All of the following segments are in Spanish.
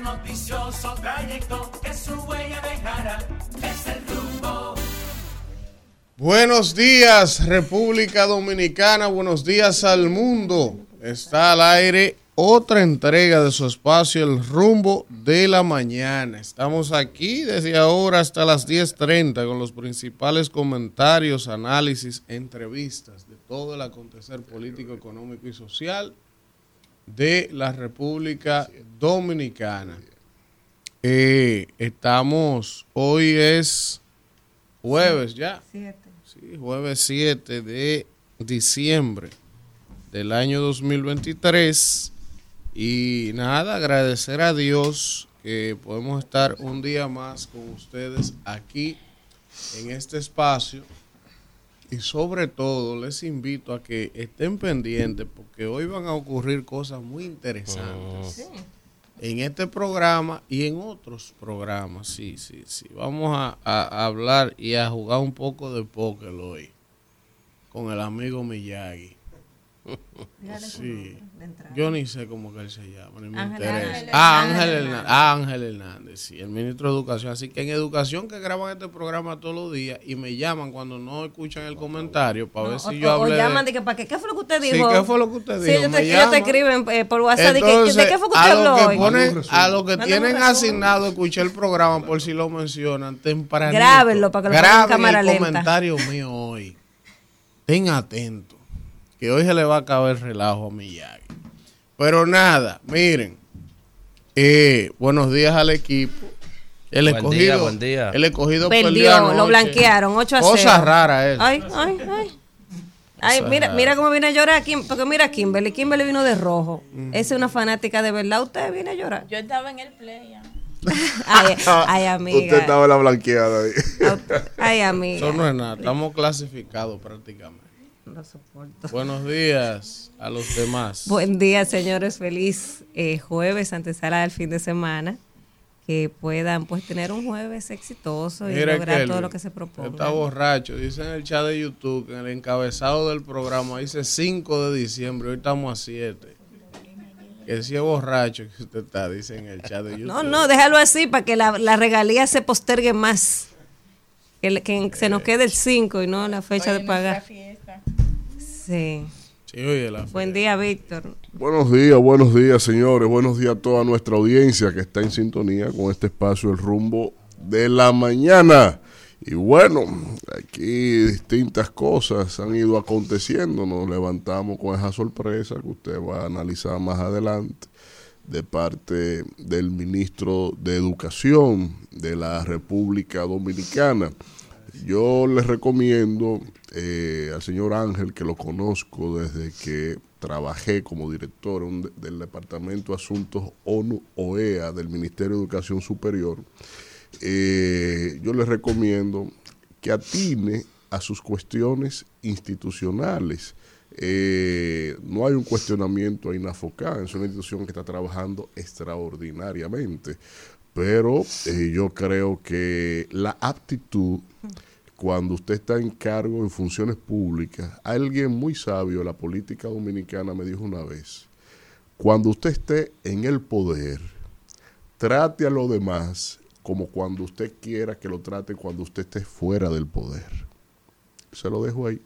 noticioso trayecto que su huella dejará. Es el rumbo. Buenos días, República Dominicana. Buenos días al mundo. Está al aire otra entrega de su espacio, El Rumbo de la Mañana. Estamos aquí desde ahora hasta las 10.30 con los principales comentarios, análisis, entrevistas de todo el acontecer político, económico y social de la República Dominicana. Eh, estamos, hoy es jueves ya. Sí, jueves 7 de diciembre del año 2023. Y nada, agradecer a Dios que podemos estar un día más con ustedes aquí en este espacio. Y sobre todo les invito a que estén pendientes porque hoy van a ocurrir cosas muy interesantes. En este programa y en otros programas, sí, sí, sí. Vamos a, a hablar y a jugar un poco de póker hoy con el amigo Miyagi. Sí. Yo ni sé cómo que él se llama, ni me Ángel- interesa. Ángel ah. Ángel Hernández. Ah, Ángel Hernández, sí, el ministro de Educación. Así que en Educación que graban este programa todos los días y me llaman cuando no escuchan el comentario para ver O, si yo o- o hablé. de- llaman de que para qué, ¿qué fue lo que usted Sí, dijo? ¿qué fue lo que usted Sí, dijo? ellos te, ellos te escriben eh, por WhatsApp de, que, Entonces, ¿de qué fue que usted habló lo que hoy? ponen, a lo que tienen asignado escuchar el programa por si lo mencionan temprano. Grábenlo para que lo pongan en Graben cámara el lenta. comentario mío hoy. Estén atentos. Que hoy se le va a acabar el relajo a Miyagi. Pero nada, miren. eh, buenos días al equipo. El Buen escogido, día, buen día. El escogido Perdió, perdió lo blanquearon, 8 a 0. Cosa rara eso. Ay, ay, ay. Ay, mira, mira cómo viene a llorar Kim, porque mira a Kimberly, Kimberly vino de rojo. Esa es una fanática de verdad, usted viene a llorar. Yo estaba en el play. ya. Ay, ay, amiga. Usted estaba en la blanqueada ahí. Ay, amiga. Eso no es nada. Estamos clasificados prácticamente. No soporto. Buenos días a los demás. Buen día, señores. Feliz eh, jueves, antesala del fin de semana. Que puedan pues tener un jueves exitoso y Mira, lograr todo lo que se proponga. Está borracho. Dice en el chat de YouTube que en el encabezado del programa dice 5 de diciembre. Hoy estamos a 7. Que si es borracho que usted está, dice en el chat de YouTube. No, no, déjalo así para que la, la regalía se postergue más. Que, le- que se nos quede el 5 y no la fecha de pagar. Sí. Sí, oye, la Buen día, Víctor. Buenos días, buenos días, señores. Buenos días a toda nuestra audiencia que está en sintonía con este espacio El Rumbo de la Mañana. Y bueno, aquí distintas cosas han ido aconteciendo. Nos levantamos con esa sorpresa que usted va a analizar más adelante de parte del ministro de Educación de la República Dominicana. Yo les recomiendo eh, al señor Ángel, que lo conozco desde que trabajé como director del Departamento de Asuntos ONU-OEA del Ministerio de Educación Superior, eh, yo les recomiendo que atine a sus cuestiones institucionales. Eh, no hay un cuestionamiento a INAFOCA, es una institución que está trabajando extraordinariamente, pero yo creo que la aptitud, cuando usted está en cargo en funciones públicas, alguien muy sabio de la política dominicana me dijo una vez, cuando usted esté en el poder, trate a los demás como cuando usted quiera que lo trate cuando usted esté fuera del poder. Se lo dejo ahí.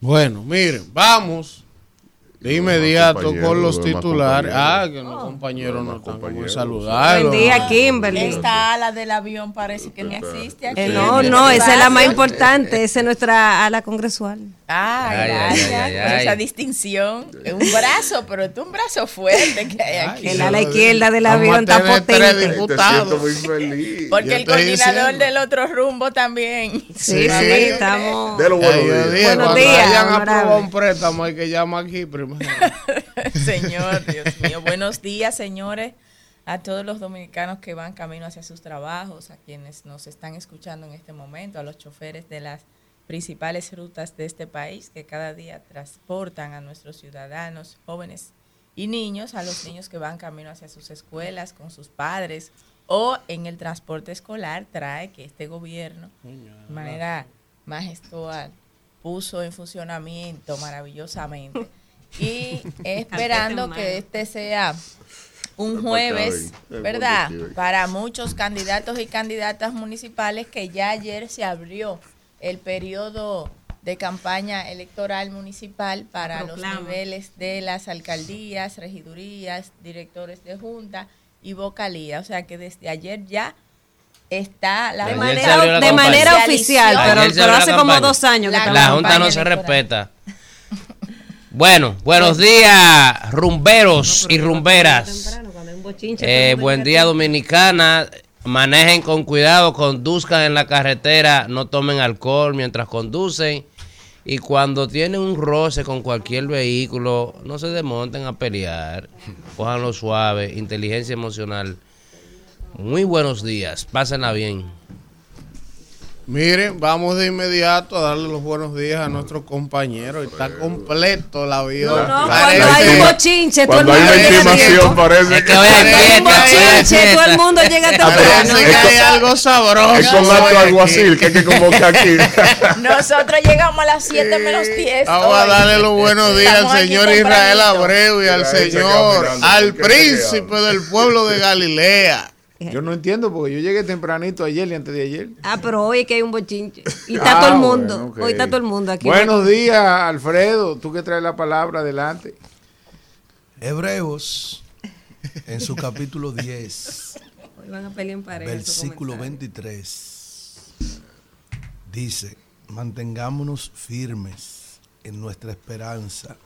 Bueno, miren, vamos de inmediato con los titulares. Ah, que los compañeros no están como saludarlos. Buen día, Kimberly. Esta ala del avión parece que ni existe aquí. Eh, no, no, esa es la más importante. Esa es nuestra ala congresual. Ay, Ay, ay, gracias ay, por ay. esa distinción. Un brazo, pero es un brazo fuerte que hay aquí. El ala izquierda del avión está potente. Te diputados. siento muy feliz. Porque Yo el coordinador diciendo. del otro rumbo también. Sí, sí, estamos. De los buenos días. Buenos cuando días, hayan honorable. aprobado un préstamo hay que llamar aquí primero. Señor, Dios mío. Buenos días, señores, a todos los dominicanos que van camino hacia sus trabajos, a quienes nos están escuchando en este momento, a los choferes de las principales rutas de este país que cada día transportan a nuestros ciudadanos, jóvenes y niños, a los niños que van camino hacia sus escuelas con sus padres o en el transporte escolar trae que este gobierno de manera majestuosa puso en funcionamiento maravillosamente y esperando que este sea un jueves. ¿verdad? Para muchos candidatos y candidatas municipales que ya ayer se abrió el periodo de campaña electoral municipal para los niveles de las alcaldías, regidurías, directores de junta y vocalía. O sea que desde ayer ya está la De manera, la de manera oficial, pero, pero hace como dos años que La Junta no se electoral. respeta. Bueno, buenos días, rumberos y rumberas. Temprano, Eh, buen día. Dominicana. Manejen con cuidado, conduzcan en la carretera, no tomen alcohol mientras conducen. Y cuando tienen un roce con cualquier vehículo, no se desmonten a pelear. Cójanlo suave, inteligencia emocional. Muy buenos días, pásenla bien. Miren, vamos de inmediato a darle los buenos días a nuestros compañeros. Está completo la vida. No, no, Parece- cuando hay un bochinche, todo el Cuando hay mundo una llega a intimación parece Es que que hay Cuando hay un hay bochinche, todo el mundo llega temprano. Parece que hay algo sabroso. es con acto alguacil que hay que convocar aquí. Nosotros llegamos a las 7 menos 10. Vamos a darle los buenos días Estamos al señor Israel. Abreu y al señor, al ¿por qué se príncipe del pueblo de Galilea. Yo no entiendo porque yo llegué tempranito ayer y antes de ayer. Ah, pero hoy es que hay un bochinche. Y está Ah, todo el mundo. bueno. Hoy está todo el mundo aquí. Buenos días, Alfredo. Tú que traes la palabra adelante. Hebreos, en su capítulo 10, Hoy van a pelear en pareja. esos versículo comentarios. 23, dice, mantengámonos firmes en nuestra esperanza,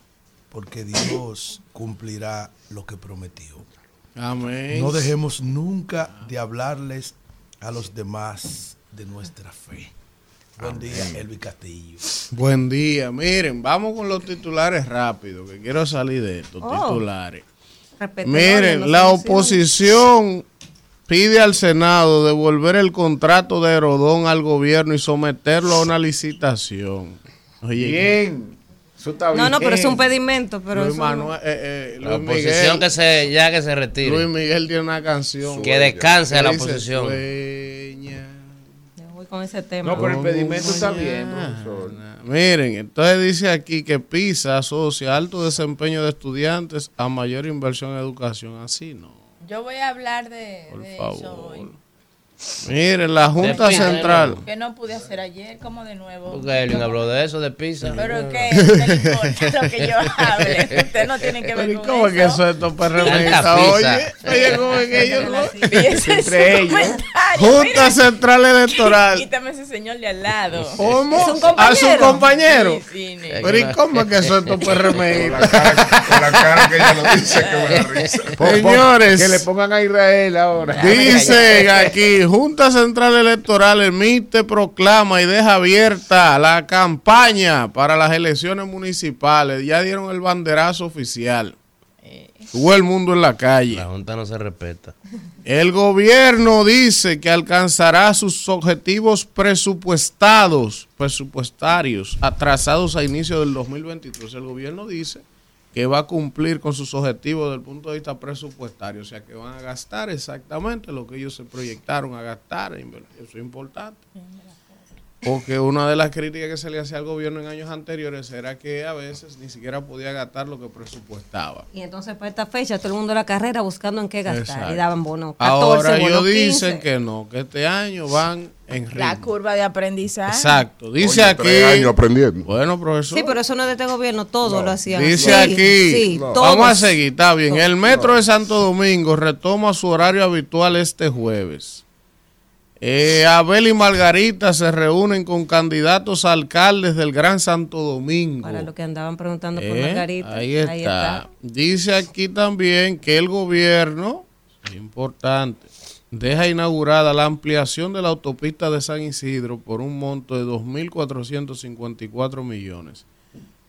porque Dios cumplirá lo que prometió. Amén. No dejemos nunca de hablarles a los demás de nuestra fe. Buen día, Elvi Castillo. Buen día. Miren, vamos con los titulares rápido, que quiero salir de estos Oh. titulares. Miren, la oposición pide al Senado devolver el contrato de Herodón al gobierno y someterlo a una licitación. Oye, Bien. Eso está bien. No, no, pero es un pedimento. Pero Luis Manuel, eh, eh, La oposición Miguel, que se, ya que se retire. Luis Miguel tiene una canción. que descanse la oposición. "Sueña Yo voy con ese tema. No, pero el pedimento está mañana". bien, profesor. Miren, entonces dice aquí que PISA asocia alto desempeño de estudiantes a mayor inversión en educación. Así no. Yo voy a hablar de, Por de eso favor. hoy. Miren, la Junta Defínelo. Central. Que no pude hacer ayer, como de nuevo. Porque Elvin habló de eso, de pizza. Pero que no le importa lo que yo hable. Usted no tiene que Pero ¿y ver con ¿Cómo es que eso. eso es pizza. Oye, oye, ¿cómo es que ellos no? Entre ellos. Junta mire. Central Electoral. Quítame ese señor de al lado. ¿Cómo? ¿Es un ¿A su compañero? Sí, sí. Pero ¿y cómo es que eso es tu Con la cara, con la cara que ella lo dice que me da risa. Señores. Que le pongan a Israel ahora. Dicen aquí, Junta Central Electoral emite, proclama y deja abierta la campaña para las elecciones municipales. Ya dieron el banderazo oficial. Tuvo el mundo en la calle. La Junta no se respeta. El gobierno dice que alcanzará sus objetivos presupuestados, presupuestarios, atrasados a inicio del 2023. El gobierno dice que va a cumplir con sus objetivos desde el punto de vista presupuestario, o sea que van a gastar exactamente lo que ellos se proyectaron a gastar. Eso es importante. Porque una de las críticas que se le hacía al gobierno en años anteriores era que a veces ni siquiera podía gastar lo que presupuestaba. Y entonces para esta fecha todo el mundo la carrera buscando en qué gastar. Exacto. Y daban bono 14, Ahora bono ellos 15. dicen que no, que este año van en ritmo. La curva de aprendizaje. Exacto. Dice Oye, aquí. tres años aprendiendo. Bueno, profesor. Sí, pero eso no es de este gobierno, todo lo hacían. Dice Sí, aquí. Sí, No. todos. Vamos a seguir, está bien. El metro de Santo Domingo retoma su horario habitual este jueves. Eh, Abel y Margarita se reúnen con candidatos a alcaldes del Gran Santo Domingo. Para lo que andaban preguntando por Eh, Margarita. Ahí está. Dice aquí también que el gobierno, importante, deja inaugurada la ampliación de la autopista de San Isidro por un monto de 2.454 millones.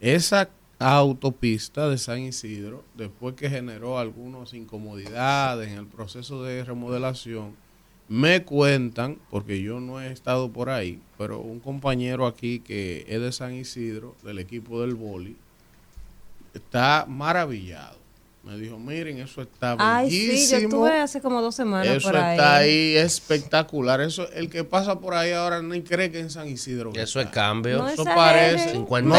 Esa autopista de San Isidro, después que generó algunas incomodidades en el proceso de remodelación, me cuentan, porque yo no he estado por ahí, pero un compañero aquí que es de San Isidro, del equipo del boli, está maravillado. Me dijo, miren, eso está Ay, sí, yo bellísimo. estuve hace como dos semanas Eso por ahí. está ahí espectacular. Eso, el que pasa por ahí ahora ni cree que en San Isidro. Eso es cambio. No Eso exagere. parece. 56%. No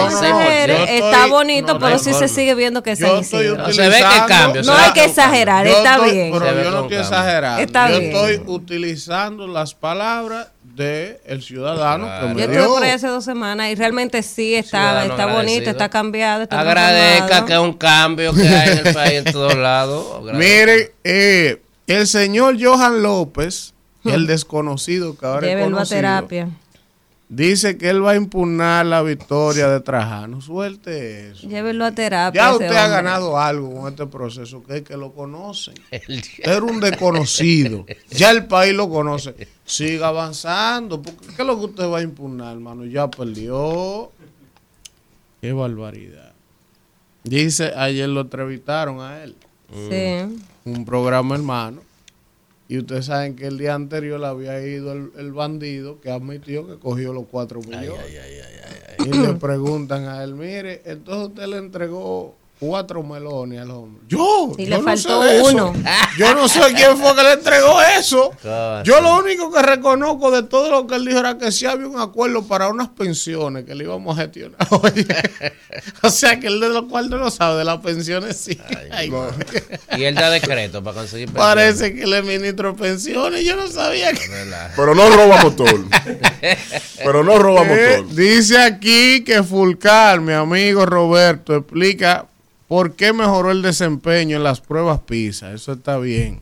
está bonito, no, pero no, sí no, se no. sigue viendo que es San Isidro. No, se ve que utilizando- cambio, No hay que exagerar, está estoy- bien. Pero yo no estoy exagerando. Está yo bien. estoy utilizando las palabras del el ciudadano Claro. que me Yo estuve por ahí hace dos semanas y realmente sí está, Ciudadano está bonito, está cambiado. Está Agradezca que es un cambio que hay en el país en todos lados. Mire, eh, el señor Johan López, el desconocido que ahora es Llévenlo a conocido, terapia. Dice que él va a impugnar la victoria de Trajano. Suelte eso. Llévenlo a terapia. Ya usted ha ganado algo con este proceso, que es que lo conocen. Era un desconocido. Ya el país lo conoce. Siga avanzando. Porque, ¿Qué es lo que usted va a impugnar, hermano? Ya perdió. Qué barbaridad. Dice, ayer lo entrevistaron a él. Sí. Un programa hermano. Y ustedes saben que el día anterior había ido el, el bandido que admitió que cogió los cuatro millones. Y le preguntan a él, mire, entonces usted le entregó cuatro melones al hombre. Yo, Y yo le no faltó sé de eso. uno. Yo no sé quién fue que le entregó eso. ¿Cómo Yo lo único que reconozco de todo lo que él dijo era que sí había un acuerdo para unas pensiones que le íbamos a gestionar. Oye, o sea que él de lo cual no lo sabe, de las pensiones sí. Ay, Y él da decreto para conseguir pensiones. Parece que él es ministro de pensiones. Yo no sabía que. Pero no roba motor. Pero no roba Eh, motor. dice aquí que Fulcar, mi amigo Roberto, explica por qué mejoró el desempeño en las pruebas PISA. Eso está bien.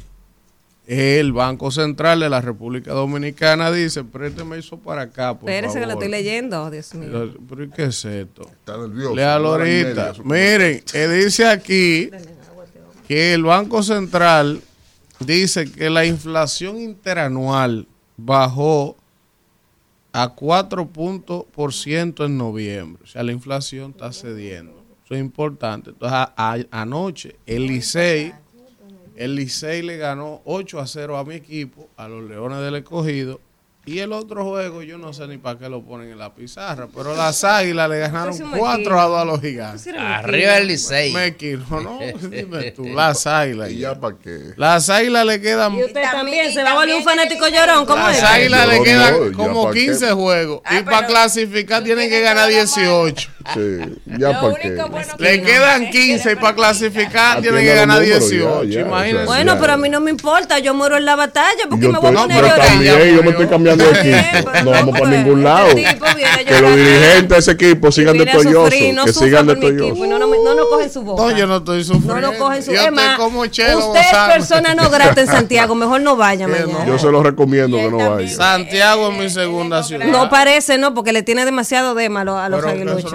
El Banco Central de la República Dominicana dice, présteme eso para acá, por Espérese que lo favor". estoy leyendo, Dios mío. Pero, ¿pero ¿y ¿qué es esto? Está nervioso. Y ahorita. Miren, eh, dice aquí que el Banco Central dice que la inflación interanual bajó a 4 puntos por ciento en noviembre. O sea, la inflación está cediendo. Eso es importante. Entonces, a- anoche el Licey, el Licey le ganó 8 a 0 a mi equipo, a los Leones del Escogido. Y el otro juego, yo no sé ni para qué lo ponen en la pizarra, pero las Águilas le ganaron Ese es un 4 mequino. a 2 a los Gigantes. Arriba el. Licey. Mequino, ¿no? Dime tú, las Águilas. ¿Y ya para qué? Las Águilas le quedan Y usted también se va a volver un fanático llorón, ¿cómo Las es? águilas le quedan como pa' qué. 15 juegos. Ah, y para clasificar tienen que ganar toda la 18. Sí, ya para qué. Le quedan es 15 y para clasificar Ah, tienen tiene que ganar números, ya, 18. ya, Imagínense. Bueno, pero a mí no me importa, yo muero en la batalla porque me voy a poner a llorar. también, yo me estoy cambiando de equipo. No vamos para ningún lado. Que los dirigentes de ese equipo sigan de toyoso. Que sigan de mi toyoso. no, no, cogen su boca. No, yo no estoy sufriendo. No nos cogen su chelo Usted es persona no grata en Santiago, mejor no vaya mañana. Yo se los recomiendo que no también. vayan. Santiago es mi Él- segunda ciudad. No parece, no, porque le tiene demasiado dema a los, aguiluchos.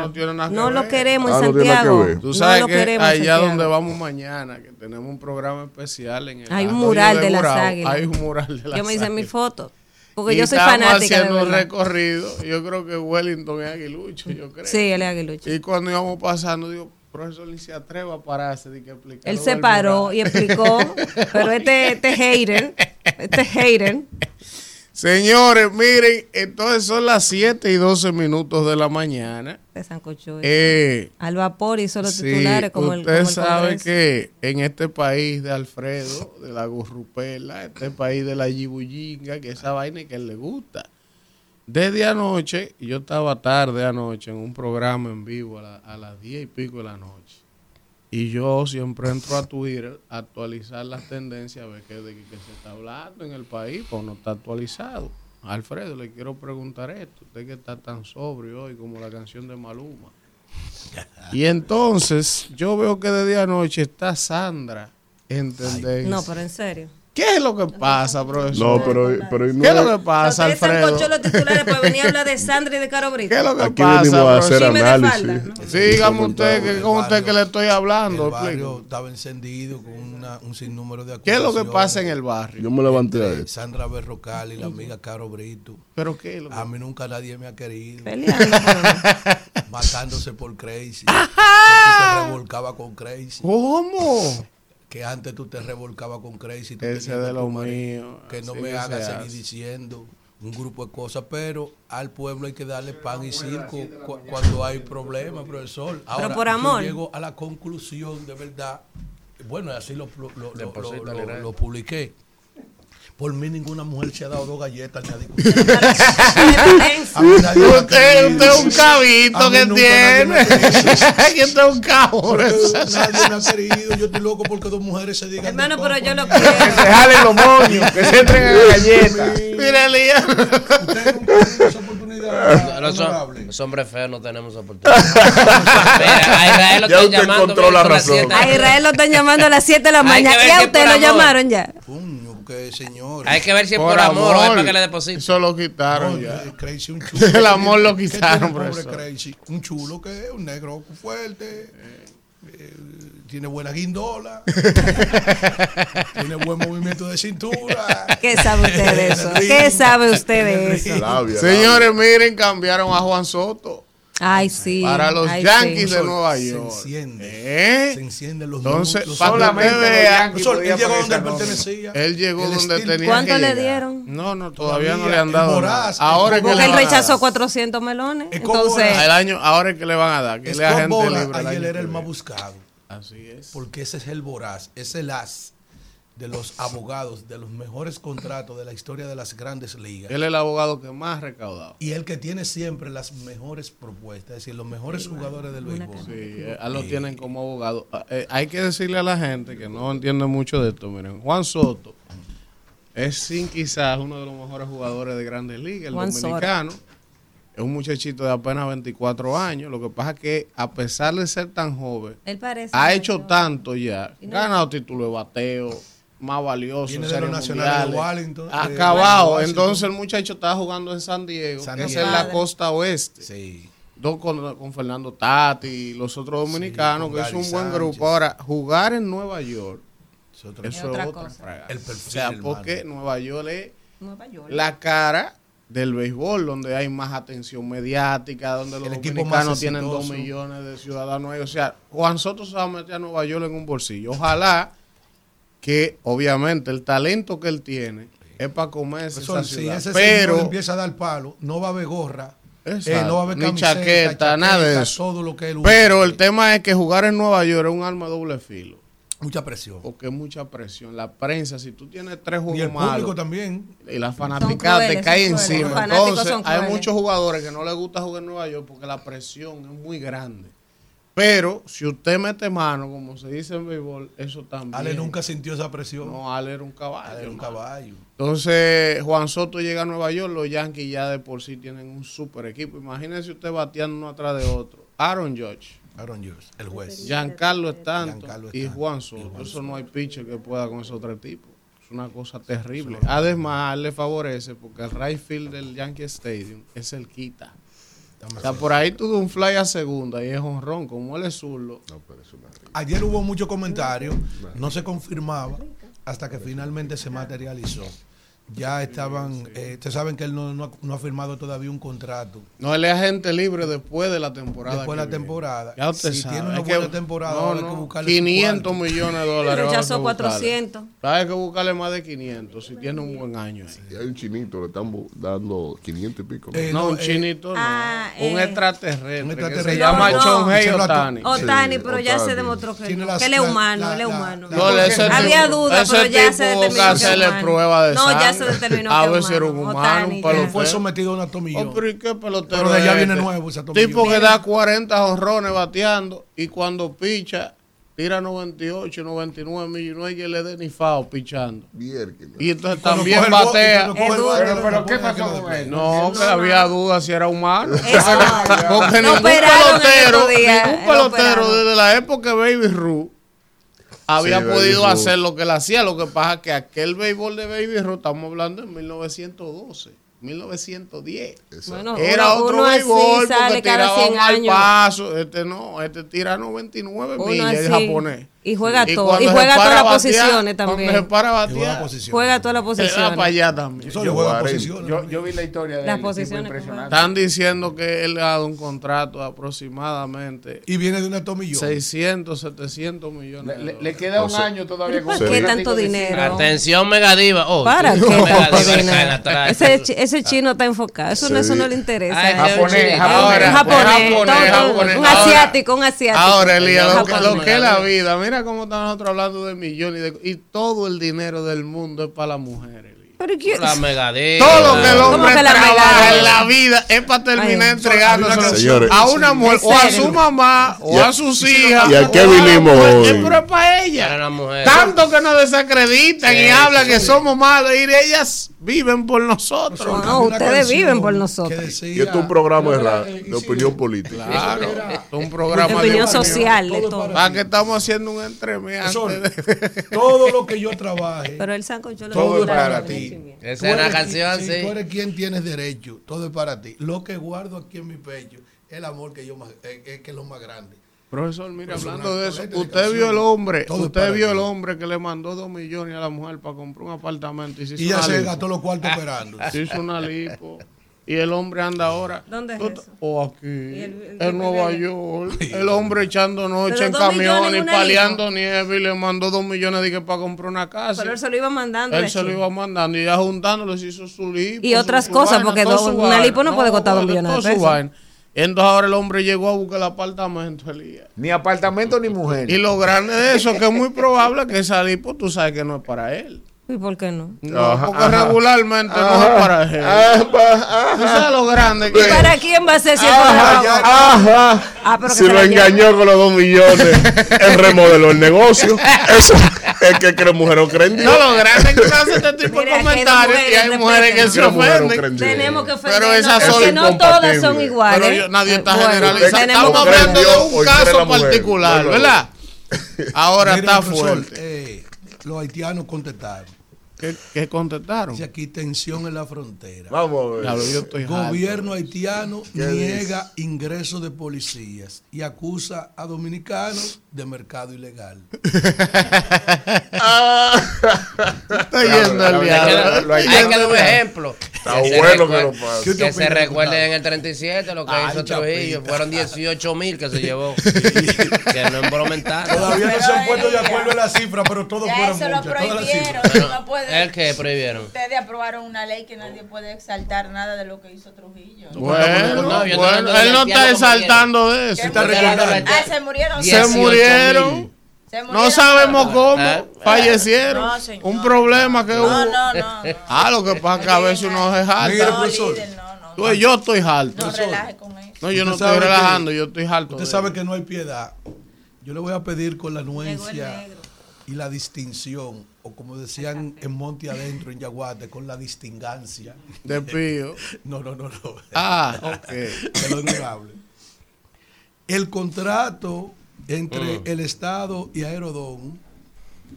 no lo queremos en Ah, Santiago. Tú No sabes lo que allá donde vamos mañana, que tenemos un programa especial en el Hay un mural de las águilas. Hay un mural de las Yo me hice mi águilas. foto. Porque Y yo soy fanática de haciendo un recorrido. Yo creo que Wellington es aguilucho, yo creo. Sí, él es aguilucho. Y cuando íbamos pasando, digo, profesor, ni se atreva a pararse de que explicar. Él se paró mural". y explicó, pero este, este hater, este hater, Señores, miren, entonces son las 7 y 12 minutos de la mañana. de Sancocho, Eh, al vapor los sí, titulares como el, usted el sabe Congreso. que en este país de Alfredo, de la gurrupela, este país de la yibullinga, que esa vaina que le gusta. Desde anoche, yo estaba tarde anoche en un programa en vivo a, la- a las 10 y pico de la noche. Y yo siempre entro a Twitter a actualizar las tendencias, a ver qué de qué se está hablando en el país, pues no está actualizado. Alfredo, le quiero preguntar esto. Usted que está tan sobrio hoy como la canción de Maluma. Y entonces yo veo que desde anoche está Sandra en tendencia. No, pero en serio. ¿Qué es lo que pasa, profesor? No, pero, pero ¿Qué es lo que pasa, Ustedes Alfredo? sancochó los titulares para venir a hablar de Sandra y de Caro Brito. ¿Qué es lo que Aquí pasa, venimos a hacer análisis. falda. Sí, dígame usted que con usted que le estoy hablando. El barrio estaba encendido con una- un sinnúmero de ¿Qué es lo que acusaciones pasa en el barrio? Yo me levanté a. Sandra Berrocal y la amiga Caro Brito. ¿Pero qué es lo que A mí nunca nadie me ha querido. Peleando, matándose por Crazy. Te revolcaba con Crazy. ¿Cómo? Que antes tú te revolcaba con Crazy. tú Ese de lo mío. Que no me que haga se seguir hace. diciendo un grupo de cosas, pero al pueblo hay que darle pan y circo cu- cuando hay problemas, profesor. Ahora, por amor. Yo llego a la conclusión de verdad bueno, así lo, lo, lo- lo publiqué. Por mí ninguna mujer se ha dado dos galletas ni ha A mí nadie me ha Usted, usted es un cabito que tiene. que usted es un cabo. nadie me ha querido. Yo estoy loco porque dos mujeres se digan. Hermano, pero yo lo quiero. Se jalen los moños, que se entreguen a galletas. Mira, Elías. Usted nunca tenido esa oportunidad. Los, hombres feos no tenemos oportunidad. A Israel lo Ya están llamando. las. A Israel lo están llamando a las 7 de la que mañana. ver ¿Y a si usted lo amor. llamaron ya? Que señor. Hay que ver si es por, amor, o es para que le depositen. Eso lo quitaron ya. eh, Crazy, un chulo. El amor lo ¿Qué quitaron, pobre. Crazy? Un chulo que es un negro fuerte. eh, tiene buena guindola. tiene buen movimiento de cintura. ¿Qué sabe usted de eso? ¿Qué sabe usted de eso? Labia, Señores, miren, cambiaron a Juan Soto Ay, sí. para los ay, Yankees sí. de Nueva Se York. enciende. ¿Eh? Se encienden los Entonces, que solamente usted los vea, Yankees Sol, podía él llegó donde nómina. pertenecía. él llegó El donde estilo- tenía ¿Cuánto que le llegar. dieron? No, no, todavía no Todavía, le han dado Moraz, nada. Ahora es que Porque le él rechazó dar. 400 melones. Entonces, El año, ahora es que le van a dar, que le Scott agente Boras, libre. ayer era el más buscado. Así es. Porque ese es el voraz, es el as de los abogados, de los mejores contratos de la historia de las grandes ligas. Él es el abogado que más ha recaudado. Y el que tiene siempre las mejores propuestas, es decir, los mejores jugadores del béisbol. Sí, eh, a lo tienen como abogado. Ah, eh, hay que decirle a la gente que no entiende mucho de esto. Miren, Juan Soto es sin quizás uno de los mejores jugadores de grandes ligas, el Juan Soto. dominicano. Es un muchachito de apenas 24 años. Lo que pasa es que a pesar de ser tan joven, él parece. ha hecho tanto ya. No- Ganado título de bateo, más valioso. Viene en de los nacionales de de Acabado. Washington. Entonces el muchacho está jugando en San Diego, San que es en la costa oeste Sí. dos con, con Fernando Tati y los otros dominicanos, que es un buen Sánchez. grupo. Ahora, jugar en Nueva York, Es otro- eso es otra otra cosa. El perfil, O sea, hermano. porque Nueva York es Nueva York. la cara del béisbol, donde hay más atención mediática, donde los El dominicanos tienen dos millones de ciudadanos. O sea, Juan Soto se va a meter a Nueva York en un bolsillo. Ojalá que, obviamente, el talento que él tiene es para comerse Profesor, esa si ciudad. ese Pero... empieza a dar palo, no va a haber gorra, Exacto. eh, no va a haber Ni camiseta, chaqueta, nada de eso. Todo lo que él Pero usa. el tema es que jugar en Nueva York es un arma de doble filo. Mucha presión. Porque mucha presión. La prensa, si tú tienes tres Y juegos el público también. y la fanaticada te cae encima. Entonces, hay muchos jugadores que no les gusta jugar en Nueva York porque la presión es muy grande. Pero si usted mete mano, como se dice en béisbol, eso también. Ale nunca sintió esa presión. No, Ale era un caballo. Ale era un caballo. Entonces, Juan Soto llega a Nueva York, los Yankees ya de por sí tienen un super equipo. Imagínense usted bateando uno atrás de otro. Aaron Judge, Aaron Judge, el juez. Giancarlo Stanton Giancarlo y. Juan Y Soto. Juan Eso no hay pitcher que pueda con esos tres tipos. Es una cosa terrible. Además, le favorece porque el right field del Yankee Stadium es el quita. O sea, por ahí tú das un fly a segunda y es honrón. Como él es zurdo, Ayer hubo muchos comentarios, no se confirmaba hasta que finalmente se materializó. Ya estaban, eh, ustedes saben que él no, no ha, no ha firmado todavía un contrato. no él es agente libre después de la temporada. Después de que la viene. temporada. Ya usted Si sabe. tiene una hay buena temporada, ahora hay que buscarle su 500 cuarto. millones de dólares. Rechazó vamos a buscarle. 400. Hay que buscarle más de 500 si tiene un buen año ahí. Y hay un chinito, le están dando 500 y pico. Eh, No, no, un eh, chinito, no. ah, un eh, extraterrestre. un que extraterrestre. se llama No, no. Lo atu- Otani. Otani, Sí, pero ya se demostró que, no, que él es humano, él es humano. No, Había dudas, pero ya se determinó que que es No, ya se determinó a que es ver si era un humano. un pelotero. fue sometido a una tomillón. Oh, pero ¿y qué pelotero Pero de allá viene este? nuevo ese tomillón. Tipo que da 40 honrones bateando y cuando picha tira 98, 99 millones. No hay que le dé ni fao pichando. Y entonces también batea. Pero, ¿qué pasó con él? No, que había dudas si era humano. Eso. Porque ningún pelotero, ningún lo pelotero desde la época de Baby Ruth había Sí, podido hacer lo que él hacía. Lo que pasa es que aquel béisbol de Baby Ruth, estamos hablando en 1912, 1910. Bueno, Era uno- otro béisbol porque cada tiraba 100 mal años. paso. Este no, este tira 99 Uno millas el así. japonés. Y juega todo. cuando Y se juega todas a las posiciones Cuando también. se para Y batear, posición. Juega todas las posiciones. para allá también. Solo juega Yo- posiciones. Yo, yo vi la historia de Las él, posiciones, impresionante. Están diciendo que él ha dado un contrato de aproximadamente Y viene de una tomillón. 600, 700 millones. Le, le- le queda un O sea, año todavía ¿Pero con para qué un tanto dinero? Atención, Megadiva. Oh, ¿Para qué tanto dinero? Ese, ese chino está enfocado. Eso, no, eso no le interesa. Ay, Japonés, Ahora, un japonés, japonés, todo- japonés. un asiático, un asiático. Ahora, Elías, lo, que- Japonés. lo que es la vida, mira mira cómo estamos nosotros hablando de millones y, todo el dinero del mundo es para las mujeres. Pero ¿qué- La megadita. Todo lo que el ¿Cómo hombre que la trabaja en la vida es para terminar Ay, a una mujer ¿En o a su mamá o ¿Y a- a sus hijas. y a qué la vinimos hoy? Es pero es para Para ella. la mujer. Tanto que nos desacreditan y hablan sí. que somos malos y ellas viven por nosotros. No, ustedes canción viven por nosotros. decía- Y esto es un programa de, y de opinión política. Claro, Era- un programa De opinión social, de Todo para- ¿Para que estamos haciendo un entremeante? Sol, todo lo que yo trabaje, Pero el sancocho lo todo es para la ti. Esa es una eres canción, quien- sí. Tú eres quien tienes derecho, todo es para ti. Lo que guardo aquí en mi pecho es el amor que yo más, eh, eh, que es lo más grande. Profesor, mira, hablando de eso, usted vio el hombre, usted vio el hombre que le mandó dos millones a la mujer para comprar un apartamento y se hizo Y ya una se lipo. gastó los cuartos esperando. Se hizo una lipo. Y el hombre anda ahora. ¿Dónde es eso? O aquí, el- el en Nueva? York. El hombre echando noche en una paleando nieve y le mandó dos millones de que para comprar una casa. Pero él se lo iba mandando. Él se lo iba mandando y ya juntándolo se hizo su lipo. Y su- otras su cosas, vaina, porque una lipo no puede costar dos millones de pesos. Entonces ahora el hombre llegó a buscar el apartamento, Elías. Ni apartamento ni mujer. Y lo grande de eso que es muy probable que esa lipo tú sabes que no es para él. ¿Y por qué no? No, Ajá, porque ajá. regularmente no es para ajá. Tú sabes lo grande que ¿Y para quién va a ser si esto Ajá. Ah, pero que si lo la engañó con los dos millones, él remodeló el negocio. Eso es que cree mujer o cree en Dios. No, lo grande es que hace este tipo Mira, de que comentarios y hay mujeres que se ofenden. Tenemos que Pero ofendernos, esas porque no todas son iguales. Pero yo- nadie está Bueno, generalizando. tenemos Estamos que- hablando de un la caso particular. ¿verdad? Ahora está fuerte. eh, los haitianos contestaron. ¿Qué, qué contestaron? Dice aquí tensión en la frontera. Vamos a ver. Harto. Gobierno haitiano ¿Qué niega ingreso de policías y acusa a dominicanos de mercado ilegal. Está yendo al diablo. lo hay- que dar un ejemplo. Está Que bueno que lo pase. ¿Qué usted Que se opina, recuerde diputado? en el 37 lo que Ay, hizo Trujillo. Fueron 18 mil que se llevó. que no embromentaron. Todavía no se han puesto de acuerdo en la cifra, pero todo Ya fueron eso lo prohibieron. no puede- ¿El que prohibieron? Ustedes aprobaron una ley que nadie puede exaltar nada de lo que hizo Trujillo. Bueno, No, yo él no está exaltando de eso. Recordando. Ah, se murieron. Se 18 murieron. mil. Se No sabemos cómo Ah. fallecieron. No, señor. Un problema que No, hubo. no, no. no. Ah, lo que pasa es que a veces uno es Mire, harto. No, profesor. Tú, yo estoy harto. No relaje con eso. No, yo no estoy sabe que- relajando, yo estoy harto. Usted sabe que no hay piedad. Yo le voy a pedir con la anuencia y la distinción, o como decían en Monte Adentro, en Yaguate, con la distingancia. De pío. No, no, no, no. Ah, ok. de lo honorable. El contrato entre Mm. el Estado y Aerodón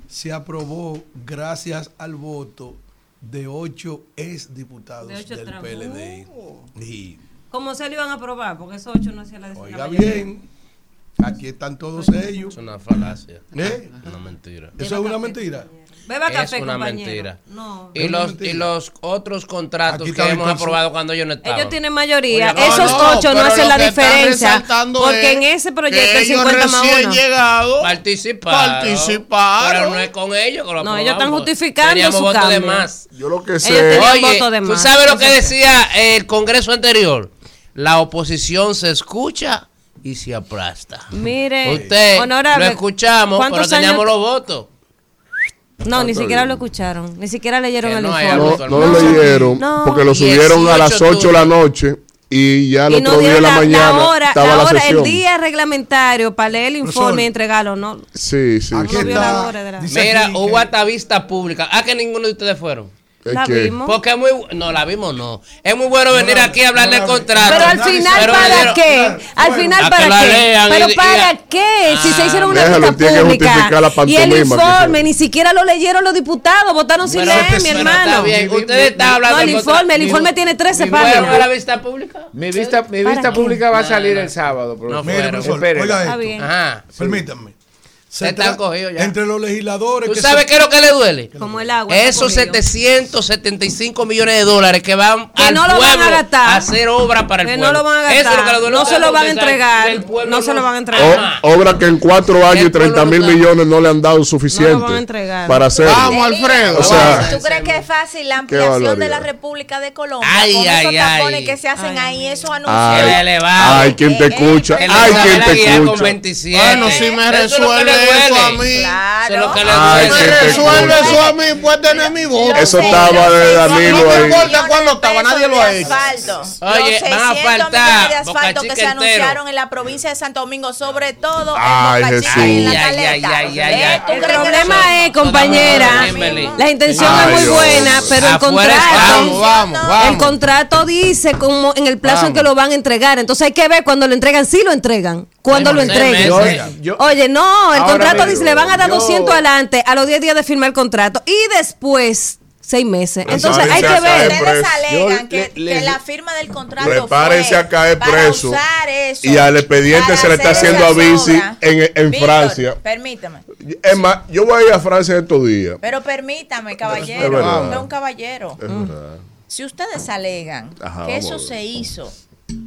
se aprobó gracias al voto de ocho exdiputados De ocho del. PLD. Y, ¿Cómo se lo iban a aprobar? Porque esos ocho no hacían la oiga la mayoría. bien, aquí están todos ellos. Es una falacia. ¿Eh? Una mentira. ¿Eso es una mentira? Beba Es café, una compañero. mentira. No. Y Es una los, mentira. y los otros contratos que hemos aprobado cuando yo no estaba. Ellos tienen mayoría. Oiga, no, Esos no, ocho no hacen la diferencia. Porque es en ese proyecto es ellos 50 más uno. llegados Participaron. Participaron. Pero no es con ellos que lo No, ellos están justificando Teníamos su votos de cambio. más. Yo lo que Ellos sé. Oye, voto de ¿tú más. sabes lo que decía el Congreso anterior? La oposición se escucha y se aplasta. Mire, Usted honorable, lo escuchamos, pero ¿cuántos teníamos años- los votos. No, ni siquiera lo escucharon. Ni siquiera leyeron Que el informe. No, lo leyeron No. porque lo subieron a las 18 8 de la noche y ya el y otro no día dieron de la, la, mañana la hora, estaba la la, hora, sesión. el día reglamentario para leer el Profesor. informe y entregarlo. No, Sí, sí. Aquí de la- Mira, hubo que- hasta vista pública. Ah, que ninguno de ustedes fueron. La vimos. Porque es muy. No, la vimos, no. Es muy bueno venir la- aquí a hablar no del contrato. Pero al final, Pero ¿para dieron- qué? Al Bueno, final, ¿para qué? lean Pero y- ¿para qué? Si se hicieron una Déjalo, vista tiene que pública justificar la y el informe, ni siquiera lo leyeron los diputados, votaron sin leer, mi pero hermano. Mi- Ustedes mi- están No, hablando el informe, el informe tiene 13 ¿Fueron a la páginas. vista pública? Mi vista, mi pública va a salir el sábado. No. Ajá. Permítanme. Se Están cogidos ya. Entre los legisladores ¿Tú que sabes se- qué es lo que le duele? Como el agua. Esos está cogido. 775 millones de dólares que van Que al no lo van a pueblo gastar. a hacer obra para el Que pueblo. no lo van a Eso es lo que le duele No se lo van a entregar. pueblo No se lo van a entregar. O- obra que en cuatro años y El pueblo 30 mil no millones no le han dado suficiente van a entregar. para hacer. Vamos, Alfredo. O sea, ¿Tú crees que es fácil la ampliación de la República de Colombia? Ay, con esos ay, tapones ay. que se hacen Ay, ahí, esos ay, anuncios. Ay, quien te Eh, escucha, eh, ay, quien te escucha. 27. Bueno, si me lo que resuelve eso a mí. Eso es lo que le Ay, Me resuelve eso a mí, puede tener mi voto. Eso estaba de Danilo ahí. No cuando de estaba, nadie lo ha hecho. Oye, los van a 600 faltar millones de asfalto que se anunciaron en la provincia de Santo Domingo, sobre todo Ay, en Boca Chica Jesús. y en la Caleta. ¿Eh? ay. ¿Tú El problema es, compañera, la intención es muy buena, pero el contrato, Vamos, vamos, el contrato dice como en el plazo en que lo van a entregar. Entonces hay que ver cuando lo entregan, si lo entregan, cuando lo entreguen. meses. Yo- Oye, no, el contrato mismo, dice le van a dar yo- 200 adelante a los 10 días de firmar el contrato y después seis meses. Entonces hay que ver. Ustedes alegan Yo que, le- le- que la firma del contrato Prepárense fue a caer para preso. usar eso, Y al expediente para se le está haciendo a Vinci en, en Víctor, Francia. Permítame. Es más, yo voy a ir a Francia estos días. Pero permítame, Es caballero. verdad. Es un caballero. Es verdad. Si ustedes alegan Ajá, que eso se hizo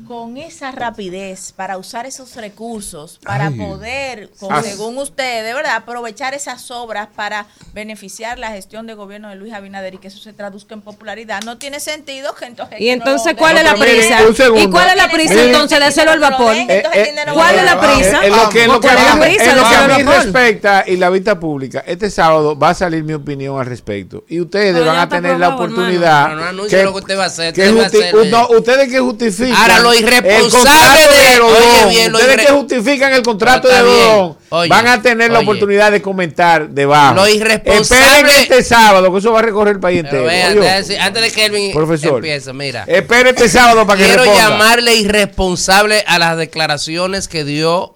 con esa rapidez para usar esos recursos, para Ay. poder, con- Ah. según ustedes, ¿verdad? Aprovechar esas obras para beneficiar la gestión de gobierno de Luis Abinader y que eso se traduzca en popularidad, no tiene sentido que entonces... Y que entonces, no- ¿cuál es la prisa? ¿Y cuál es la prisa entonces de hacerlo al vapor? Eh, el dinero ¿Cuál es la a- prisa? En lo que, en lo que, ¿Cuál es la a mí- prisa en de lo que a hacerlo mí al vapor? respecta y la vista pública, este sábado va a salir mi opinión al respecto. Y ustedes Pero van a tener la oportunidad. hermano. No, no anuncie lo que usted va a hacer, que usted ustedes que justifican. Ahora, lo el irresponsable contrato de- Dodón, oye, bien, lo ustedes irre- que justifican el contrato de. Dodón Oye, van a tener la oportunidad de comentar debajo. Lo irresponsable- Esperen este sábado, que eso va a recorrer el país entero. vean, decir, antes de que Elvin Profesor. empiece, mira. Esperen este sábado para que Quiero responda. llamarle irresponsable a las declaraciones que dio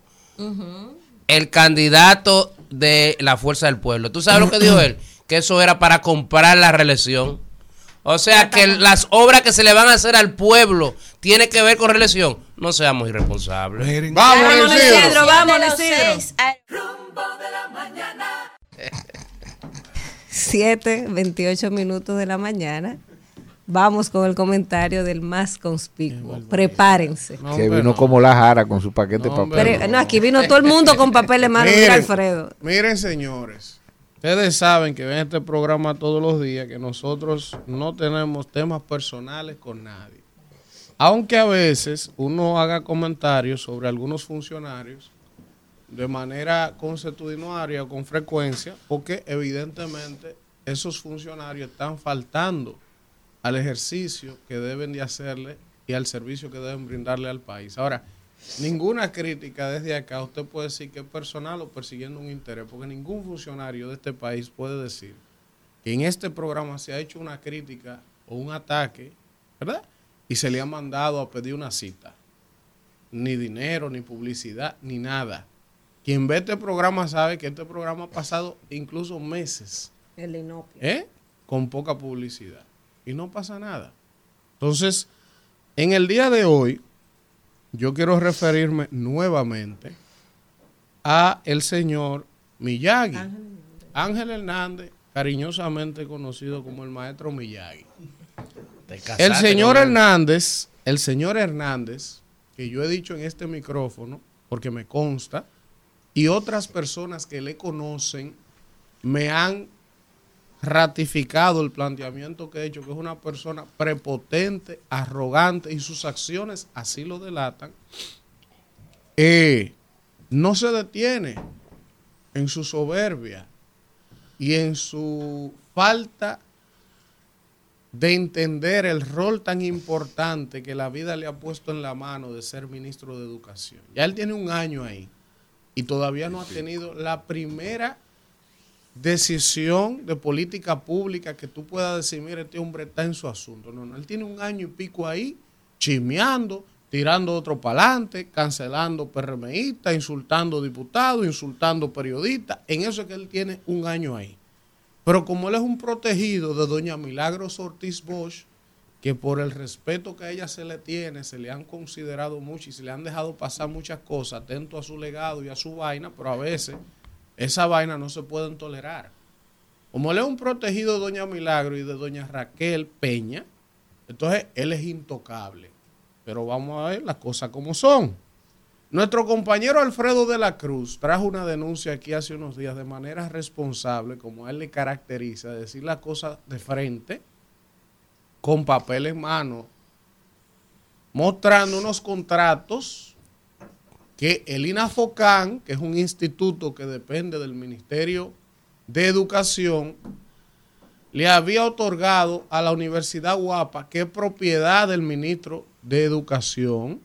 el candidato de la Fuerza del Pueblo. ¿Tú sabes lo que dijo él? Que eso era para comprar la reelección. O sea, que las obras que se le van a hacer al pueblo tiene que ver con reelección. No seamos irresponsables. Miren, Vamos, Isidro. Vamos, De Isidro. seis al- 7, 28 minutos de la mañana. Vamos con el comentario del más conspicuo. Prepárense. No, que vino no. como la jara con su paquete de No, papel. Pero, no, aquí vino todo el mundo con papel de mano. Miren, Alfredo. miren, señores. Ustedes saben que ven este programa todos los días que nosotros no tenemos temas personales con nadie. Aunque a veces uno haga comentarios sobre algunos funcionarios de manera consuetudinaria o con frecuencia, porque evidentemente esos funcionarios están faltando al ejercicio que deben de hacerle y al servicio que deben brindarle al país. Ahora, ninguna crítica desde acá usted puede decir que es personal o persiguiendo un interés, porque ningún funcionario de este país puede decir que en este programa se ha hecho una crítica o un ataque, ¿verdad? Y se le ha mandado a pedir una cita. Ni dinero, ni publicidad, ni nada. Quien ve este programa sabe que este programa ha pasado incluso meses El inopio. ¿eh? con poca publicidad. Y no pasa nada. Entonces, en el día de hoy, yo quiero referirme nuevamente a el señor Miyagi. Ángel Hernández, cariñosamente conocido como el maestro Miyagi. El señor Hernández, el señor Hernández, que yo he dicho en este micrófono, porque me consta, y otras personas que le conocen me han ratificado el planteamiento que he hecho, que es una persona prepotente, arrogante, y sus acciones así lo delatan, eh, no se detiene en su soberbia y en su falta de entender el rol tan importante que la vida le ha puesto en la mano de ser ministro de Educación. Ya él tiene un año ahí y todavía no ha tenido la primera decisión de política pública que tú puedas decir, mire, este hombre está en su asunto. No, no, él tiene un año y pico ahí, chismeando, tirando otro para adelante, cancelando PRMistas, insultando diputados, insultando periodistas. En eso es que él tiene un año ahí. Pero como él es un protegido de doña Milagros Ortiz Bosch, que por el respeto que a ella se le tiene, se le han considerado mucho y se le han dejado pasar muchas cosas, atento a su legado y a su vaina, pero a veces esa vaina no se pueden tolerar. Como él es un protegido de doña Milagro y de doña Raquel Peña, entonces él es intocable. Pero vamos a ver las cosas como son. Nuestro compañero Alfredo de la Cruz trajo una denuncia aquí hace unos días de manera responsable, como a él le caracteriza, decir las cosas de frente, con papel en mano, mostrando unos contratos que el INAFOCAN, que es un instituto que depende del Ministerio de Educación, le había otorgado a la Universidad Guapa, que es propiedad del ministro de Educación,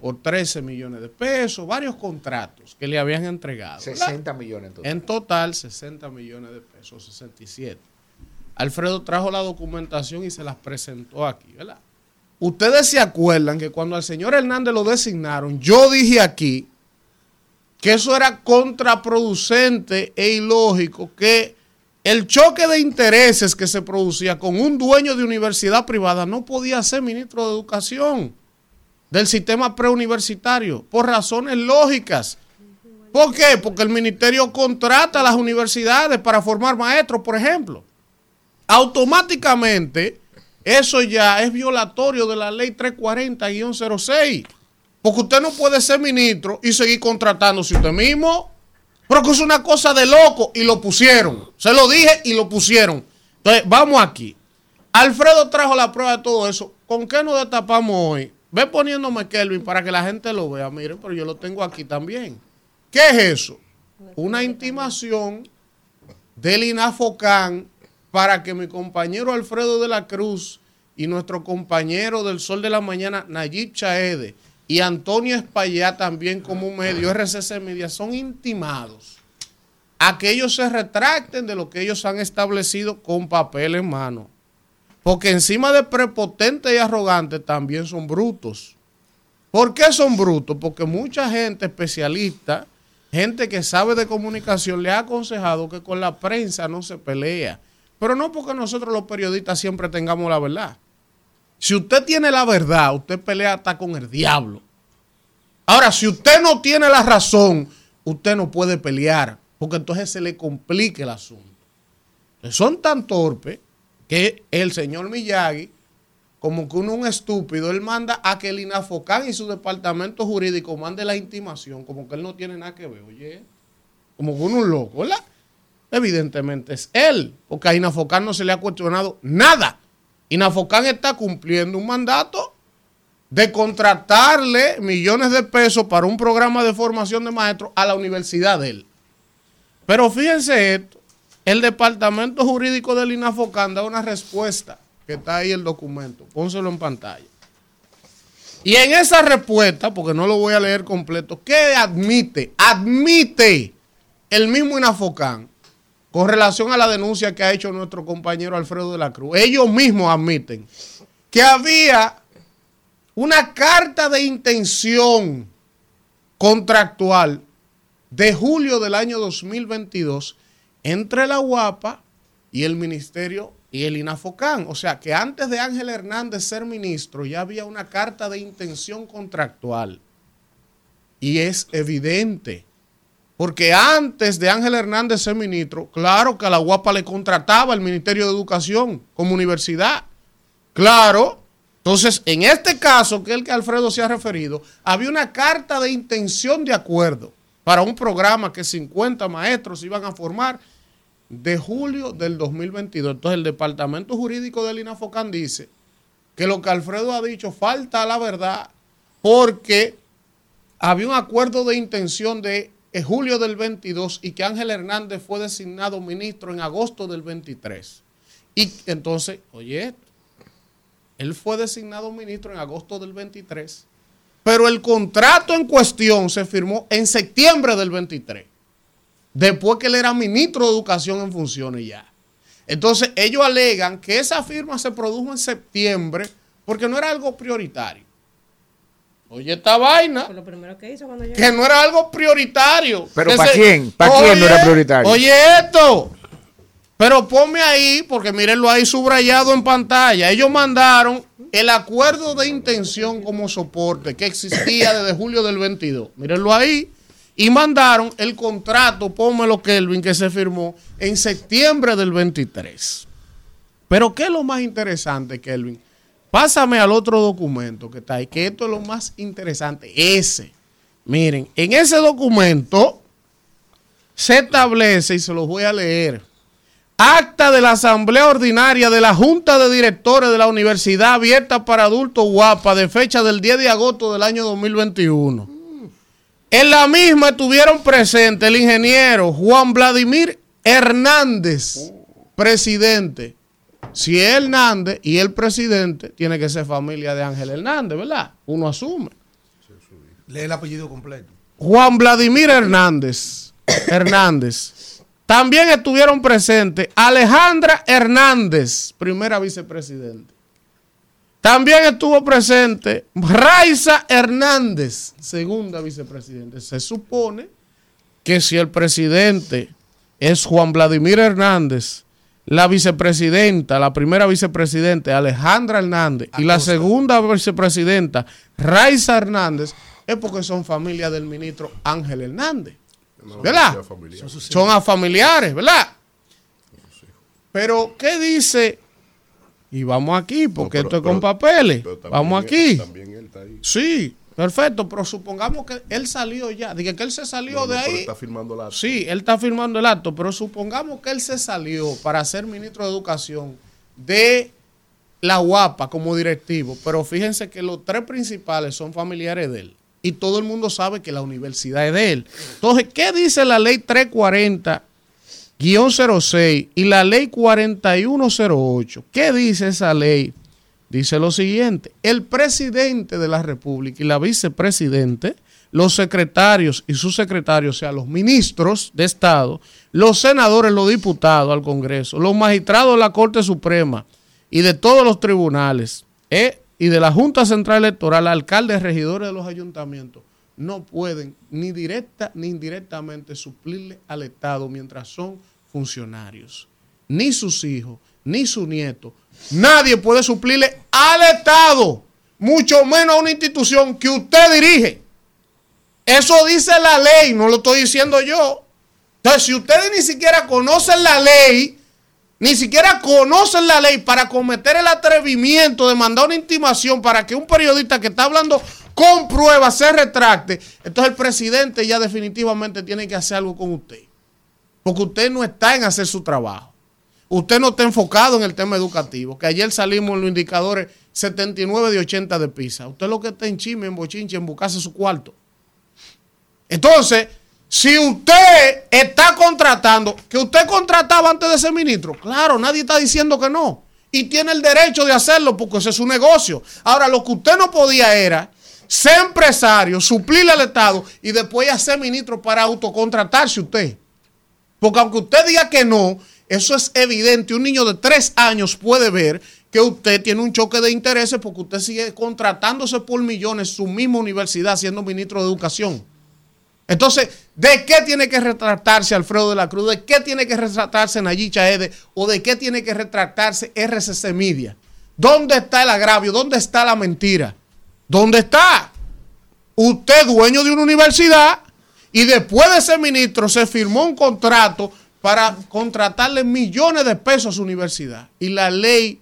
por 13 millones de pesos, varios contratos que le habían entregado. ¿verdad? 60 millones en total. En total, 60 millones de pesos, 67. Alfredo trajo la documentación y se las presentó aquí, ¿verdad? Ustedes se acuerdan que cuando al señor Hernández lo designaron, yo dije aquí que eso era contraproducente e ilógico, que el choque de intereses que se producía con un dueño de universidad privada no podía ser ministro de Educación del sistema preuniversitario, por razones lógicas. ¿Por qué? Porque el ministerio contrata a las universidades para formar maestros, por ejemplo. Automáticamente, eso ya es violatorio de la ley 340-06. Porque usted no puede ser ministro y seguir contratándose usted mismo. Pero que es una cosa de loco y lo pusieron. Se lo dije y lo pusieron. Entonces, vamos aquí. Alfredo trajo la prueba de todo eso. ¿Con qué nos destapamos hoy? Ve poniéndome Kelvin para que la gente lo vea. Miren, pero yo lo tengo aquí también. ¿Qué es eso? Una intimación del INAFOCAN para que mi compañero Alfredo de la Cruz y nuestro compañero del Sol de la Mañana, Nayib Chaede, y Antonio Espaillá también como medio, RCC Media, son intimados a que ellos se retracten de lo que ellos han establecido con papel en mano. Porque encima de prepotentes y arrogantes también son brutos. ¿Por qué son brutos? Porque mucha gente especialista, gente que sabe de comunicación, le ha aconsejado que con la prensa no se pelea. Pero no porque nosotros los periodistas siempre tengamos la verdad. Si usted tiene la verdad, usted pelea hasta con el diablo. Ahora, si usted no tiene la razón, usted no puede pelear, porque entonces se le complica el asunto. Son tan torpes que el señor Miyagi, como que uno es un estúpido, él manda a que el INAFOCAN y su departamento jurídico mande la intimación, como que él no tiene nada que ver, oye, como que uno es un loco, ¿verdad? Evidentemente es él, porque a INAFOCAN no se le ha cuestionado nada. INAFOCAN está cumpliendo un mandato de contratarle millones de pesos para un programa de formación de maestros a la universidad de él. Pero fíjense esto, el departamento jurídico del INAFOCAN da una respuesta, que está ahí el documento, pónselo en pantalla. Y en esa respuesta, porque no lo voy a leer completo, ¿qué admite? Admite el mismo INAFOCAN con relación a la denuncia que ha hecho nuestro compañero Alfredo de la Cruz. Ellos mismos admiten que había una carta de intención contractual de julio del año 2022 entre la UAPA y el Ministerio y el INAFOCAN. O sea que antes de Ángel Hernández ser ministro ya había una carta de intención contractual. Y es evidente. Porque antes de Ángel Hernández ser ministro, claro que a la UAPA le contrataba el Ministerio de Educación como universidad. Claro. Entonces, en este caso, que es el que Alfredo se ha referido, había una carta de intención de acuerdo para un programa que 50 maestros iban a formar de julio del 2022. Entonces, el Departamento Jurídico del INAFOCAN dice que lo que Alfredo ha dicho falta a la verdad porque había un acuerdo de intención de en julio del 22 y que Ángel Hernández fue designado ministro en agosto del 23. Y entonces, oye, él fue designado ministro en agosto del 23, pero el contrato en cuestión se firmó en septiembre del 23, después que él era ministro de Educación en funciones ya. Entonces, ellos alegan que esa firma se produjo en septiembre porque no era algo prioritario. Oye, esta vaina. Fue lo primero que hizo cuando llegó. Que no era algo prioritario. ¿Pero para quién? ¿Para quién no era prioritario? Oye, esto. Pero ponme ahí, porque mírenlo ahí subrayado en pantalla. Ellos mandaron el acuerdo de intención como soporte que existía desde julio del 22. Mírenlo ahí. Y mandaron el contrato, pónmelo Kelvin, que se firmó en septiembre del 23. Pero ¿qué es lo más interesante, Kelvin? Pásame al otro documento que está ahí, que esto es lo más interesante. Ese. Miren, en ese documento se establece, y se los voy a leer, acta de la Asamblea Ordinaria de la Junta de Directores de la Universidad Abierta para Adultos Guapa de fecha del 10 de agosto del año 2021. En la misma estuvieron presentes el ingeniero Juan Vladimir Hernández, presidente. Si es Hernández y el presidente, tiene que ser familia de Ángel Hernández, ¿verdad? Uno asume. Lee el apellido completo. Juan Vladimir Hernández. Hernández. También estuvieron presentes Alejandra Hernández, primera vicepresidente. También estuvo presente Raiza Hernández, segunda vicepresidente. Se supone que si el presidente es Juan Vladimir Hernández, la vicepresidenta, la primera vicepresidenta Alejandra Hernández y la segunda vicepresidenta Raiza Hernández, es porque son familia del ministro Ángel Hernández. ¿Verdad? Son a familiares, ¿verdad? Pero, ¿qué dice? Y vamos aquí, porque No, pero- esto es con pero- papeles. pero Vamos él- aquí. También él está ahí. Sí, perfecto, pero supongamos que él salió ya. Dije que él se salió No, de no, pero ahí. Está firmando la. Sí, él está firmando el acto, pero supongamos que él se salió para ser ministro de Educación de la UAPA como directivo, pero fíjense que los tres principales son familiares de él y todo el mundo sabe que la universidad es de él. Entonces, ¿qué dice la ley 340-06 y la ley 4108? ¿Qué dice esa ley? Dice lo siguiente, el presidente de la República y la vicepresidente, los secretarios y sus secretarios, o sea, los ministros de Estado, los senadores, los diputados al Congreso, los magistrados de la Corte Suprema y de todos los tribunales, ¿eh? y de la Junta Central Electoral, alcaldes, regidores de los ayuntamientos, no pueden ni directa ni indirectamente suplirle al Estado mientras son funcionarios. Ni sus hijos, ni su nieto. Nadie puede suplirle al Estado, mucho menos a una institución que usted dirige. Eso dice la ley, no lo estoy diciendo yo. Entonces, si ustedes ni siquiera conocen la ley, ni siquiera conocen la ley para cometer el atrevimiento de mandar una intimación para que un periodista que está hablando con pruebas se retracte, entonces el presidente ya definitivamente tiene que hacer algo con usted. Porque usted no está en hacer su trabajo. Usted no está enfocado en el tema educativo, que ayer salimos en los indicadores 79 de 80 de PISA. Usted lo que está en chisme, en bochinche, en buscarse su cuarto. Entonces, si usted está contratando, que usted contrataba antes de ser ministro, claro, nadie está diciendo que no. Y tiene el derecho de hacerlo porque ese es su negocio. Ahora, lo que usted no podía era ser empresario, suplirle al Estado y después hacer ministro para autocontratarse usted. Porque aunque usted diga que no, eso es evidente. Un niño de tres años puede ver que usted tiene un choque de intereses porque usted sigue contratándose por millones su misma universidad siendo ministro de Educación. Entonces, ¿de qué tiene que retratarse Alfredo de la Cruz? ¿De qué tiene que retratarse Nayicha Ede? ¿O de qué tiene que retratarse RCC Media? ¿Dónde está el agravio? ¿Dónde está la mentira? ¿Dónde está? Usted, dueño de una universidad, y después de ser ministro, se firmó un contrato para contratarle millones de pesos a su universidad. Y la ley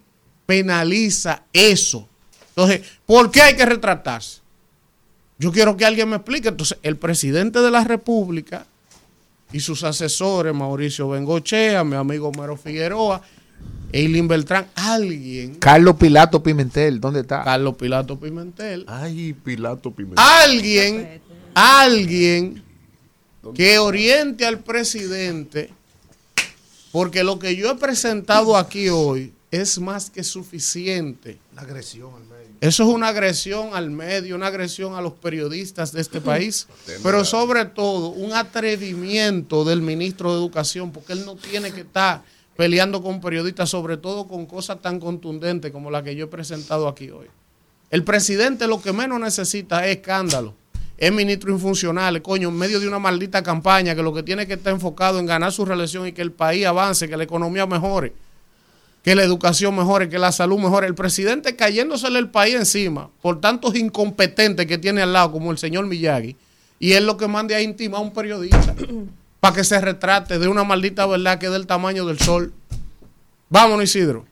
penaliza eso. Entonces, ¿por qué hay que retratarse? Yo quiero que alguien me explique. Entonces, el presidente de la República y sus asesores, Mauricio Bengochea, mi amigo Mero Figueroa, Eileen Beltrán, alguien, Carlos Pilato Pimentel, ¿dónde está? Carlos Pilato Pimentel, Ay, Pilato Pimentel. alguien, alguien que oriente al presidente, porque lo que yo he presentado aquí hoy es más que suficiente. Una agresión al medio. Eso es una agresión al medio, una agresión a los periodistas de este país, pero sobre todo un atrevimiento del ministro de Educación, porque él no tiene que estar peleando con periodistas, sobre todo con cosas tan contundentes como la que yo he presentado aquí hoy. El presidente lo que menos necesita es escándalo. Es ministro infuncional, coño, en medio de una maldita campaña que lo que tiene que estar enfocado en ganar su reelección y que el país avance, que la economía mejore que la educación mejore, que la salud mejore. El presidente cayéndosele el país encima por tantos incompetentes que tiene al lado, como el señor Miyagi, y él lo que mande a intimar a un periodista para que se retrate de una maldita verdad que es del tamaño del sol. Vámonos, Isidro.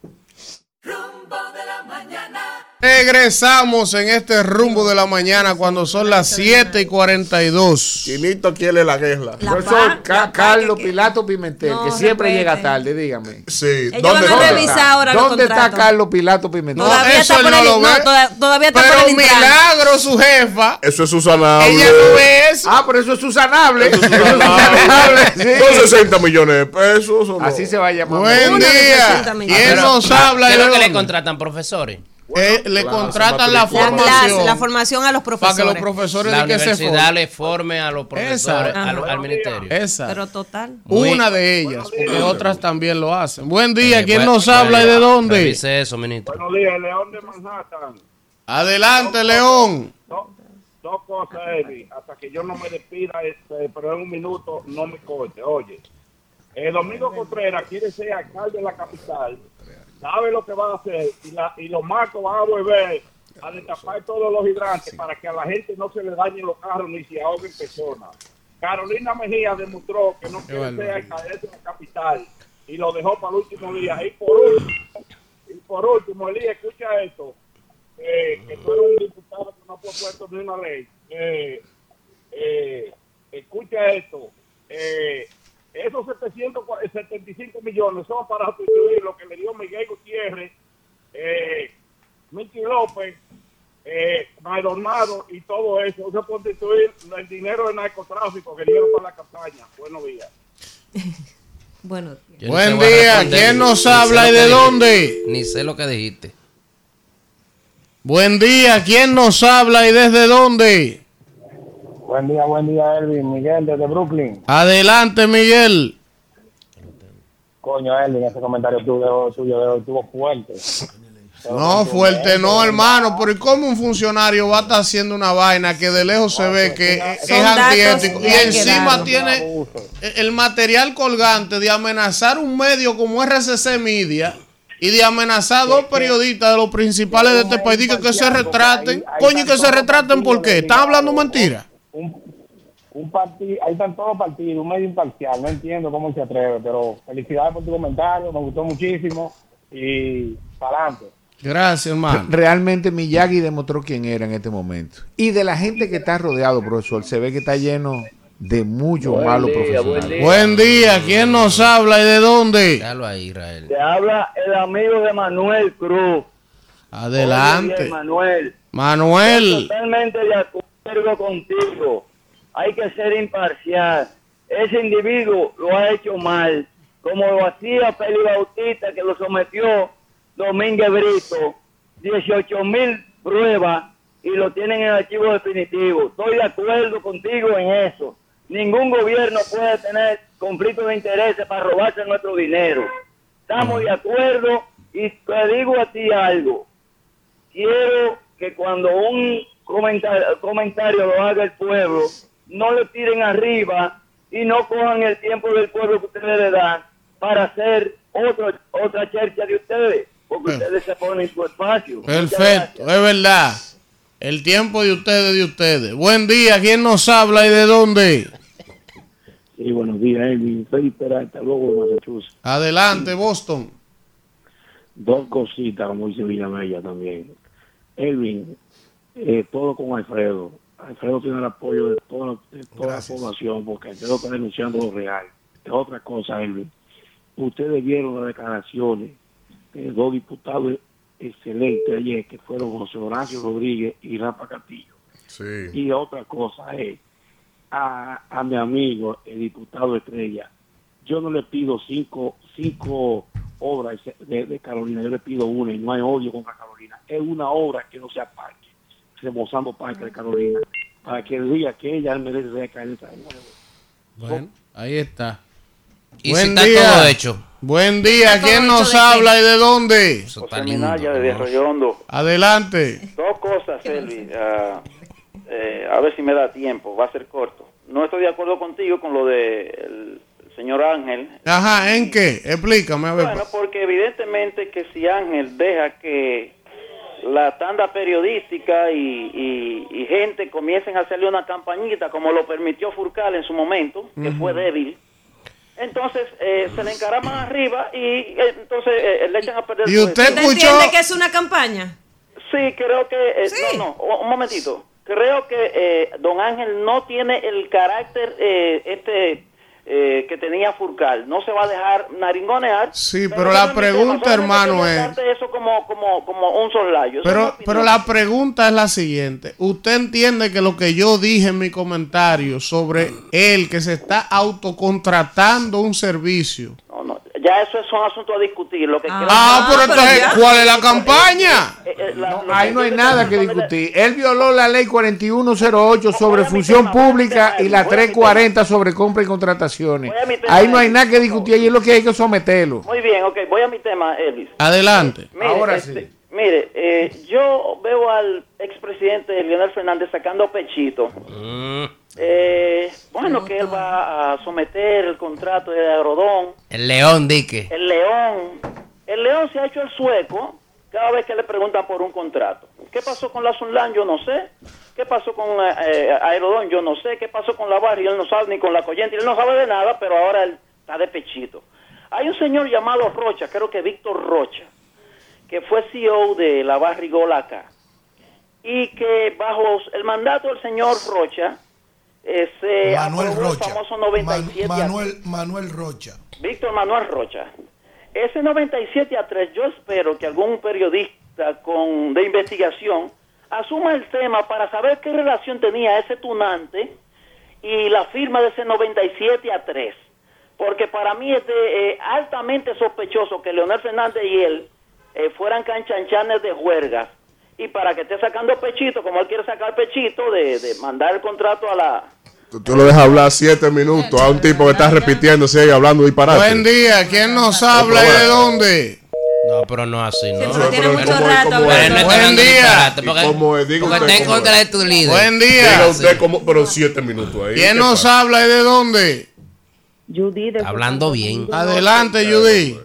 Regresamos en este rumbo de la mañana cuando son las 7 y 42. Chinito quiere la guerra. La Profesor pa- Ca- Carlos Pilato Pimentel, No, que siempre llega tarde, dígame. Sí, Ellos ¿dónde van a está? revisar ahora ¿Dónde está. Carlos Pilato Pimentel? No, Todavía eso está por no el- lo no, ve. toda- todavía está Pero por el. Milagro, su jefa, Eso es susanable. ella no ve eso. Ah, pero eso es susanable. Eso es susanable. sí. Son 60 millones de pesos. ¿o no? Así se va a llamar. Buen día. 60 millones. ¿Quién Pero, nos habla ¿Qué es lo que le contratan, profesores? Eh, le claro, contratan se la formación. la formación a los para que profesores. los profesores La de que se universidad formen. le forme a los profesores, al ministerio. Esa. Pero total. Muy- Una de ellas, porque otras también lo hacen. Buen día, Eh, ¿quién bueno, nos habla y de dónde? Revise eso, ministro. Buenos días, León de Manhattan. Adelante, León. Dos, dos cosas, Eddie, hasta que yo no me despida, este, pero en un minuto no me corte. Oye, el Domingo Contreras quiere ser alcalde de la capital, sabe lo que va a hacer y, la, y los marcos van a volver a destapar todos los hidrantes para que a la gente no se le dañen los carros ni se ahoguen personas. Carolina Mejía demostró que no quiere ser alcaldesa de la capital y lo dejó para el último día. Y por último, y por último, Elí, escucha esto eh, que tú eres un diputado que no ha propuesto ni una ley. Eh, eh, escucha esto. Eh, esos 775 millones son para sustituir lo que le dio Miguel Gutiérrez, eh, Miki López, eh, Maldonado y todo eso. Eso es constituir el dinero de narcotráfico que dieron para la campaña. Buenos días. Bueno, Yo ni Buen día, ¿quién nos ni habla y de dijiste. dónde? Ni sé lo que dijiste. Buen día, ¿quién nos habla y desde dónde? Buen día, buen día, Elvin. Miguel desde Brooklyn. Adelante, Miguel. Coño, Elvin, ese comentario tuyo, tuyo de hoy estuvo fuerte. No, fuerte no, hermano, pero ¿y cómo un funcionario va a estar haciendo una vaina que de lejos se ve que es antiético y encima tiene el material colgante de amenazar un medio como RCC Media y de amenazar a dos periodistas de los principales de este país que, se retraten? Coño, y que se retraten ¿por qué? ¿Están hablando mentira? Un, un partido, ahí están todos los partidos, un medio imparcial, no entiendo cómo se atreve, pero felicidades por tu comentario, me gustó muchísimo y para adelante. Gracias, hermano. Realmente Miyagi demostró quién era en este momento. Y de la gente que está rodeado, profesor, se ve que está lleno de muchos malos profesionales. Buen día, ¿quién nos habla y de dónde? Déjalo ahí, Israel. Te habla el amigo de Manuel Cruz. Adelante. Manuel. Manuel. Totalmente de acuerdo contigo. Hay que ser imparcial. Ese individuo lo ha hecho mal. Como lo hacía Feli Bautista, que lo sometió Domínguez Brito. 18 mil pruebas y lo tienen en archivo definitivo. Estoy de acuerdo contigo en eso. Ningún gobierno puede tener conflicto de intereses para robarse nuestro dinero. Estamos de acuerdo y te digo a ti algo quiero que cuando un comentario, comentario lo haga el pueblo, no le tiren arriba y no cojan el tiempo del pueblo que ustedes le dan para hacer otro, otra chercha de ustedes, porque ustedes se ponen en su espacio. Perfecto, es verdad. El tiempo de ustedes, de ustedes. Buen día, ¿quién nos habla y de dónde? Sí, buenos días, Elvin. Soy Peralta, luego de Massachusetts. Adelante, Boston. Dos cositas, como dice Villamella también. Elvin, eh, todo con Alfredo. Alfredo tiene el apoyo de toda, de toda la población porque Alfredo está denunciando lo real. Es otra cosa, Elvin. Ustedes vieron las declaraciones de dos diputados excelentes ayer, que fueron José Horacio Rodríguez y Rafa Castillo. Sí. Y otra cosa es, a, a mi amigo, el diputado Estrella, yo no le pido cinco, cinco obras de, de Carolina, yo le pido una y no hay odio contra Carolina. Es una obra que no sea parque, remozando parque de Carolina, para que diga que ella merece ser alcaldesa de nuevo. Bueno, ahí está. Y Buen si está día. todo hecho. Buen día, Está ¿quién nos habla y de dónde? Está José. Minaya de. Arroyondo. Adelante. Dos cosas, Elvi. ah, eh, a ver si me da tiempo, va a ser corto. No estoy de acuerdo contigo con lo de el señor Ángel. Ajá, ¿en qué? Explícame, a ver. Bueno, porque evidentemente que si Ángel deja que la tanda periodística y, y- y gente comiencen a hacerle una campañita como lo permitió Furcal en su momento, que fue débil, entonces eh, se le encaraman arriba y eh, entonces eh, le echan a perder ¿Y su usted entiende que es una campaña? Sí, creo que... eh, No, no, un momentito. Creo que eh, don Ángel no tiene el carácter eh, este eh, que tenía Furcal. No se va a dejar naringonear. Sí, pero la no pregunta, hermano, es... eso como, como, como un soslayo. Pero, pero la pregunta es la siguiente. ¿Usted entiende que lo que yo dije en mi comentario sobre él que se está autocontratando un servicio? Ya eso es un asunto a discutir. Lo que Ah, pero entonces, ¿cuál es la campaña? Ahí no hay nada que discutir. Él violó la ley 4108 sobre función pública y la 340 sobre compra y contrataciones. Ahí no hay nada que discutir. Ahí es lo que hay que someterlo. Muy bien, ok. Voy a mi tema, Elvis. Adelante. Mire, este, Mire, eh, yo veo al expresidente Leonel Fernández sacando pechito. Eh, bueno, que él va a someter el contrato de Agrodón. El león dique. El León. El León se ha hecho el sueco cada vez que le preguntan por un contrato. ¿Qué pasó con la Sunlan? Yo no sé. ¿Qué pasó con eh, eh, Aerodón? Yo no sé. ¿Qué pasó con la Barri? Él no sabe ni con la Coyente. Él no sabe de nada, pero ahora él está de pechito. Hay un señor llamado Rocha, creo que Víctor Rocha, que fue CEO de la Barri Golaca y que bajo el mandato del señor Rocha eh, se Manuel Rocha. famoso Man- 97 a Manuel, Manuel Rocha. Víctor Manuel Rocha. Ese 97 a 3, yo espero que algún periodista con, de investigación asuma el tema para saber qué relación tenía ese tunante y la firma de ese 97 a 3. Porque para mí es de, eh, altamente sospechoso que Leonel Fernández y él eh, fueran canchanchanes de juergas. Y para que esté sacando pechito, como él quiere sacar pechito, de, de mandar el contrato a la, Tú, tú lo dejas hablar siete minutos a un tipo que está repitiendo, sigue hablando disparate. Buen día, ¿quién nos habla y de dónde? No, pero no así, ¿no? pero tiene mucho ¿cómo es? rato ¿Cómo es? hablando. Pero no está Buen día. ¿Y Porque, cómo es? Diga porque usted está en cómo contra es. de tu líder. Buen día. Diga usted cómo, pero siete minutos ahí. ¿Quién ¿qué nos pasa? habla y de dónde? Judy de Hablando bien. Adelante, Judy.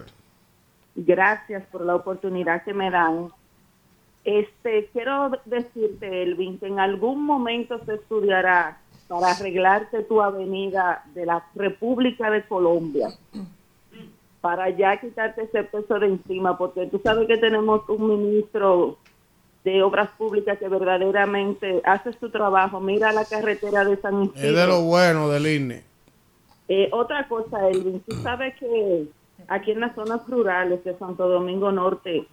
Gracias por la oportunidad que me dan. Este, quiero decirte, Elvin, que en algún momento se estudiará para arreglarte tu avenida de la República de Colombia, para ya quitarte ese peso de encima, porque tú sabes que tenemos un ministro de Obras Públicas que verdaderamente hace su trabajo. Mira la carretera de San Isidro. Es de lo bueno del INE. Eh, otra cosa, Elvin, tú sabes que aquí en las zonas rurales de Santo Domingo Norte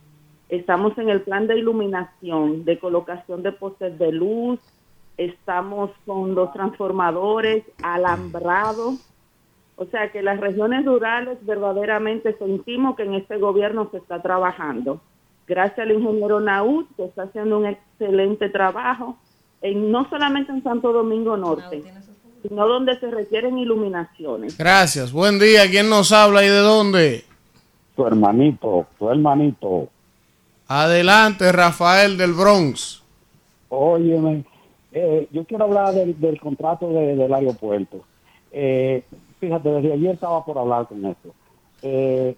estamos en el plan de iluminación, de colocación de postes de luz, estamos con los transformadores, alambrado. O sea que las regiones rurales verdaderamente sentimos que en este gobierno se está trabajando. Gracias al ingeniero Naud, que está haciendo un excelente trabajo, en, no solamente en Santo Domingo Norte, sino donde se requieren iluminaciones. Gracias. Buen día, ¿quién nos habla y de dónde? Tu hermanito, tu hermanito. Adelante, Rafael del Bronx. Óyeme, eh, yo quiero hablar del, del contrato de- del aeropuerto. Eh, fíjate, desde ayer estaba por hablar con esto. Eh,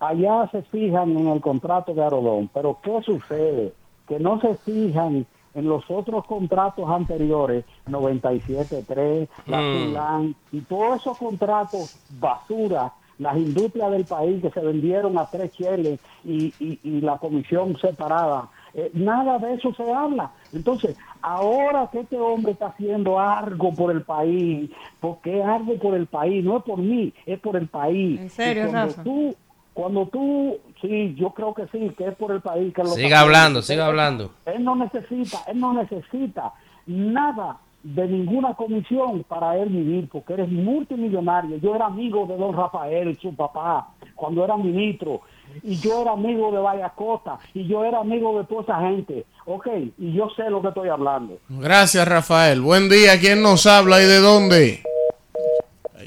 allá se fijan en el contrato de Arodón, pero ¿qué sucede? Que no se fijan en los otros contratos anteriores, 97.3, la Mm. Fulan, y todos esos contratos basura, las industrias del país que se vendieron a tres cheles y, y- y la comisión separada. Eh, nada de eso se habla. Entonces, ahora que este hombre está haciendo algo por el país, porque es algo por el país, no es por mí, es por el país. ¿En serio, Rafa? tú, cuando tú, sí, yo creo que sí, que es por el país. Que lo Siga hablando, siga hablando. Él no necesita, él no necesita nada de ninguna comisión para él vivir, porque eres multimillonario. Yo era amigo de don Rafael, su papá, cuando era ministro, y yo era amigo de Vallacota, y yo era amigo de toda esa gente. Ok, y yo sé lo que estoy hablando. Gracias, Rafael. Buen día, ¿quién nos habla y de dónde?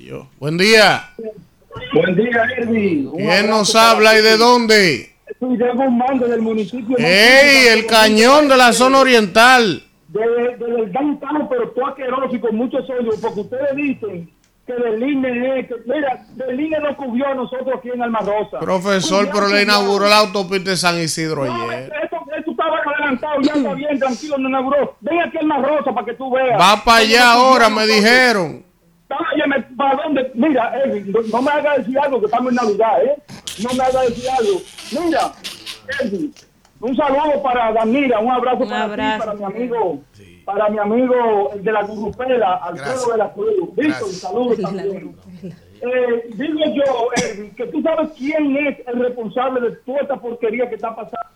Yo. Buen día. Buen día, Erwin. ¿Quién nos habla y de dónde? Soy Armando del municipio. ¡Ey! El cañón de la zona oriental. Desde de, el downtown, pero todo asqueroso y con muchos hoyos, porque ustedes dicen que del INE es, que, mira, del INE nos cubrió a nosotros aquí en Alma Rosa. Profesor, pero le inauguró la autopista de San Isidro No, ayer. esto, esto estaba adelantado, ya está bien, tranquilo, no inauguró. Ven aquí a Alma Rosa para que tú veas. Va para allá ahora, me dijeron. Óyeme, ¿para dónde? Mira, Edwin, no, no me hagas decir algo que estamos en Navidad, ¿eh? No me hagas decir algo. Mira, Edwin, Un saludo para Danira, un abrazo, Un para abrazo. ti, para mi amigo, para mi amigo el de la Gurrupela, Alfredo de la Cruz. Víctor, un Gracias. saludo también. Eh, digo yo, eh, que tú sabes quién es el responsable de toda esta porquería que está pasando.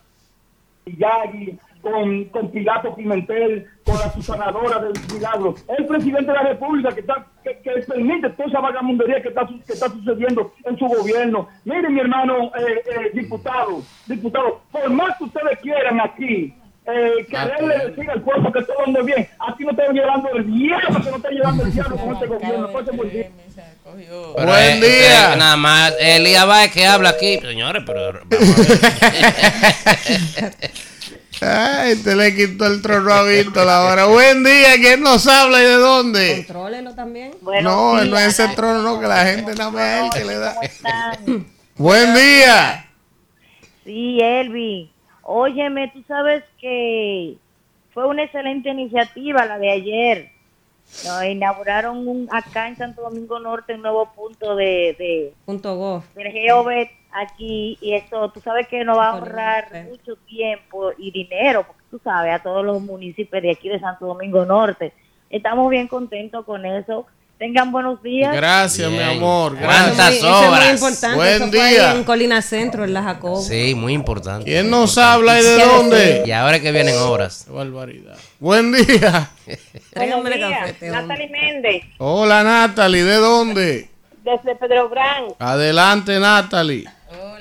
Yagi, con, con Pilato Pimentel, con la susanadora del milagro. El presidente de la República que, está, que, que permite toda esa vagamundería que está, su- que está sucediendo en su gobierno. Miren, mi hermano eh, eh, diputado, diputado, por más que ustedes quieran aquí, eh, quererle decir al pueblo que todo ande bien, aquí no están llevando el diablo, que no están llevando el diablo con este gobierno. Bien. Pero Buen es- día. nada más Elías Báez que habla aquí. Señores, pero vamos a ver. Ay, te le quitó el trono a Víctor ahora. Buen día, ¿quién nos habla y de dónde? Contrólelo también. no, él no es ese trono, no, que la gente nada más a él que le da. Buen día. Sí, Elvi. Óyeme, tú sabes que fue una excelente iniciativa la de ayer. No, inauguraron un, acá en Santo Domingo Norte un nuevo punto de, de Punto gov. del GeoBet aquí y eso, tú sabes que nos va a ahorrar mucho tiempo y dinero, porque tú sabes, a todos los municipios de aquí de Santo Domingo Norte. Estamos bien contentos con eso. Tengan buenos días. Gracias, mi Bien. amor. ¿Cuántas Gracias. Eso es muy obras? importante. Buen eso día. en Colina Centro, en la Jacob. Sí, muy importante. ¿Quién nos habla y de ¿Qué dónde? Y ahora que vienen obras. Qué barbaridad. Buen día. Buenos días. Natalie Méndez, Hola, Natalie, ¿de dónde? desde Pedro Brán. Adelante, Natalie.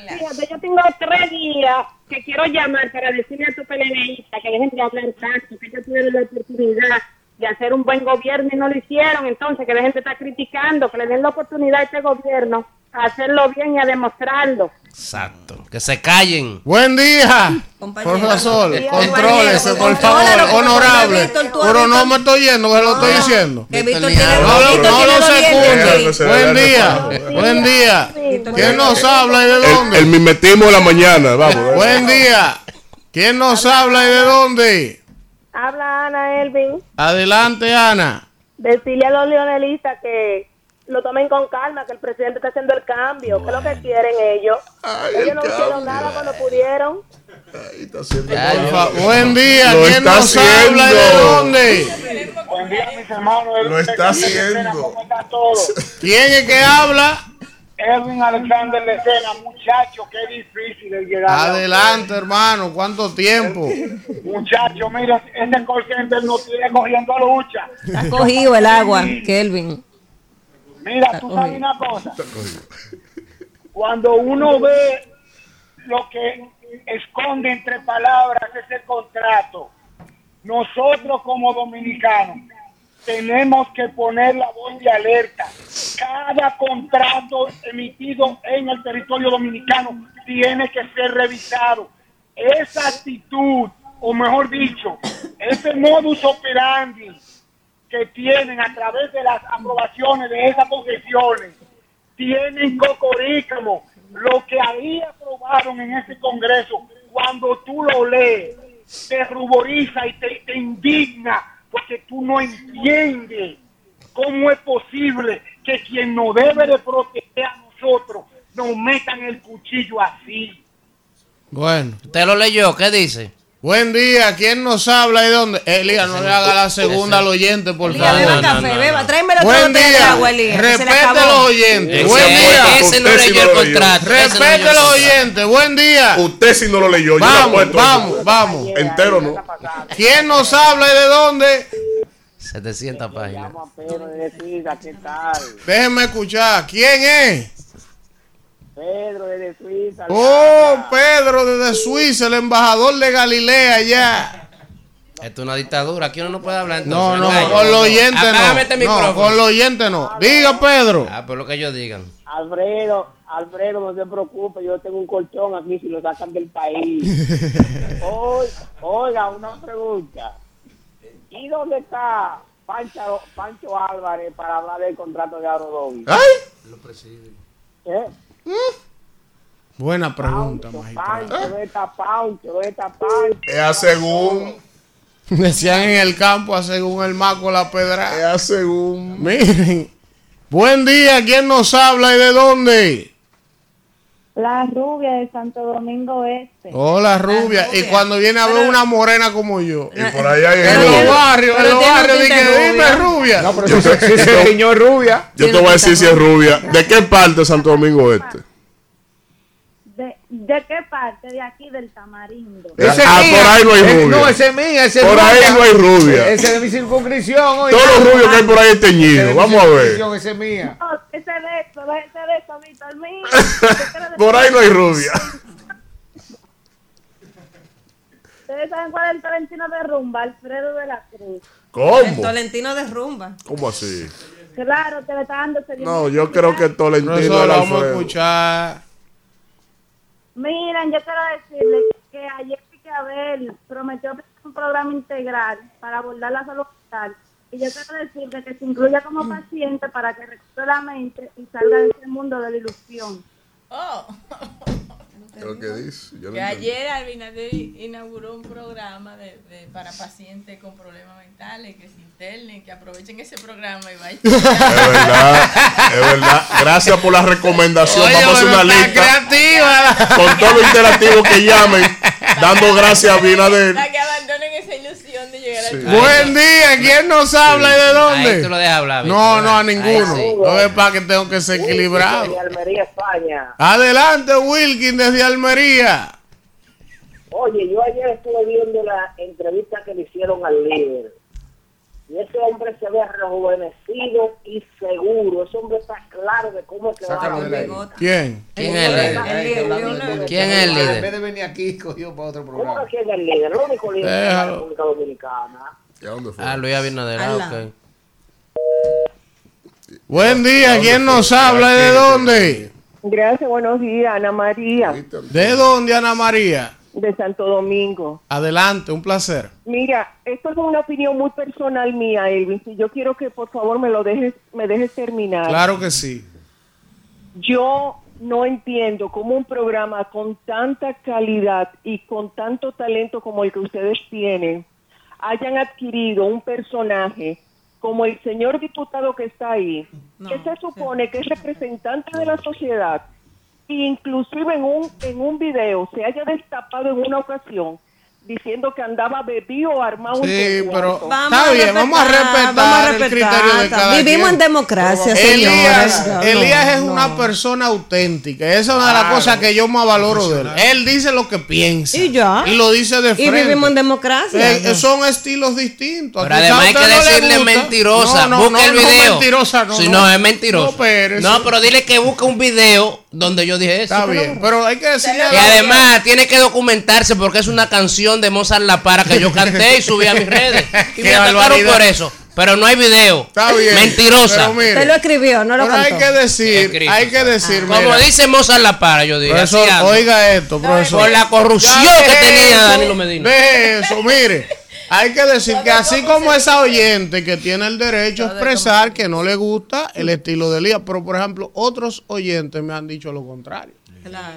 Fíjate, yo tengo tres días que quiero llamar para decirle a tu PLNista que dejen de hablar tanto, que ellos tuvieron la oportunidad de hacer un buen gobierno y no lo hicieron, entonces que dejen de estar criticando, que le den la oportunidad a este gobierno hacerlo bien y a demostrarlo. Exacto. Que se callen. Buen día. Profesor, contrólese, por favor, honorable. Pero no me estoy yendo, que lo estoy diciendo. No, lo- secunde. Buen día. Buen día. ¿Quién nos habla y de dónde? el mimetismo de la mañana, vamos. Buen día. ¿Quién nos habla y de dónde? Habla Ana Elvin, Adelante, Ana. decirle a los leonelistas que lo tomen con calma, que el presidente está haciendo el cambio, que es lo que quieren ellos. Ay, ellos el no hicieron nada cuando pudieron. Ahí está haciendo fa- Buen día. Lo ¿Quién está nos habla y de dónde? Buen día, mis hermanos. Lo está haciendo. ¿Quién es que habla? Edwin Alexander Lecena, muchacho, qué difícil el llegar. Adelante, hermano. ¿Cuánto tiempo? Muchacho, mira, ese call center no tiene cogiendo lucha. Está cogido el agua, Kelvin. Mira, tú sabes una cosa. Cuando uno ve lo que esconde entre palabras ese contrato, nosotros como dominicanos tenemos que poner la voz de alerta. Cada contrato emitido en el territorio dominicano tiene que ser revisado. Esa actitud, o mejor dicho, ese modus operandi que tienen a través de las aprobaciones de esas concesiones, tienen cocorícamo. Lo que ahí aprobaron en ese Congreso, cuando tú lo lees, te ruboriza y te, te indigna, porque tú no entiendes cómo es posible que quien nos debe de proteger a nosotros nos metan el cuchillo así. Bueno. ¿Usted lo leyó? ¿Qué dice? Buen día. ¿Quién nos habla y de dónde? Elías, no le haga la segunda al oyente, por Elías, beba favor. café, beba. Tráeme otro Buen día. Respete los oyentes. Ese- Buen día. Ese no leyó el contrato. Respete los oyentes. Buen día. Usted si no lo leyó. yo lo Vamos, vamos, vamos. Entero no. ¿Quién nos habla y de dónde? 700 páginas. Llamo a Pedro de Suiza, ¿qué tal? Déjenme escuchar. ¿Quién es? Pedro de Suiza. Oh, Pedro desde Suiza, el embajador de Galilea ya. Esto es una dictadura. Aquí uno no puede hablar No, entonces. no, con los oyentes este no. No, con los oyentes no. Diga, Pedro. Ah, por lo que ellos digan. Alfredo, Alfredo, no se preocupe, yo tengo un colchón aquí si lo sacan del país. Oiga, una pregunta. ¿Y dónde está Pancho, Pancho Álvarez para hablar del contrato de Arodovi? ¡Ay! ¿Eh? Buena pregunta, magistrado. Es a según. Decían en el campo, a según el maco la Es pedra. a según. Miren. Buen día, ¿quién nos habla y de dónde? La rubia de Santo Domingo Este. Hola, rubia. Y cuando viene a ver una morena como yo. Y por allá hay En los barrios, en los barrios, dije, dime rubia. No, pero si rubia. Yo te voy a decir si es rubia. ¿De qué parte de Santo Domingo Este? ¿De, ¿De qué parte? De aquí, del Tamarindo. Ese Ah, es mía. por ahí no hay Eh, rubia. No, ese es mía, ese es Por ahí rubia. no hay rubia. Ese es de mi circunscripción. oiga. Todos los rubios que hay por ahí es Ese de teñido. Vamos a ver. Ese es mía. No, ese de eso, déjese de eso, Víctor. Mira. Por ahí no hay rubia. Ustedes saben cuál es el Tolentino de rumba, Alfredo de la Cruz. El ¿Cómo? Tolentino de rumba. ¿Cómo así? Claro, te le está dando ese No, yo creo que Tolentino Eso era lo vamos a escuchar. Miren, yo quiero decirles que ayer que Abel prometió un programa integral para abordar la salud mental. Y yo quiero decirle que se incluya como paciente para que recupere la mente y salga de ese mundo de la ilusión. Oh, ¿Qué es lo que dice? Yo no que entiendo. ayer Abinader inauguró un programa de, de- para pacientes con problemas mentales que se internen, que aprovechen ese programa y vayan. Es verdad, es verdad. Gracias por la recomendación. Oye, Vamos a hacer una lista creativa. con todos los interactivos que llamen, dando gracias a Abinader. Para que abandonen esa ilusión de llegar Sí. al Buen día, ¿quién nos habla y de Ahí dónde? tú lo dejas hablar. No, no, a ninguno. Ahí sí. No es para que tengo que ser equilibrado. De Almería, España. Adelante, Wilkin, desde Almería. Oye, yo ayer estuve viendo la entrevista que le hicieron al líder. Y ese hombre se ve rejuvenecido y seguro. Ese hombre está claro de cómo es que va a la. ¿Quién? ¿Quién es el líder? ¿Quién es el En vez líder? de venir aquí, cogió para otro ¿Cómo programa. que quién es el líder? El único líder de la. República Dominicana. ¿Y a dónde fue? Ah, Luis Abinader. ah, ok. Buen día, ¿quién nos habla y de dónde? Gracias, buenos días, Ana María, ¿De dónde, Ana María? de Santo Domingo. Adelante, un placer. Mira, esto es una opinión muy personal mía, Elvin. Si yo quiero que por favor me lo dejes, me dejes terminar. Claro que sí. Yo no entiendo cómo un programa con tanta calidad y con tanto talento como el que ustedes tienen hayan adquirido un personaje como el señor diputado que está ahí, que se supone que es representante de la sociedad, e inclusive en un, en un video se haya destapado en una ocasión diciendo que andaba bebido armado Sí, su pero está bien, vamos a respetar, vamos a el criterio de cada Vivimos quien. en democracia, Elías, señores. No, Elías es no. una persona auténtica. Esa es una de las Claro. cosas que yo más valoro de él. Él dice lo que piensa. Y ya. Y lo dice de Y frente. vivimos en democracia. Eh, son estilos distintos. Pero además hay que no decirle mentirosa. No, no, busca no, el no, video. mentirosa, no, si no. no, es mentiroso. No, pero dile que busque un video donde yo dije eso. Está bien, pero hay que decirle Y además tiene que documentarse porque es una canción de Mozart La Para que yo canté y subí a mis redes. Y me atacaron barbaridad. por eso. Pero no hay video. Está bien. Mentirosa. Pero mire, Usted lo escribió, no lo pero hay que decir, Escrito. hay que decir, Como mira, dice Mozart La Para, yo dije. profesor, oiga esto, profesor. Por la corrupción que tenía eso, Danilo Medina. deje eso, mire. Hay que decir que así como esa oyente que tiene el derecho a expresar que no le gusta el estilo de Elías, pero por ejemplo, otros oyentes me han dicho lo contrario.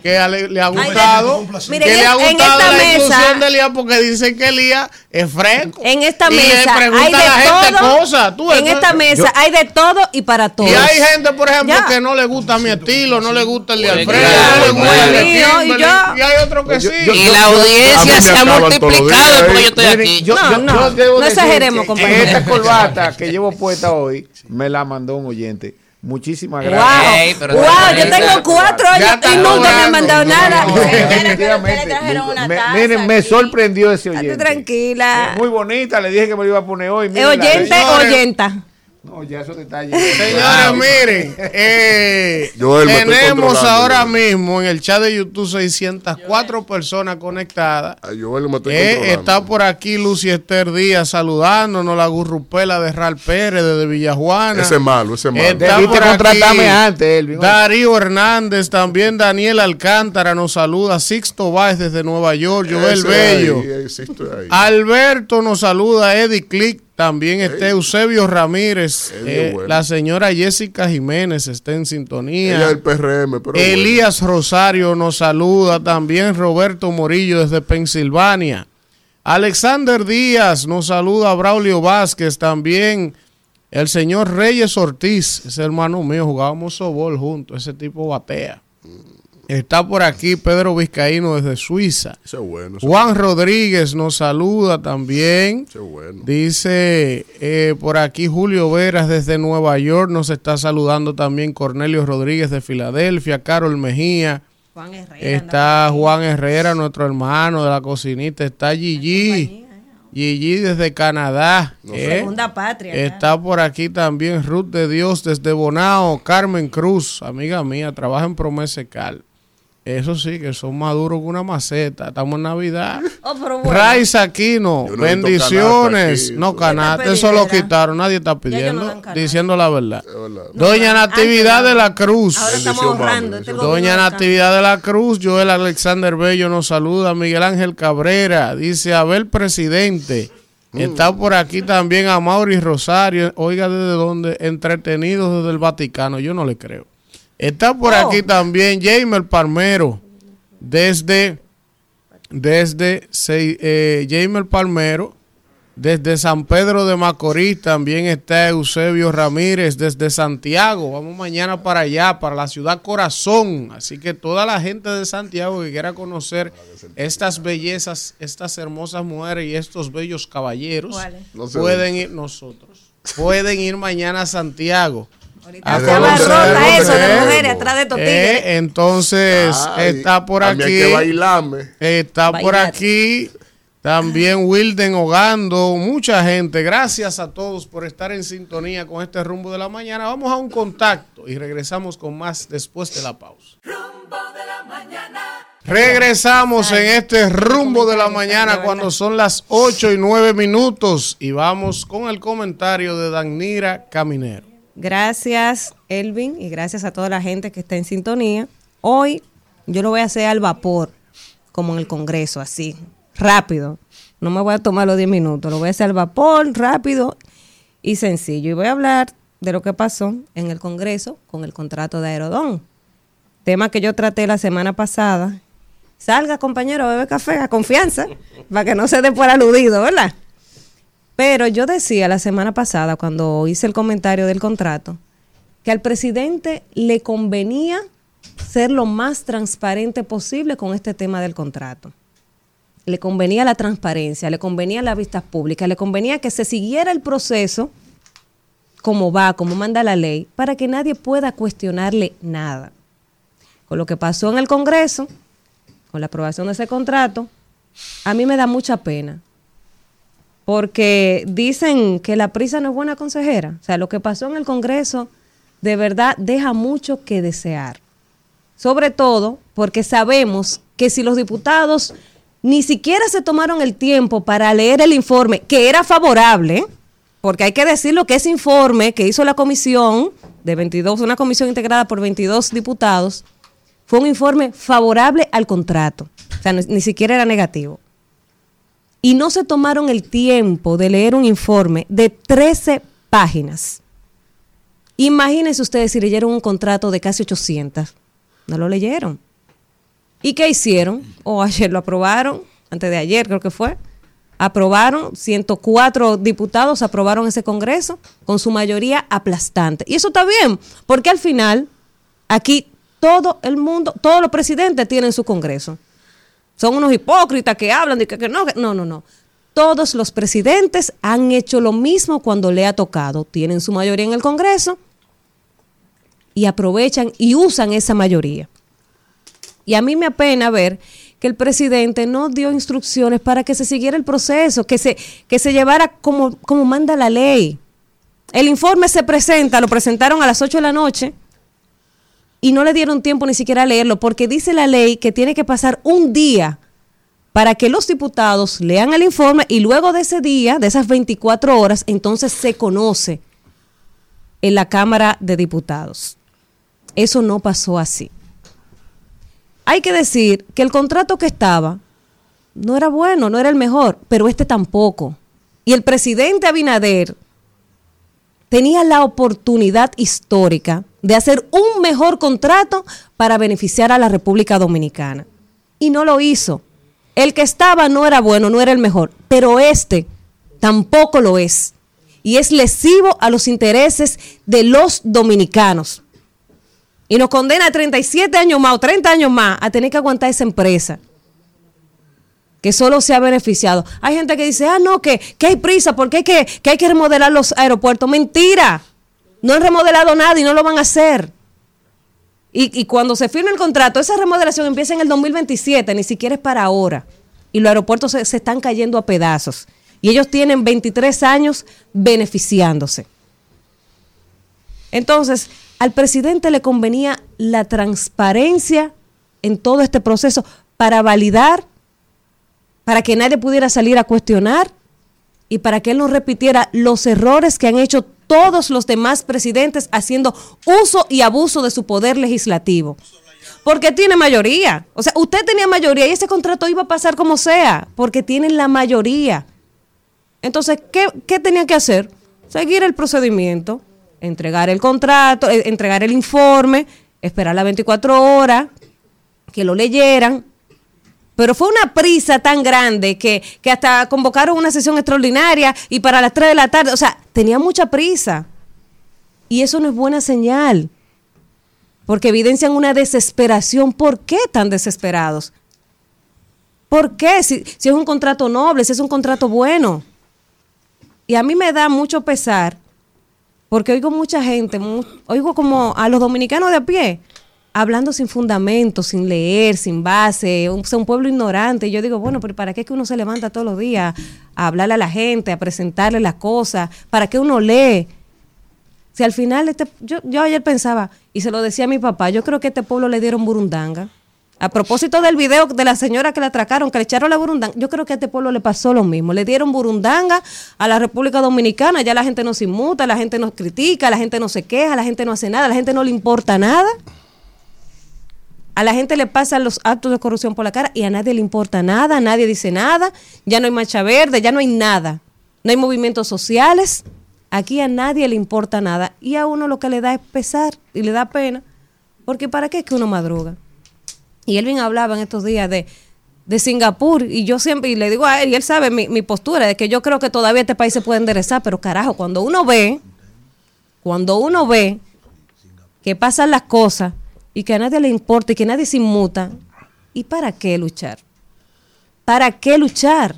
Que le, le ha Ay, gustado, que en le ha gustado la mesa- inclusión de Elías porque dicen que Elías es fresco. En esta Y le mesa pregunta hay a la gente de todo. cosas, tú, en esta mesa yo- hay de todo y para todos. Y hay gente, por ejemplo, Ya. que no le gusta mi estilo, no le gusta el de Alfredo, no le gusta el de. Y yo- Kimberly, y yo- y hay otros que sí. Y la audiencia se ha multiplicado porque yo estoy Miren, aquí. yo- No, yo- no, yo exageremos, compañero. esta corbata que llevo puesta hoy me la mandó un oyente. Muchísimas Wow, gracias. Pero wow, está yo tengo cuatro años y nunca me han mandado nada. Miren, me sorprendió ese oyente. tranquila. Muy bonita, le dije que me lo iba a poner hoy. Es mírenla. oyente, oyenta. No, ya esos detalles. Señores, miren, eh, Joel, tenemos ahora Joel. mismo en el chat de YouTube 604 personas conectadas. Ay, yo me estoy Eh, controlando. está por aquí Lucy Esther Díaz saludándonos, la gurrupela de Ral Pérez desde Villajuana. Ese es malo, ese es malo. Está Debiste por aquí contratarme antes, Elvin. Darío Hernández, también Daniel Alcántara nos saluda, Sixto Báez desde Nueva York, Joel Ese Bello. ahí, ahí, sí estoy ahí. Alberto nos saluda, Eddie Click, también está Eusebio Ramírez, eh, bueno. la señora Jessica Jiménez está en sintonía. Ella del PRM, pero Elías Rosario nos saluda, también Roberto Morillo desde Pensilvania. Alexander Díaz nos saluda, Braulio Vázquez también. El señor Reyes Ortiz, ese hermano mío, jugábamos sobol juntos, ese tipo batea. Está por aquí Pedro Vizcaíno desde Suiza. Ese es bueno. ese Juan Rodríguez nos saluda también. es bueno. Dice eh, por aquí Julio Veras desde Nueva York. Nos está saludando también Cornelio Rodríguez de Filadelfia. Carol Mejía. Juan Herrera. Está Juan Herrera, nuestro hermano de la cocinita. Está Gigi. Gigi desde Canadá. ¿eh? Segunda patria. Está por aquí también Ruth de Dios desde Bonao. Carmen Cruz, amiga mía, trabaja en Promesa Cal. Eso sí, que son más duros que una maceta. Estamos en Navidad. Oh, pero bueno. Aquino, no bendiciones. canasta aquí, no, canasta, eso lo quitaron, nadie está pidiendo, diciendo la verdad. Doña Natividad de la Cruz. Ahora estamos ahorrando. Este Doña Natividad de la Cruz, Joel Alexander Bello nos saluda, Miguel Ángel Cabrera, dice Abel Presidente. Está por aquí también a Mauri Rosario, oiga desde dónde, entretenidos desde el Vaticano, yo no le creo. Está por Oh. aquí también Jamer Palmero, desde, desde eh, Jamer Palmero, desde San Pedro de Macorís también está Eusebio Ramírez desde Santiago. Vamos mañana para allá, para la ciudad corazón. Así que toda la gente de Santiago que quiera conocer estas bellezas, estas hermosas mujeres y estos bellos caballeros, pueden ir nosotros. Pueden ir mañana a Santiago. Ahorita A se llama rota eso de mujeres. atrás de estos tigres. Eh, entonces Ay, está por aquí. hay que bailarme. Está por aquí también Wilden Hogando, mucha gente. Gracias a todos por estar en sintonía con este rumbo de la mañana. Vamos a un contacto y regresamos con más después de la pausa. Rumbo de la mañana. Regresamos en este rumbo de la mañana cuando son las 8 y 9 minutos y vamos con el comentario de Danira Caminero. Gracias, Elvin, y gracias a toda la gente que está en sintonía. Hoy yo lo voy a hacer al vapor, como en el Congreso, así, rápido. No me voy a tomar los 10 minutos, lo voy a hacer al vapor, rápido y sencillo. Y voy a hablar de lo que pasó en el Congreso con el contrato de Aerodón. Tema que yo traté la semana pasada. Salga, compañero, bebe café a confianza, para que no se dé por aludido, ¿verdad? Pero yo decía la semana pasada, cuando hice el comentario del contrato, que al presidente le convenía ser lo más transparente posible con este tema del contrato. Le convenía la transparencia, le convenía las vistas públicas, le convenía que se siguiera el proceso como va, como manda la ley, para que nadie pueda cuestionarle nada. Con lo que pasó en el Congreso, con la aprobación de ese contrato, a mí me da mucha pena, porque dicen que la prisa no es buena consejera. O sea, lo que pasó en el Congreso de verdad deja mucho que desear. Sobre todo porque sabemos que si los diputados ni siquiera se tomaron el tiempo para leer el informe, que era favorable, porque hay que decirlo que ese informe que hizo la comisión de 22, una comisión integrada por 22 diputados, fue un informe favorable al contrato. O sea, ni siquiera era negativo y no se tomaron el tiempo de leer un informe de 13 páginas. Imagínense ustedes si leyeron un contrato de casi 800. No lo leyeron. ¿Y qué hicieron? O ayer lo aprobaron, antes de ayer creo que fue. Aprobaron, 104 diputados aprobaron ese Congreso con su mayoría aplastante. Y eso está bien, porque al final aquí todo el mundo, todos los presidentes tienen su Congreso son unos hipócritas que hablan de que, no, no, no, no. Todos los presidentes han hecho lo mismo cuando le ha tocado. Tienen su mayoría en el Congreso y aprovechan y usan esa mayoría. Y a mí me apena ver que el presidente no dio instrucciones para que se siguiera el proceso, que se, que se llevara como, como manda la ley. El informe se presenta, lo presentaron a las 8 de la noche y no le dieron tiempo ni siquiera a leerlo, porque dice la ley que tiene que pasar un día para que los diputados lean el informe y luego de ese día, de esas 24 horas, entonces se conoce en la Cámara de Diputados. Eso no pasó así. Hay que decir que el contrato que estaba no era bueno, no era el mejor, pero este tampoco. Y el presidente Abinader tenía la oportunidad histórica de hacer un mejor contrato para beneficiar a la República Dominicana. Y no lo hizo. El que estaba no era bueno, no era el mejor, pero este tampoco lo es. Y es lesivo a los intereses de los dominicanos. y nos condena a 37 años más o 30 años más a tener que aguantar esa empresa que solo se ha beneficiado. Hay gente que dice, ah, no, que, hay prisa porque hay que hay que remodelar los aeropuertos. Mentira. No han remodelado nada y no lo van a hacer. Y, cuando se firme el contrato, esa remodelación empieza en el 2027, ni siquiera es para ahora. Y los aeropuertos se, se están cayendo a pedazos. Y ellos tienen 23 años beneficiándose. Entonces, al presidente le convenía la transparencia en todo este proceso para validar, para que nadie pudiera salir a cuestionar y para que él no repitiera los errores que han hecho todos los demás presidentes haciendo uso y abuso de su poder legislativo. Porque tiene mayoría. O sea, usted tenía mayoría y ese contrato iba a pasar como sea, porque tienen la mayoría. Entonces, ¿qué, qué tenían que hacer? Seguir el procedimiento, entregar el contrato, eh, entregar el informe, esperar las 24 horas, que lo leyeran. Pero fue una prisa tan grande que, que hasta convocaron una sesión extraordinaria y para las 3 de la tarde, o sea, tenía mucha prisa. Y eso no es buena señal, porque evidencian una desesperación. ¿Por qué tan desesperados? ¿Por qué? Si, si es un contrato noble, si es un contrato bueno. Y a mí me da mucho pesar, porque oigo mucha gente, oigo como a los dominicanos de a pie, hablando sin fundamento, sin leer, sin base, un, o sea, un pueblo ignorante. Yo digo, bueno, pero ¿para qué es que uno se levanta todos los días a hablarle a la gente, a presentarle las cosas? ¿Para qué uno lee? Si al final, este, yo, yo ayer pensaba, y se lo decía a mi papá, yo creo que a este pueblo le dieron burundanga. A propósito del video de la señora que la atracaron, que le echaron la burundanga, yo creo que a este pueblo le pasó lo mismo. Le dieron burundanga a la República Dominicana, ya la gente no se inmuta, la gente nos critica, la gente no se queja, la gente no hace nada, la gente no le importa nada. A la gente le pasan los actos de corrupción por la cara y a nadie le importa nada, nadie dice nada, ya no hay marcha verde, ya no hay nada. No hay movimientos sociales, aquí a nadie le importa nada y a uno lo que le da es pesar y le da pena, porque ¿para qué es que uno madruga? Y Elvin hablaba en estos días de, de Singapur y yo siempre y le digo a él, y él sabe mi, mi postura, de que yo creo que todavía este país se puede enderezar, pero carajo, cuando uno ve, cuando uno ve que pasan las cosas y que a nadie le importa y que nadie se inmuta, ¿y para qué luchar? ¿Para qué luchar?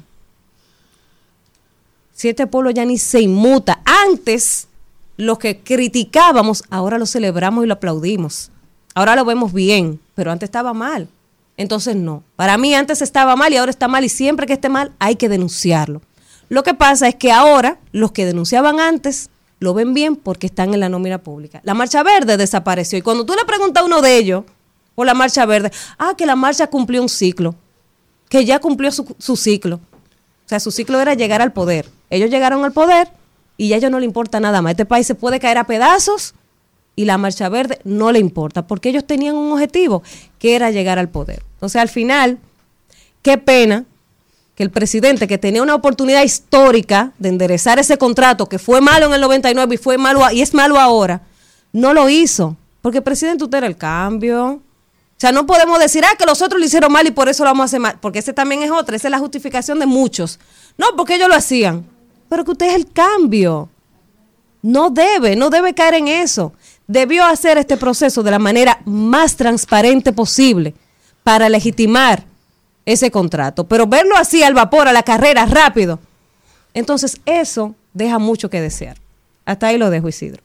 Si este pueblo ya ni se inmuta. Antes, los que criticábamos, ahora lo celebramos y lo aplaudimos. Ahora lo vemos bien, pero antes estaba mal. Entonces no. Para mí antes estaba mal y ahora está mal y siempre que esté mal hay que denunciarlo. Lo que pasa es que ahora los que denunciaban antes lo ven bien porque están en la nómina pública. La Marcha Verde desapareció y cuando tú le preguntas a uno de ellos por la Marcha Verde, ah, que la marcha cumplió un ciclo, que ya cumplió su, su ciclo. O sea, su ciclo era llegar al poder. Ellos llegaron al poder y ya a ellos no le importa nada más. Este país se puede caer a pedazos y la Marcha Verde no le importa porque ellos tenían un objetivo que era llegar al poder. Entonces, al final, qué pena que el presidente, que tenía una oportunidad histórica de enderezar ese contrato que fue malo en el 99 y fue malo y es malo ahora, no lo hizo. Porque presidente, usted era el cambio. O sea, no podemos decir, ah, que los otros lo hicieron mal y por eso lo vamos a hacer mal. Porque ese también es otra, esa es la justificación de muchos. No, porque ellos lo hacían. Pero que usted es el cambio. No debe, no debe caer en eso. Debió hacer este proceso de la manera más transparente posible para legitimar ese contrato. Pero verlo así al vapor, a la carrera, rápido. Entonces eso deja mucho que desear. Hasta ahí lo dejo, Isidro.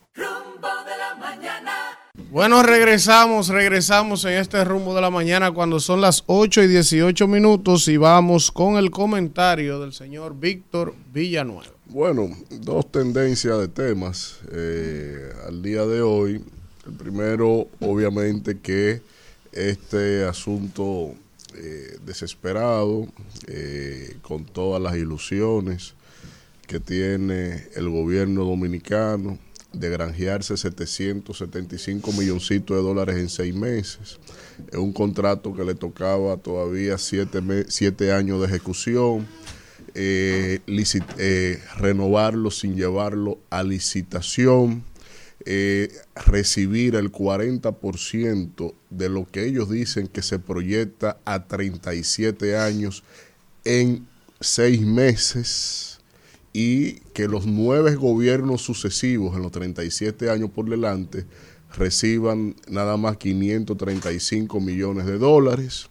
Bueno, regresamos, regresamos en este rumbo de la mañana cuando son las 8 y 18 minutos y vamos con el comentario del señor Víctor Villanueva. Bueno, dos tendencias de temas eh, al día de hoy. El primero, obviamente, que este asunto eh, desesperado, eh, con todas las ilusiones que tiene el gobierno dominicano de granjearse 775 milloncitos de dólares en seis meses. Es un contrato que le tocaba todavía siete, siete años de ejecución. eh, eh, renovarlo sin llevarlo a licitación, eh, recibir el 40% de lo que ellos dicen que se proyecta a 37 años en seis meses y que los nueve gobiernos sucesivos en los 37 años por delante reciban nada más 535 millones de dólares.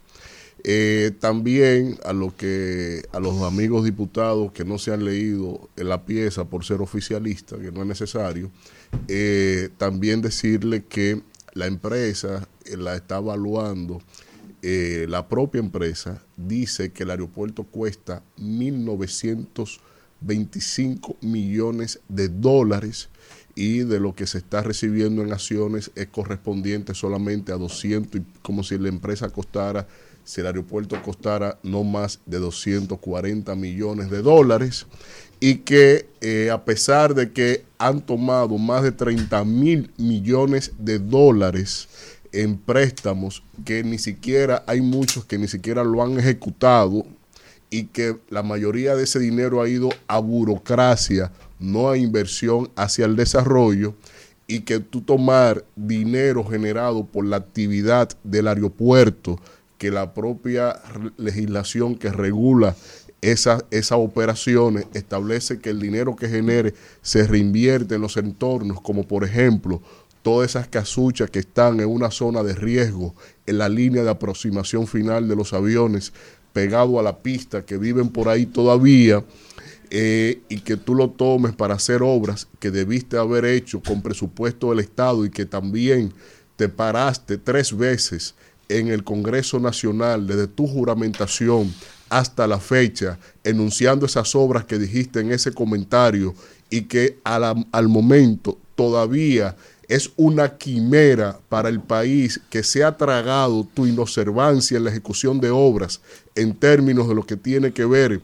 Eh, también a lo que a los amigos diputados que no se han leído la pieza por ser oficialista, que no es necesario, eh, también decirle que la empresa eh, la está evaluando, eh, la propia empresa dice que el aeropuerto cuesta 1.925 millones de dólares y de lo que se está recibiendo en acciones es correspondiente solamente a 200, y como si la empresa costara, si el aeropuerto costara no más de 240 millones de dólares y que eh, a pesar de que han tomado más de 30 mil millones de dólares en préstamos, que ni siquiera hay muchos que ni siquiera lo han ejecutado y que la mayoría de ese dinero ha ido a burocracia, no a inversión hacia el desarrollo, y que tú tomar dinero generado por la actividad del aeropuerto, que la propia legislación que regula esas esa operaciones establece que el dinero que genere se reinvierte en los entornos, como por ejemplo todas esas casuchas que están en una zona de riesgo, en la línea de aproximación final de los aviones, pegado a la pista, que viven por ahí todavía, eh, y que tú lo tomes para hacer obras que debiste haber hecho con presupuesto del Estado y que también te paraste tres veces en el Congreso Nacional desde tu juramentación hasta la fecha, enunciando esas obras que dijiste en ese comentario y que a la- al momento todavía es una quimera para el país que se ha tragado tu inobservancia en la ejecución de obras en términos de lo que tiene que ver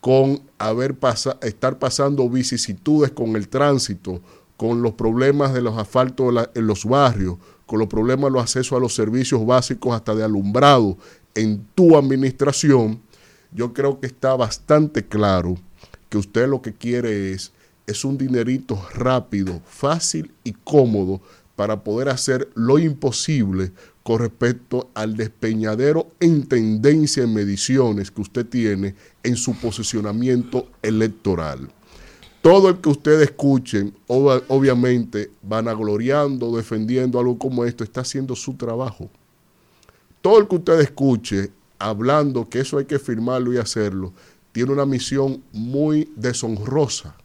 con haber pasa- estar pasando vicisitudes con el tránsito, con los problemas de los asfaltos en los barrios, con los problemas de los accesos a los servicios básicos hasta de alumbrado en tu administración, yo creo que está bastante claro que usted lo que quiere es, es un dinerito rápido, fácil y cómodo para poder hacer lo imposible con respecto al despeñadero en tendencia en mediciones que usted tiene en su posicionamiento electoral. Todo el que ustedes escuchen, ob- obviamente, vanagloriando, defendiendo algo como esto, está haciendo su trabajo todo el que usted escuche hablando que eso hay que firmarlo y hacerlo, tiene una misión muy deshonrosa,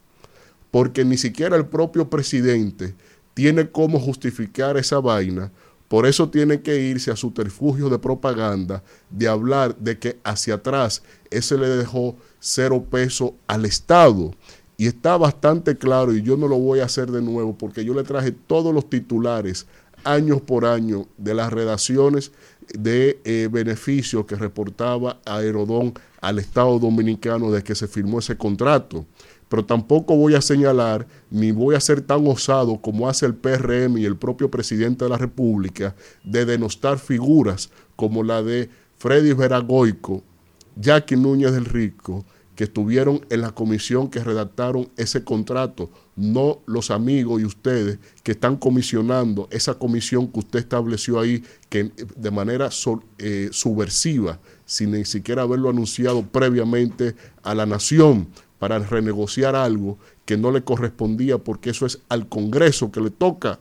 porque ni siquiera el propio presidente tiene cómo justificar esa vaina, por eso tiene que irse a subterfugio de propaganda, de hablar de que hacia atrás ese le dejó cero peso al Estado. Y está bastante claro, y yo no lo voy a hacer de nuevo, porque yo le traje todos los titulares años por año de las redacciones de eh, beneficios que reportaba Aerodón al Estado Dominicano de que se firmó ese contrato. Pero tampoco voy a señalar ni voy a ser tan osado como hace el PRM y el propio presidente de la República de denostar figuras como la de Freddy Veragoico, Jackie Núñez del Rico, que estuvieron en la comisión que redactaron ese contrato, no los amigos y ustedes que están comisionando esa comisión que usted estableció ahí que de manera eh, subversiva, sin ni siquiera haberlo anunciado previamente a la nación para renegociar algo que no le correspondía porque eso es al Congreso que le toca.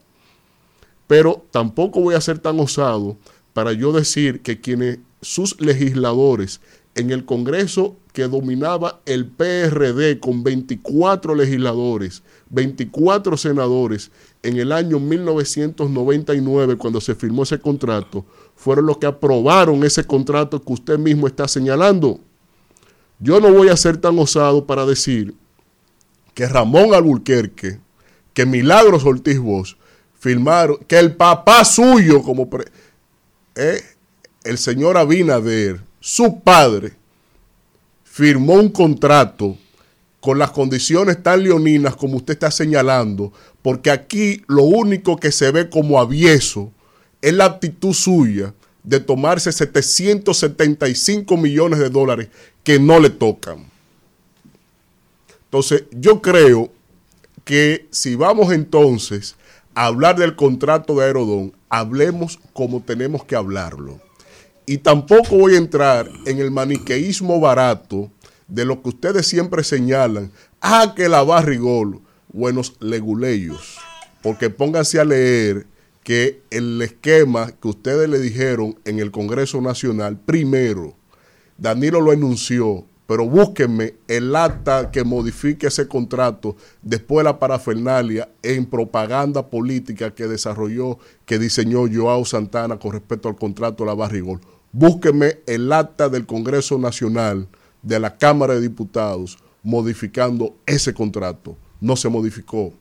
Pero tampoco voy a ser tan osado para yo decir que quienes sus legisladores en el Congreso que dominaba el PRD con 24 legisladores, 24 senadores en el año 1999 cuando se firmó ese contrato, fueron los que aprobaron ese contrato que usted mismo está señalando. Yo no voy a ser tan osado para decir que Ramón Alburquerque, que Milagros Ortiz Bosch firmaron, que el papá suyo, como pre- eh, el señor Abinader, su padre, firmó un contrato con las condiciones tan leoninas como usted está señalando, porque aquí lo único que se ve como avieso es la actitud suya de tomarse 775 millones de dólares que no le tocan. Entonces, yo creo que si vamos entonces a hablar del contrato de Aerodón, hablemos como tenemos que hablarlo. Y tampoco voy a entrar en el maniqueísmo barato de lo que ustedes siempre señalan. Ah, que la Barrigol, buenos leguleyos. Porque pónganse a leer que el esquema que ustedes le dijeron en el Congreso Nacional, primero, Danilo lo enunció, pero búsquenme el acta que modifique ese contrato después de la parafernalia en propaganda política que desarrolló, que diseñó Joao Santana con respecto al contrato de la Barrigol. Búsquenme el acta del Congreso Nacional de la Cámara de Diputados modificando ese contrato. No se modificó.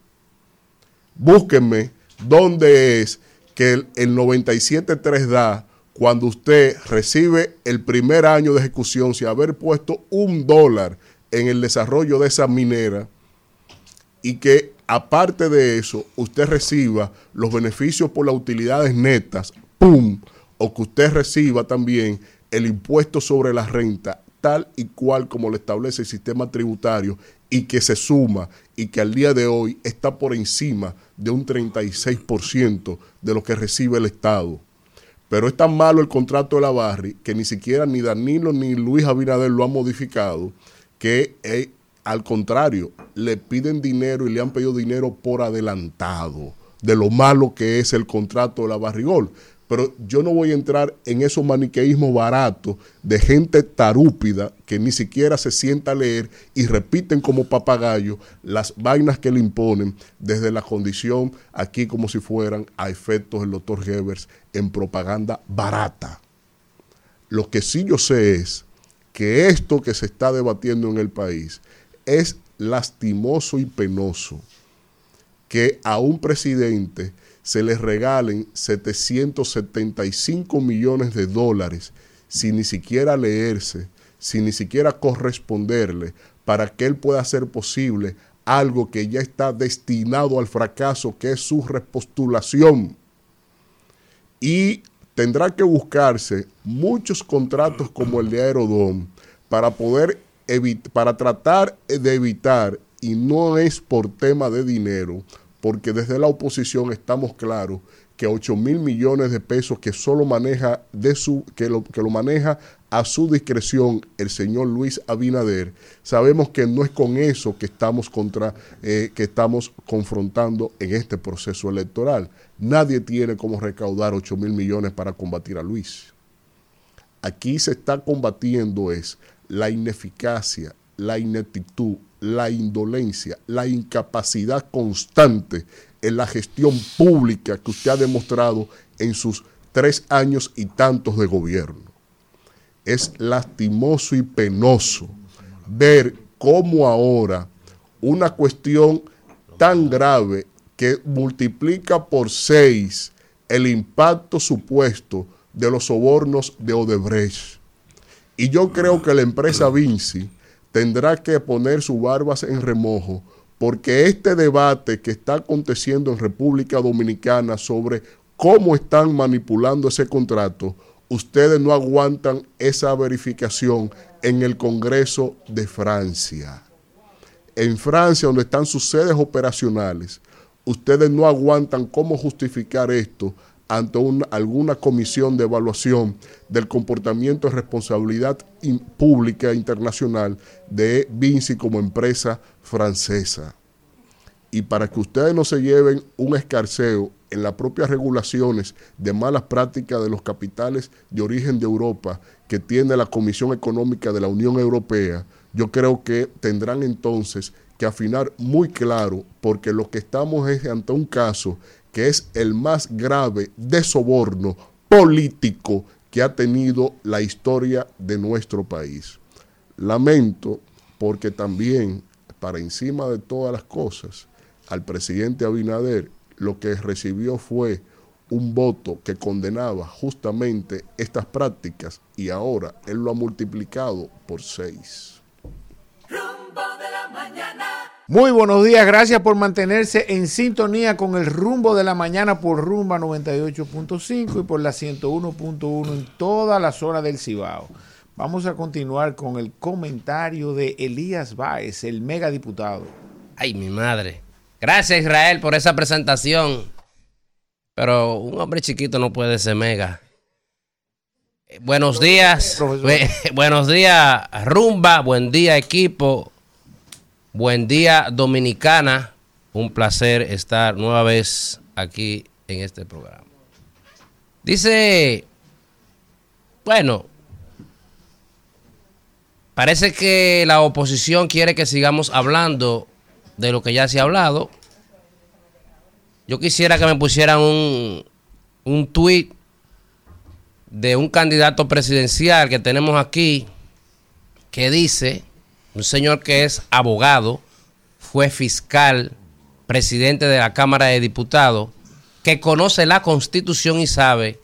Búsquenme dónde es que el, el 97.3 da cuando usted recibe el primer año de ejecución sin haber puesto un dólar en el desarrollo de esa minera y que aparte de eso usted reciba los beneficios por las utilidades netas, ¡pum! O que usted reciba también el impuesto sobre la renta tal y cual como lo establece el sistema tributario y que se suma y que al día de hoy está por encima de un 36% de lo que recibe el Estado. Pero es tan malo el contrato de la Barri que ni siquiera ni Danilo ni Luis Abinader lo han modificado, que eh, al contrario, le piden dinero y le han pedido dinero por adelantado de lo malo que es el contrato de la Barrigol. Pero yo no voy a entrar en esos maniqueísmos baratos de gente tarúpida que ni siquiera se sienta a leer y repiten como papagayo las vainas que le imponen desde la condición aquí como si fueran a efectos del doctor Gebers en propaganda barata. Lo que sí yo sé es que esto que se está debatiendo en el país es lastimoso y penoso que a un presidente se les regalen 775 millones de dólares sin ni siquiera leerse, sin ni siquiera corresponderle, para que él pueda hacer posible algo que ya está destinado al fracaso, que es su repostulación. Y tendrá que buscarse muchos contratos como el de Aerodón para poder para tratar de evitar, y no es por tema de dinero, porque desde la oposición estamos claros que 8 mil millones de pesos que solo maneja de su, que lo, que lo maneja a su discreción el señor Luis Abinader, sabemos que no es con eso que estamos contra, eh, que estamos confrontando en este proceso electoral. Nadie tiene como recaudar 8 mil millones para combatir a Luis. Aquí se está combatiendo es la ineficacia, la ineptitud, la indolencia, la incapacidad constante en la gestión pública que usted ha demostrado en sus tres años y tantos de gobierno. Es lastimoso y penoso ver cómo ahora una cuestión tan grave que multiplica por seis el impacto supuesto de los sobornos de Odebrecht. Y yo creo que la empresa Vinci tendrá que poner sus barbas en remojo porque este debate que está aconteciendo en República Dominicana sobre cómo están manipulando ese contrato, ustedes no aguantan esa verificación en el Congreso de Francia. En Francia, donde están sus sedes operacionales, ustedes no aguantan cómo justificar esto ante una, alguna comisión de evaluación del comportamiento de responsabilidad pública internacional de Vinci como empresa francesa. Y para que ustedes no se lleven un escarceo en las propias regulaciones de malas prácticas de los capitales de origen de Europa que tiene la Comisión Económica de la Unión Europea, yo creo que tendrán entonces que afinar muy claro, porque lo que estamos es ante un caso que es el más grave de soborno político que ha tenido la historia de nuestro país. Lamento porque también, para encima de todas las cosas, al presidente Abinader lo que recibió fue un voto que condenaba justamente estas prácticas y ahora él lo ha multiplicado por seis. Rumbo de la mañana. Muy buenos días, gracias por mantenerse en sintonía con el rumbo de la mañana por rumba 98.5 y por la 101.1 en toda la zona del Cibao. Vamos a continuar con el comentario de Elías Báez, el megadiputado. Ay, mi madre. Gracias Israel por esa presentación. Pero un hombre chiquito no puede ser mega. Eh, Buenos días. Bu- buenos días, Rumba. Buen día, equipo. Buen día, Dominicana. Un placer estar nueva vez aquí en este programa. Dice, bueno, parece que la oposición quiere que sigamos hablando de lo que ya se ha hablado. Yo quisiera que me pusieran un, un tuit de un candidato presidencial que tenemos aquí que dice, un señor que es abogado, fue fiscal, presidente de la Cámara de Diputados, que conoce la constitución y sabe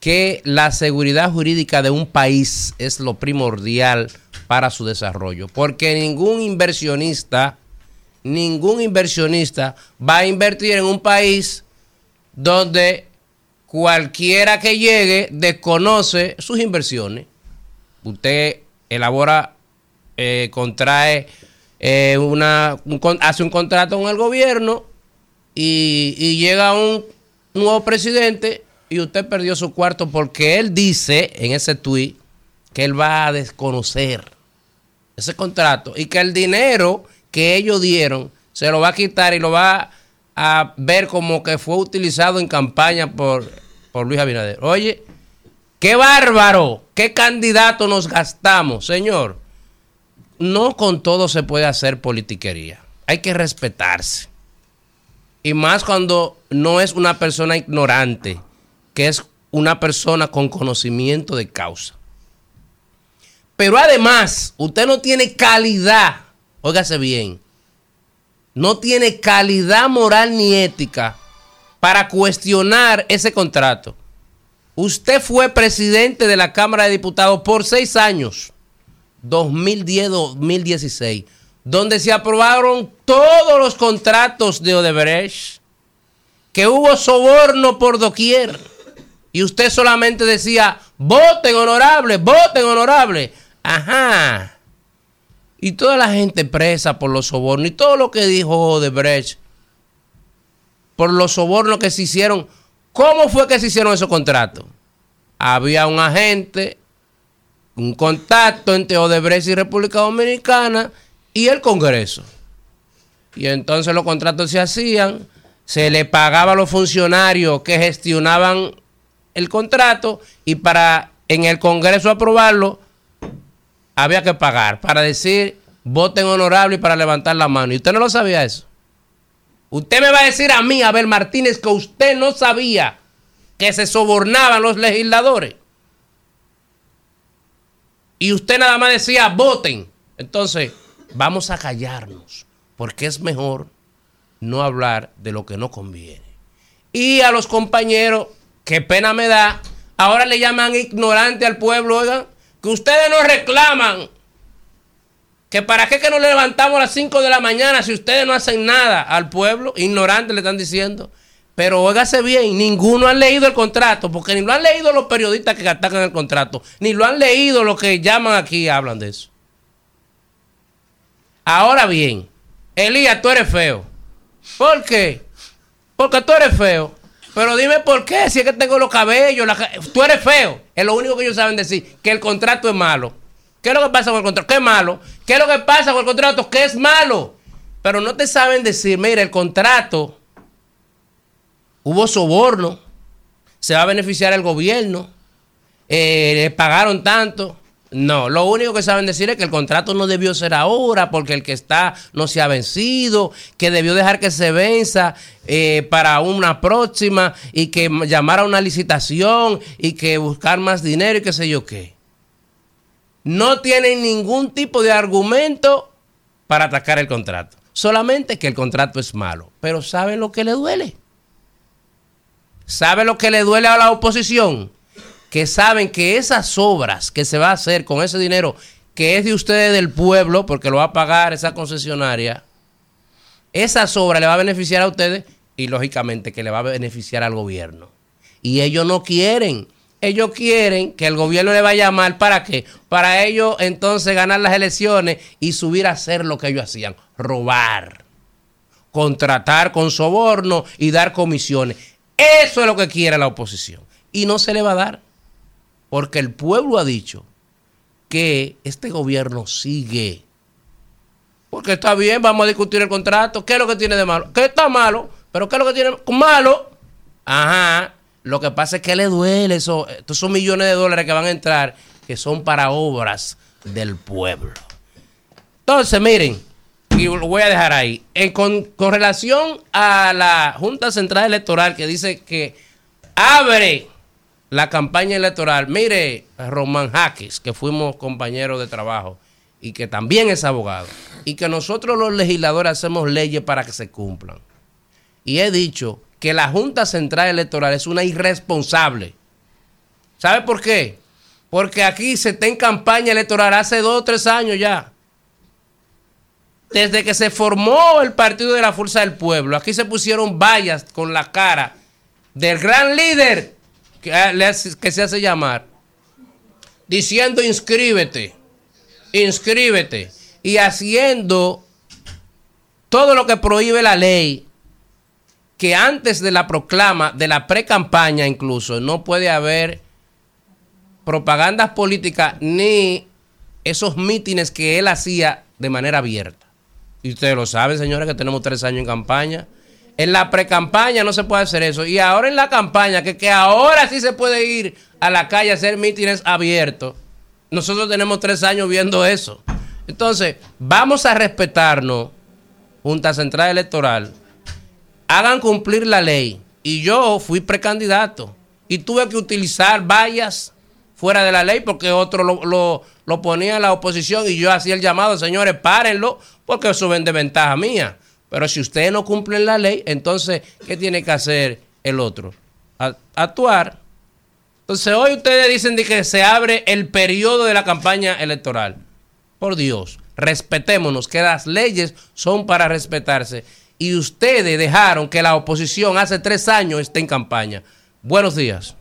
que la seguridad jurídica de un país es lo primordial para su desarrollo, porque ningún inversionista, ningún inversionista va a invertir en un país donde cualquiera que llegue desconoce sus inversiones. Usted elabora, eh, contrae, eh, una, un hace un contrato con el gobierno y, y llega un nuevo presidente y usted perdió su cuarto porque él dice en ese tuit que él va a desconocer ese contrato y que el dinero que ellos dieron se lo va a quitar y lo va a ver como que fue utilizado en campaña por, por Luis Abinader. Oye, qué bárbaro, qué candidato nos gastamos, señor. No con todo se puede hacer politiquería. Hay que respetarse. Y más cuando no es una persona ignorante, que es una persona con conocimiento de causa. Pero además, usted no tiene calidad, óigase bien, no tiene calidad moral ni ética para cuestionar ese contrato. Usted fue presidente de la Cámara de Diputados por seis años, 2010-2016, donde se aprobaron todos los contratos de Odebrecht, que hubo soborno por doquier. Y usted solamente decía, voten honorable, voten honorable. Ajá. Y toda la gente presa por los sobornos y todo lo que dijo Odebrecht por los sobornos que se hicieron. ¿Cómo fue que se hicieron esos contratos? Había un agente, un contacto entre Odebrecht y República Dominicana y el Congreso. Y entonces los contratos se hacían, se le pagaba a los funcionarios que gestionaban el contrato y para en el Congreso aprobarlo había que pagar para decir voten honorable y para levantar la mano. ¿Y usted no lo sabía eso? Usted me va a decir a mí, Abel Martínez, que usted no sabía que se sobornaban los legisladores. Y usted nada más decía, voten. Entonces, vamos a callarnos, porque es mejor no hablar de lo que no conviene. Y a los compañeros, qué pena me da, ahora le llaman ignorante al pueblo, oigan, que ustedes no reclaman que para qué que nos levantamos a las 5 de la mañana si ustedes no hacen nada al pueblo, ignorante le están diciendo. Pero óigase bien, ninguno ha leído el contrato, porque ni lo han leído los periodistas que atacan el contrato, ni lo han leído los que llaman aquí y hablan de eso. Ahora bien, Elías, tú eres feo. ¿Por qué? Porque tú eres feo. Pero dime por qué, si es que tengo los cabellos, tú eres feo. Es lo único que ellos saben decir, que el contrato es malo. ¿Qué es lo que pasa con el contrato? ¿Qué es malo? ¿Qué es lo que pasa con el contrato? ¿Qué es malo? Pero no te saben decir, mira, el contrato, hubo soborno, se va a beneficiar el gobierno, eh, le pagaron tanto. No, lo único que saben decir es que el contrato no debió ser ahora porque el que está no se ha vencido, que debió dejar que se venza eh, para una próxima y que llamar a una licitación y que buscar más dinero y qué sé yo qué. No tienen ningún tipo de argumento para atacar el contrato. Solamente que el contrato es malo. Pero ¿saben lo que le duele? ¿Saben lo que le duele a la oposición? Que saben que esas obras que se va a hacer con ese dinero que es de ustedes del pueblo, porque lo va a pagar esa concesionaria, esas obras le va a beneficiar a ustedes y lógicamente que le va a beneficiar al gobierno. Y ellos no quieren. Ellos quieren que el gobierno le vaya mal. ¿Para qué? Para ellos entonces ganar las elecciones y subir a hacer lo que ellos hacían. Robar. Contratar con soborno y dar comisiones. Eso es lo que quiere la oposición. Y no se le va a dar. Porque el pueblo ha dicho que este gobierno sigue. Porque está bien, vamos a discutir el contrato. ¿Qué es lo que tiene de malo? ¿Qué está malo? Pero ¿qué es lo que tiene malo? Ajá. Lo que pasa es que le duele eso. Estos son millones de dólares que van a entrar, que son para obras del pueblo. Entonces, miren, y lo voy a dejar ahí. Con, con relación a la Junta Central Electoral que dice que abre la campaña electoral, mire, Román Jaques, que fuimos compañeros de trabajo y que también es abogado, y que nosotros los legisladores hacemos leyes para que se cumplan. Y he dicho que la Junta Central Electoral es una irresponsable. ¿Sabe por qué? Porque aquí se está en campaña electoral hace dos o tres años ya. Desde que se formó el Partido de la Fuerza del Pueblo, aquí se pusieron vallas con la cara del gran líder que, ah, que se hace llamar, diciendo inscríbete, inscríbete, y haciendo todo lo que prohíbe la ley, que antes de la proclama, de la pre-campaña incluso, no puede haber propagandas políticas ni esos mítines que él hacía de manera abierta. Y ustedes lo saben, señores, que tenemos tres años en campaña. En la pre-campaña no se puede hacer eso. Y ahora en la campaña, que, que ahora sí se puede ir a la calle a hacer mítines abiertos. Nosotros tenemos tres años viendo eso. Entonces, vamos a respetarnos, Junta Central Electoral. Hagan cumplir la ley. Y yo fui precandidato. Y tuve que utilizar vallas fuera de la ley porque otro lo, lo, lo ponía la oposición y yo hacía el llamado, señores, párenlo, porque eso vende ventaja mía. Pero si ustedes no cumplen la ley, entonces, ¿qué tiene que hacer el otro? A- actuar. Entonces, hoy ustedes dicen de que se abre el periodo de la campaña electoral. Por Dios, respetémonos, que las leyes son para respetarse. Y ustedes dejaron que la oposición hace tres años esté en campaña. Buenos días.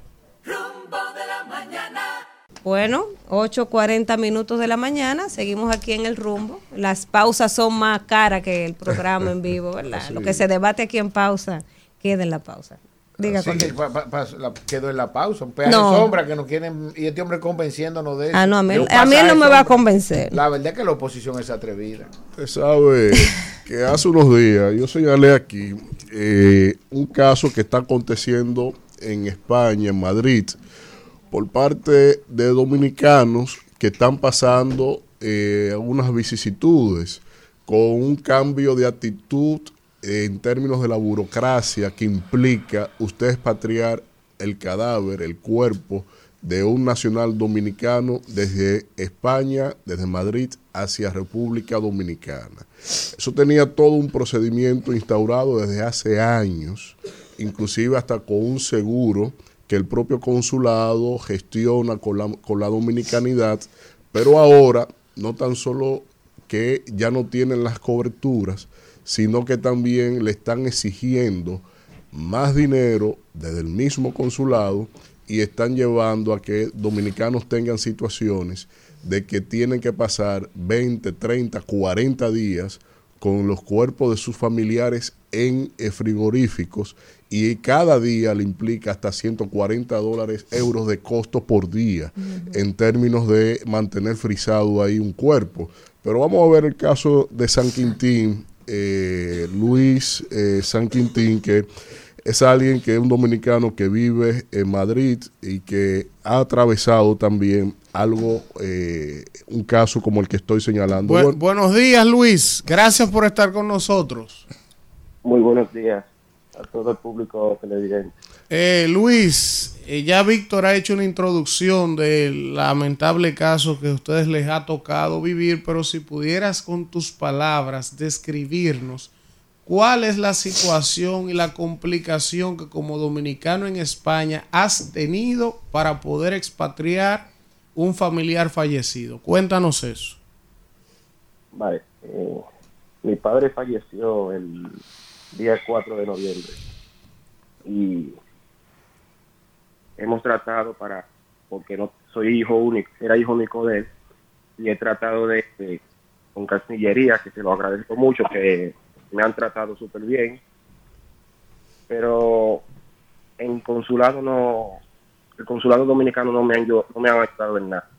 Bueno, 8.40 minutos de la mañana, seguimos aquí en el rumbo. Las pausas son más caras que el programa en vivo, ¿verdad? Sí. Lo que se debate aquí en pausa, queda en la pausa. Diga Sí, conmigo. pa- pa- pa- la- quedó en la pausa, un pedazo No. de sombra que nos quieren, y este hombre convenciéndonos de eso. Ah, no, a mí- a mí pasa no me va a convencer. La verdad es que la oposición es atrevida. Usted sabe que hace unos días yo señalé aquí eh, un caso que está aconteciendo en España, en Madrid, por parte de dominicanos que están pasando eh, unas vicisitudes con un cambio de actitud en términos de la burocracia que implica usted expatriar el cadáver, el cuerpo de un nacional dominicano desde España, desde Madrid hacia República Dominicana. Eso tenía todo un procedimiento instaurado desde hace años, inclusive hasta con un seguro que el propio consulado gestiona con la, con la dominicanidad, pero ahora no tan solo que ya no tienen las coberturas, sino que también le están exigiendo más dinero desde el mismo consulado y están llevando a que dominicanos tengan situaciones de que tienen que pasar 20, 30, 40 días con los cuerpos de sus familiares en eh, frigoríficos y cada día le implica hasta 140 dólares, euros de costo por día en términos de mantener frisado ahí un cuerpo. Pero vamos a ver el caso de San Quintín, eh, Luis eh, San Quintín, que es alguien que es un dominicano que vive en Madrid y que ha atravesado también algo, eh, un caso como el que estoy señalando. Bu- Bueno, buenos días, Luis. Gracias por estar con nosotros. Muy buenos días a todo el público televidente. Eh, Luis, eh, ya Víctor ha hecho una introducción del lamentable caso que a ustedes les ha tocado vivir, pero si pudieras con tus palabras describirnos cuál es la situación y la complicación que como dominicano en España has tenido para poder expatriar un familiar fallecido. Cuéntanos eso. Vale, eh, mi padre falleció el día 4 de noviembre y hemos tratado para, porque no soy hijo único, era hijo único de él, y he tratado de, de- con Cancillería, que se lo agradezco mucho, que me han tratado súper bien, pero en consulado no, el consulado dominicano no me han, yo- no me han ayudado en nada.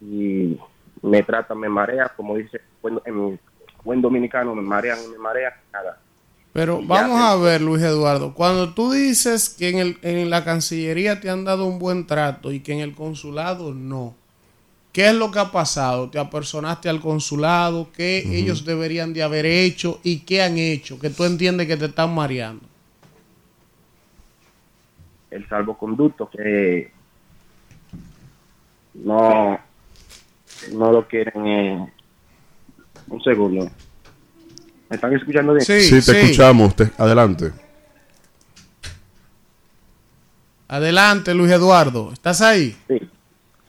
Y me tratan, me marea, como dice buen, en buen dominicano, me marean, me marean, nada. Pero vamos a ver, Luis Eduardo, cuando tú dices que en, el, en la Cancillería te han dado un buen trato y que en el consulado no, ¿qué es lo que ha pasado? ¿Te apersonaste al consulado? ¿Qué ellos deberían de haber hecho y qué han hecho? Que tú entiendes que te están mareando. el salvoconducto que no no lo quieren eh, un segundo ¿me están escuchando bien? Sí, te escuchamos. te- adelante. Adelante, Luis Eduardo. ¿Estás ahí? Sí,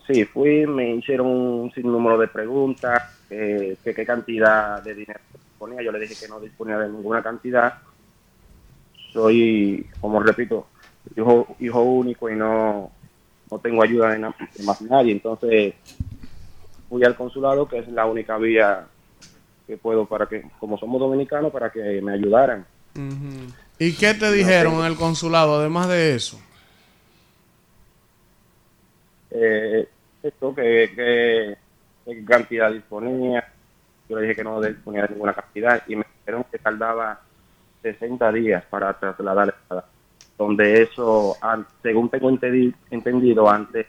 sí, fui, me hicieron un sinnúmero de preguntas, eh, que qué cantidad de dinero disponía, yo le dije que no disponía de ninguna cantidad. Soy, como repito, hijo, hijo único y no, no tengo ayuda de, na- de más nadie, entonces fui al consulado, que es la única vía que puedo para que, como somos dominicanos, para que me ayudaran. ¿Y qué te dijeron en el consulado además de eso? eh, esto que, que, que cantidad disponía. Yo le dije que no disponía de ninguna cantidad y me dijeron que tardaba 60 días para trasladar el cadáver. Donde eso, según tengo entendido, antes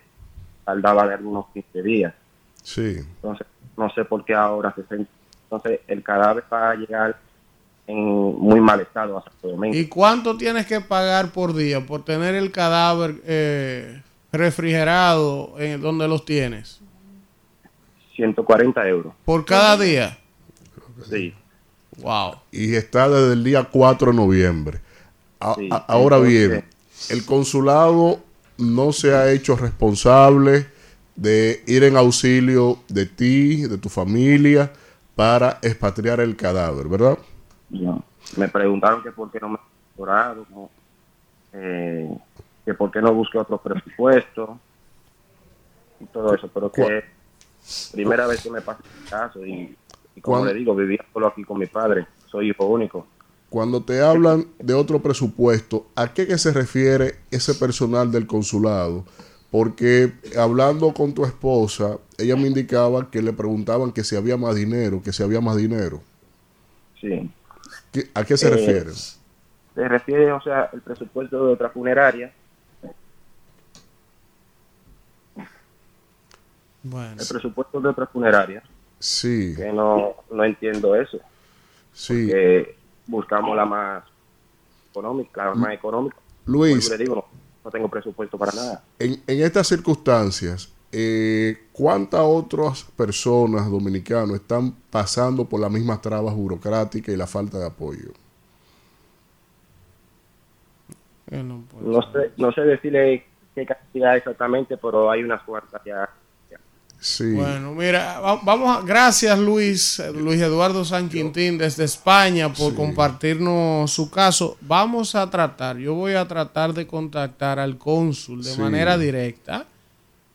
tardaba de algunos 15 días. Sí. Entonces, no sé por qué ahora 60. Entonces, el cadáver va a llegar en muy mal estado a Santo Domingo. ¿Y cuánto tienes que pagar por día por tener el cadáver eh, refrigerado en donde los tienes? 140 euros. ¿Por cada día? Sí. Wow. Y está desde el día 4 de noviembre. A- Sí, a- ahora entonces- bien, el consulado no se ha hecho responsable de ir en auxilio de ti, de tu familia, para expatriar el cadáver, ¿verdad? No. Me preguntaron que por qué no me he eh, que por qué no busqué otro presupuesto y todo eso, pero que primera vez que me pasa el caso y, y como ¿Cuán- le digo, vivía solo aquí con mi padre, soy hijo único. Cuando te hablan de otro presupuesto, ¿a qué que se refiere ese personal del consulado? Porque hablando con tu esposa, ella me indicaba que le preguntaban que si había más dinero, que si había más dinero. Sí. ¿Qué- ¿A qué se Eh, refiere? Se refiere, o sea, el presupuesto de otra funeraria, Bueno. el presupuesto de otra funeraria, Sí, que no, no entiendo eso. sí. que buscamos la más económica, la más económica. Luis. Le digo, no, no tengo presupuesto para nada. En, en estas circunstancias, eh, ¿cuántas otras personas dominicanos están pasando por las mismas trabas burocráticas y la falta de apoyo? No sé, no sé decirle qué cantidad exactamente, pero hay unas cuantas ya. Sí. Bueno, mira, va- vamos a, gracias Luis, Luis Eduardo San Quintín desde España por compartirnos su caso. Vamos a tratar, yo voy a tratar de contactar al cónsul de Sí. manera directa,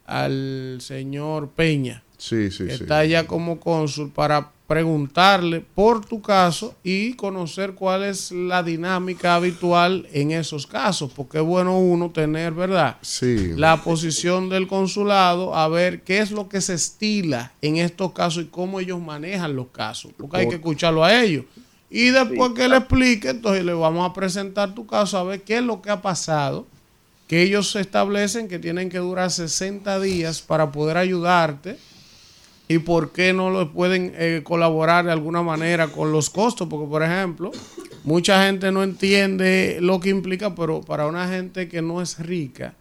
al señor Peña, Sí, sí, que sí. está allá como cónsul, para preguntarle por tu caso y conocer cuál es la dinámica habitual en esos casos, porque es bueno uno tener, ¿verdad? Sí. la posición del consulado a ver qué es lo que se estila en estos casos y cómo ellos manejan los casos, porque hay que escucharlo a ellos. Y después que le explique, entonces le vamos a presentar tu caso a ver qué es lo que ha pasado, que ellos establecen que tienen que durar 60 días para poder ayudarte y por qué no lo pueden eh, colaborar de alguna manera con los costos, porque por ejemplo, mucha gente no entiende lo que implica, pero para una gente que no es rica,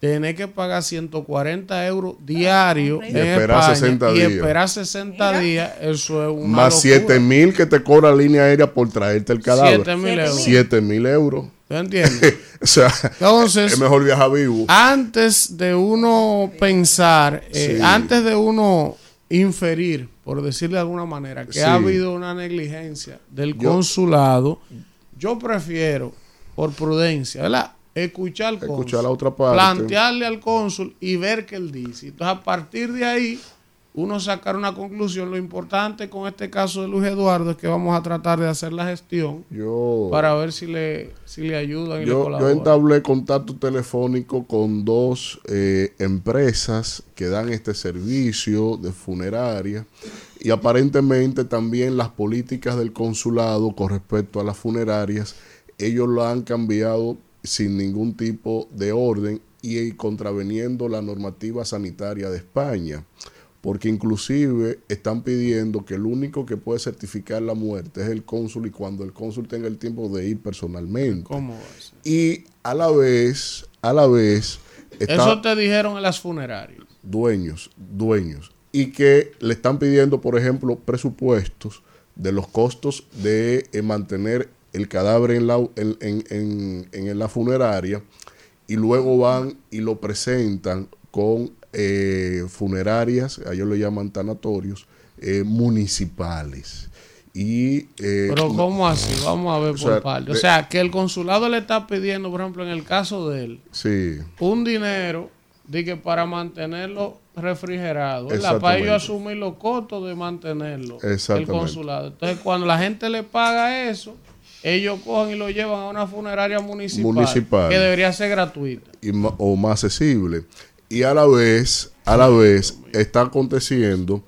tener que pagar 140 euros diarios Y en esperar España 60 y días. esperar 60 días, eso es una Más locura. 7 mil que te cobra línea aérea por traerte el cadáver. 7.000 euros. 7 mil euros. ¿Tú entiendes? o sea, Entonces, es mejor viajar vivo. antes de uno pensar, eh, Sí. antes de uno inferir, por decirle de alguna manera, que Sí. ha habido una negligencia del Yo- consulado, yo prefiero, por prudencia, ¿verdad? Escuchar al cónsul, Escuchar la otra parte. plantearle al cónsul y ver qué él dice. Entonces, a partir de ahí, uno sacar una conclusión. Lo importante con este caso de Luis Eduardo es que vamos a tratar de hacer la gestión Yo, para ver si le, si le ayudan y le yo, yo colaboran. entablé contacto telefónico con dos eh, empresas que dan este servicio de funeraria y aparentemente también las políticas del consulado con respecto a las funerarias, ellos lo han cambiado sin ningún tipo de orden y contraveniendo la normativa sanitaria de España porque inclusive están pidiendo que el único que puede certificar la muerte es el cónsul y cuando el cónsul tenga el tiempo de ir personalmente. ¿Cómo ser? Y a la vez, a la vez, está Eso te dijeron en las funerarias. dueños, dueños, y que le están pidiendo, por ejemplo, presupuestos de los costos de eh, mantener el cadáver en la, en, en- en- en la funeraria y luego van y lo presentan con eh, funerarias, a ellos le llaman tanatorios, eh, municipales. Y, eh, Pero ¿cómo así? Vamos a ver o por sea, parte. O de- sea, que el consulado le está pidiendo, por ejemplo, en el caso de él, Sí, un dinero de que para mantenerlo refrigerado, ¿verdad? Para ellos asumir los costos de mantenerlo, el consulado. Entonces, cuando la gente le paga eso, ellos cogen y lo llevan a una funeraria municipal, Municipal. que debería ser gratuita. y o más accesible. Y a la vez, a la vez, está aconteciendo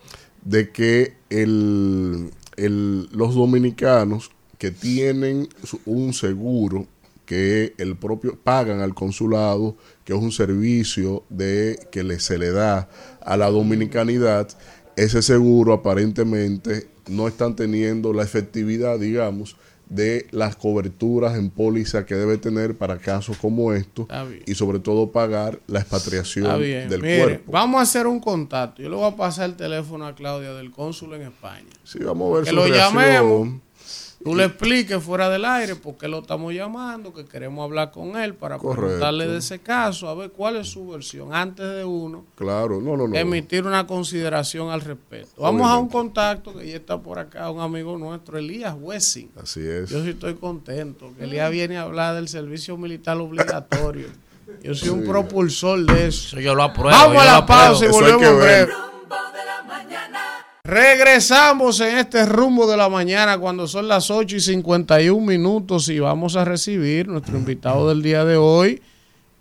de que el, el- los dominicanos que tienen un seguro que el propio pagan al consulado, que es un servicio de que le, se le da a la dominicanidad, ese seguro aparentemente no están teniendo la efectividad, digamos, de las coberturas en póliza que debe tener para casos como estos y sobre todo pagar la expatriación del Mire, cuerpo. vamos a hacer un contacto. Yo le voy a pasar el teléfono a Claudia del cónsul en España. Sí, vamos a ver que su lo reacción. llamemos. Tú le expliques fuera del aire por qué lo estamos llamando, que queremos hablar con él para Correcto. preguntarle de ese caso, a ver cuál es su versión, antes de uno Claro, no, no, no. emitir una consideración al respecto. Vamos a un contacto que ya está por acá, un amigo nuestro, Elías Wessing. Así es. Yo sí estoy contento, que Elías viene a hablar del servicio militar obligatorio. Yo soy un propulsor de eso. yo lo apruebo, Vamos yo a la pausa y volvemos breve. Regresamos en este rumbo de la mañana cuando son las 8 y 51 minutos y vamos a recibir nuestro invitado del día de hoy,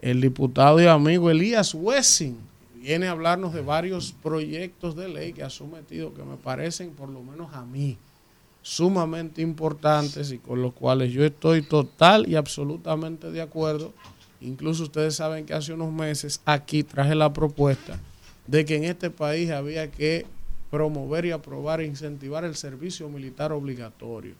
el diputado y amigo Elías Wessing. Viene a hablarnos de varios proyectos de ley que ha sometido que me parecen, por lo menos a mí, sumamente importantes y con los cuales yo estoy total y absolutamente de acuerdo. Incluso ustedes saben que hace unos meses aquí traje la propuesta de que en este país había que promover y aprobar e incentivar el servicio militar obligatorio.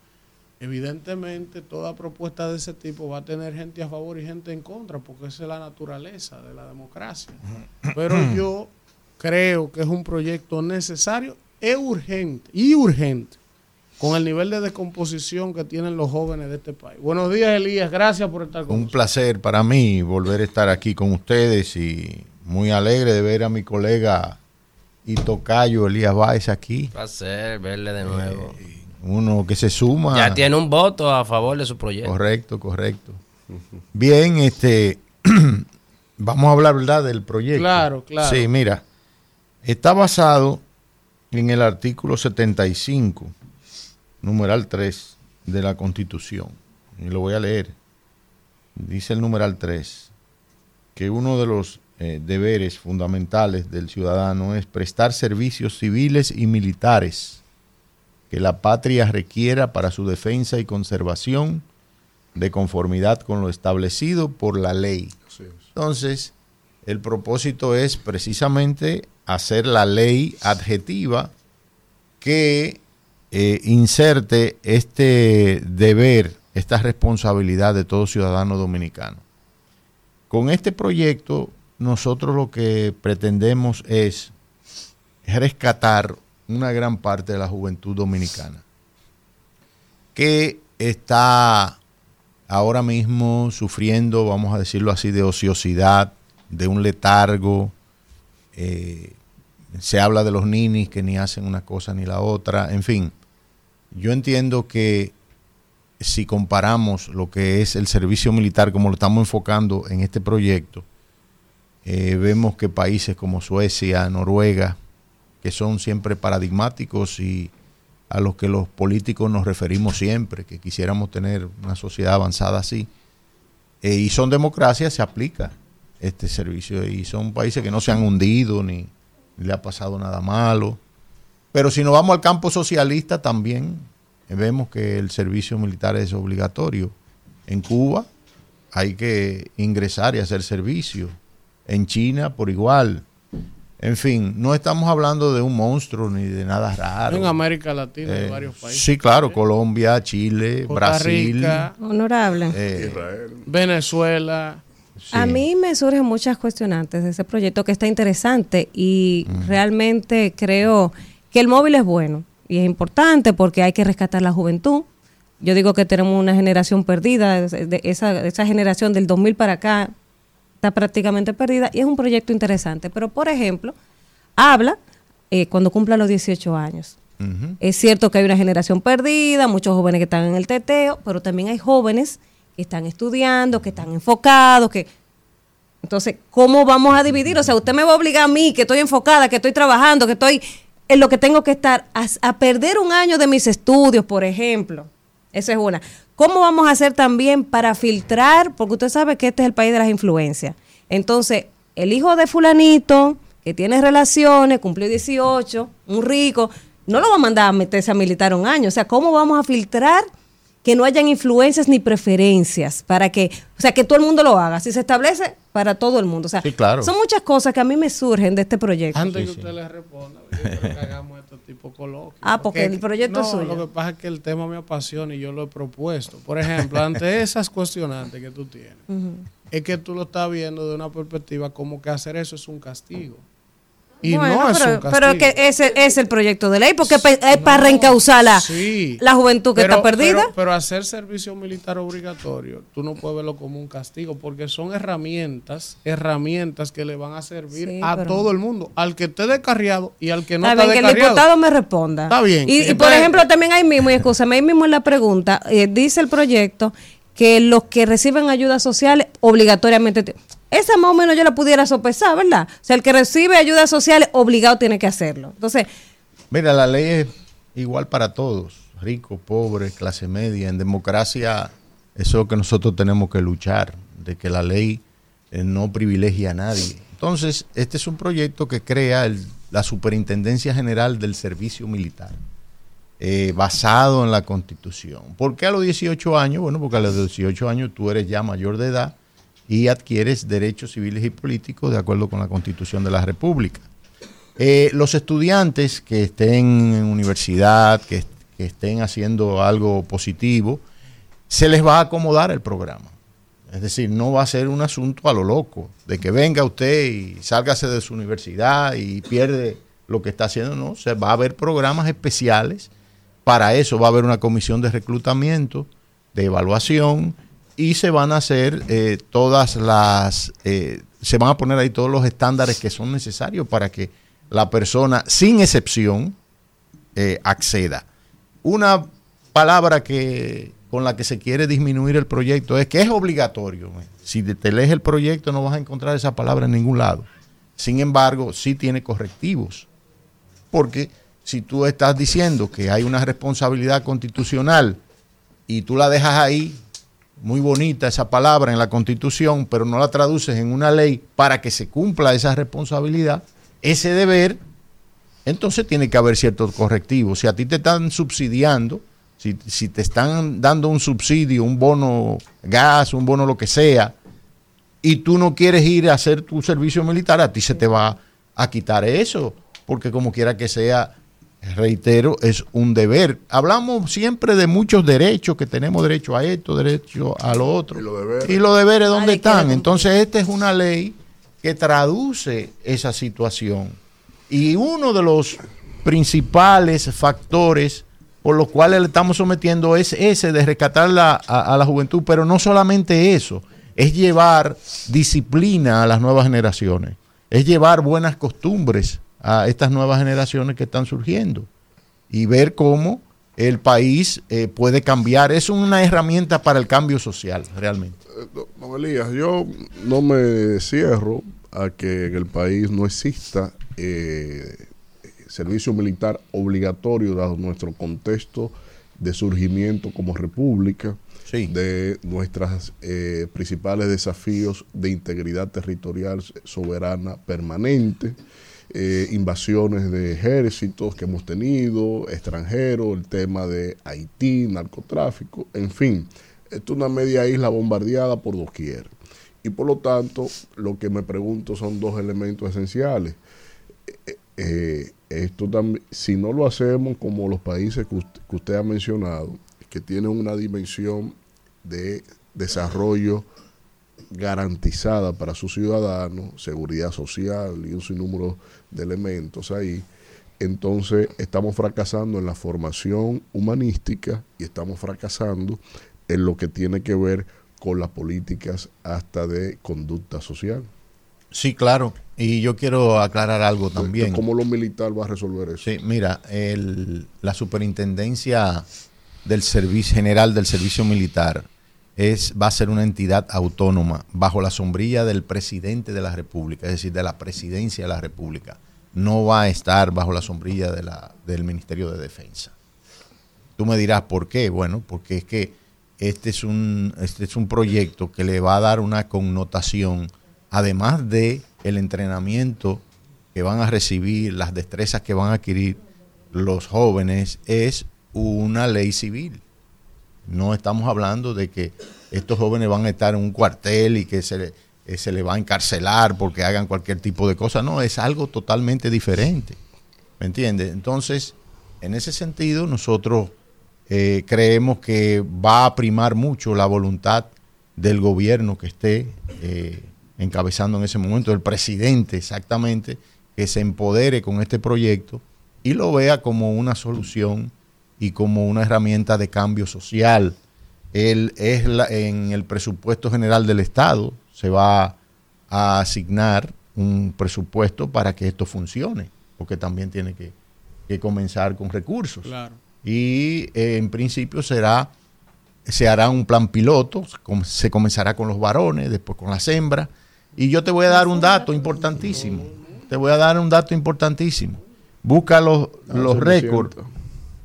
Evidentemente, toda propuesta de ese tipo va a tener gente a favor y gente en contra, porque esa es la naturaleza de la democracia. Pero yo creo que es un proyecto necesario e urgente, y urgente, con el nivel de descomposición que tienen los jóvenes de este país. Buenos días, Elías. Gracias por estar con Un placer para mí volver a estar aquí con ustedes y muy alegre de ver a mi colega y tocayo Elías Báez aquí. placer verle de nuevo. Uno que se suma. Ya tiene un voto a favor de su proyecto. Correcto, correcto. Bien, este, vamos a hablar, ¿verdad?, del proyecto. Claro, claro. Sí, mira, está basado en el artículo 75, numeral 3 de la Constitución. Y lo voy a leer. Dice el numeral 3 que uno de los eh, deberes fundamentales del ciudadano es prestar servicios civiles y militares que la patria requiera para su defensa y conservación de conformidad con lo establecido por la ley. Entonces, el propósito es precisamente hacer la ley adjetiva que eh, inserte este deber, esta responsabilidad de todo ciudadano dominicano. Con este proyecto, nosotros lo que pretendemos es rescatar una gran parte de la juventud dominicana que está ahora mismo sufriendo, vamos a decirlo así, de ociosidad, de un letargo. eh, se habla de los ninis que ni hacen una cosa ni la otra. En fin, yo entiendo que si comparamos lo que es el servicio militar como lo estamos enfocando en este proyecto, eh, vemos que países como Suecia, Noruega, que son siempre paradigmáticos y a los que los políticos nos referimos siempre, que quisiéramos tener una sociedad avanzada así, eh, y son democracias, se aplica este servicio y son países que no se han hundido ni, le ha pasado nada malo. Pero si nos vamos al campo socialista también eh, vemos que el servicio militar es obligatorio. En Cuba hay que ingresar y hacer servicio. En China por igual. En fin, no estamos hablando de un monstruo ni de nada raro. En América Latina hay Eh, varios países. Sí, claro, Colombia, Chile, Costa Brasil. Rica, Honorable. eh, Venezuela. A mí me surgen muchas cuestionantes de ese proyecto que está interesante y realmente creo que el móvil es bueno y es importante porque hay que rescatar la juventud. Yo digo que tenemos una generación perdida, de- de esa, esa generación del 2000 para acá está prácticamente perdida y es un proyecto interesante. Pero, por ejemplo, habla eh, cuando cumpla los 18 años. Es cierto que hay una generación perdida, muchos jóvenes que están en el teteo, pero también hay jóvenes que están estudiando, que están enfocados, que... Entonces, ¿cómo vamos a dividir? O sea, usted me va a obligar a mí, que estoy enfocada, que estoy trabajando, que estoy en lo que tengo que estar, a, a perder un año de mis estudios, por ejemplo. Esa es una. ¿Cómo vamos a hacer también para filtrar? Porque usted sabe que este es el país de las influencias. Entonces, el hijo de fulanito, que tiene relaciones, cumplió 18, un rico, no lo va a mandar a meterse a militar un año. O sea, ¿cómo vamos a filtrar que no hayan influencias ni preferencias para que, o sea, que todo el mundo lo haga? Si se establece para todo el mundo. O sea, Sí, claro. son muchas cosas que a mí me surgen de este proyecto. Antes que usted le responda, yo creo que hagamos tipo de coloquios. Ah, porque el proyecto no, es suyo. Lo que pasa es que el tema me apasiona y yo lo he propuesto. Por ejemplo, ante esas cuestionantes que tú tienes, es que tú lo estás viendo de una perspectiva como que hacer eso es un castigo. Y Bueno, no es pero, un castigo. pero es que ese es el proyecto de ley, porque es para reencauzar la, Sí. la juventud que Pero- está perdida. Pero, pero hacer servicio militar obligatorio, tú no puedes verlo como un castigo, porque son herramientas, herramientas que le van a servir Sí, a todo el mundo, al que esté descarriado y al que no Está bien, que el descarriado. diputado me responda. Está bien. Y, y por ejemplo, también ahí mismo, y escúchame, ahí mismo en la pregunta, eh, dice el proyecto que los que reciben ayudas sociales obligatoriamente... te- esa más o menos yo la pudiera sopesar, ¿verdad? O sea, el que recibe ayudas sociales obligado tiene que hacerlo. Entonces, Mira, la ley es igual para todos, rico, pobre, clase media. En democracia, eso es lo que nosotros tenemos que luchar, de que la ley eh, no privilegie a nadie. Entonces, este es un proyecto que crea la Superintendencia General del Servicio Militar, eh, basado en la Constitución. ¿Por qué a los 18 años? Bueno, porque a los 18 años tú eres ya mayor de edad y adquieres derechos civiles y políticos de acuerdo con la Constitución de la República. Eh, los estudiantes que estén en universidad, que, estén haciendo algo positivo, se les va a acomodar el programa. Es decir, no va a ser un asunto a lo loco, de que venga usted y sálgase de su universidad y pierde lo que está haciendo. No, se va a haber programas especiales. Para eso va a haber una comisión de reclutamiento, de evaluación, y se van a hacer eh, todas las, eh, se van a poner ahí todos los estándares que son necesarios para que la persona, sin excepción, eh, acceda. Una palabra que con la que se quiere disminuir el proyecto es que es obligatorio. Si te lees el proyecto no vas a encontrar esa palabra en ningún lado. Sin embargo, sí tiene correctivos. Porque si tú estás diciendo que hay una responsabilidad constitucional y tú la dejas ahí, muy bonita esa palabra en la constitución, pero no la traduces en una ley para que se cumpla esa responsabilidad, ese deber, entonces tiene que haber ciertos correctivos. Si a ti te están subsidiando, si, si te están dando un subsidio, un bono gas, un bono lo que sea, y tú no quieres ir a hacer tu servicio militar, a ti se te va a quitar eso, porque como quiera que sea, reitero, es un deber. Hablamos siempre de muchos derechos, que tenemos derecho a esto, derecho a lo otro. Y los deberes, ¿dónde Nadie quiere están? Entonces, esta es una ley que traduce esa situación. Y uno de los principales factores por los cuales le estamos sometiendo es ese de rescatar la- a, a la juventud, pero no solamente eso, es llevar disciplina a las nuevas generaciones, es llevar buenas costumbres a estas nuevas generaciones que están surgiendo y ver cómo el país eh, puede cambiar. Es una herramienta para el cambio social, realmente. Don Elías, yo no me cierro a que en el país no exista eh, servicio militar obligatorio dado nuestro contexto de surgimiento como república, de nuestros principales desafíos de integridad territorial soberana permanente. Eh, invasiones de ejércitos que hemos tenido, extranjeros, el tema de Haití, narcotráfico, en fin, esto es una media isla bombardeada por doquier. Y por lo tanto, lo que me pregunto son dos elementos esenciales. Eh, eh, esto también, si no lo hacemos como los países que usted, que usted ha mencionado, que tienen una dimensión de desarrollo garantizada para sus ciudadanos, seguridad social y un sinnúmero de elementos ahí, entonces estamos fracasando en la formación humanística y estamos fracasando en lo que tiene que ver con las políticas hasta de conducta social. Sí, claro. Y yo quiero aclarar algo también. ¿Cómo lo militar va a resolver eso? Sí, mira, el, la superintendencia del Servicio General del Servicio Militar es, va a ser una entidad autónoma bajo la sombrilla del presidente de la República, es decir, de la presidencia de la República. No va a estar bajo la sombrilla de la, del Ministerio de Defensa. Tú me dirás por qué. Bueno, porque es que este es un, este es un proyecto que le va a dar una connotación, además de el entrenamiento que van a recibir, las destrezas que van a adquirir los jóvenes, es una ley civil. No estamos hablando de que estos jóvenes van a estar en un cuartel y que se le, eh, se le va a encarcelar porque hagan cualquier tipo de cosa. No, es algo totalmente diferente. ¿Me entiendes? Entonces, en ese sentido, nosotros eh, creemos que va a primar mucho la voluntad del gobierno que esté eh, encabezando en ese momento, el presidente exactamente, que se empodere con este proyecto y lo vea como una solución y como una herramienta de cambio social. Él es la- en el presupuesto general del Estado se va a asignar un presupuesto para que esto funcione, porque también tiene que, que comenzar con recursos. Claro. Y eh, en principio será se hará un plan piloto, se comenzará con los varones, después con las hembras. Y yo te voy a dar un dato importantísimo. Te voy a dar un dato importantísimo. Busca los, los récords.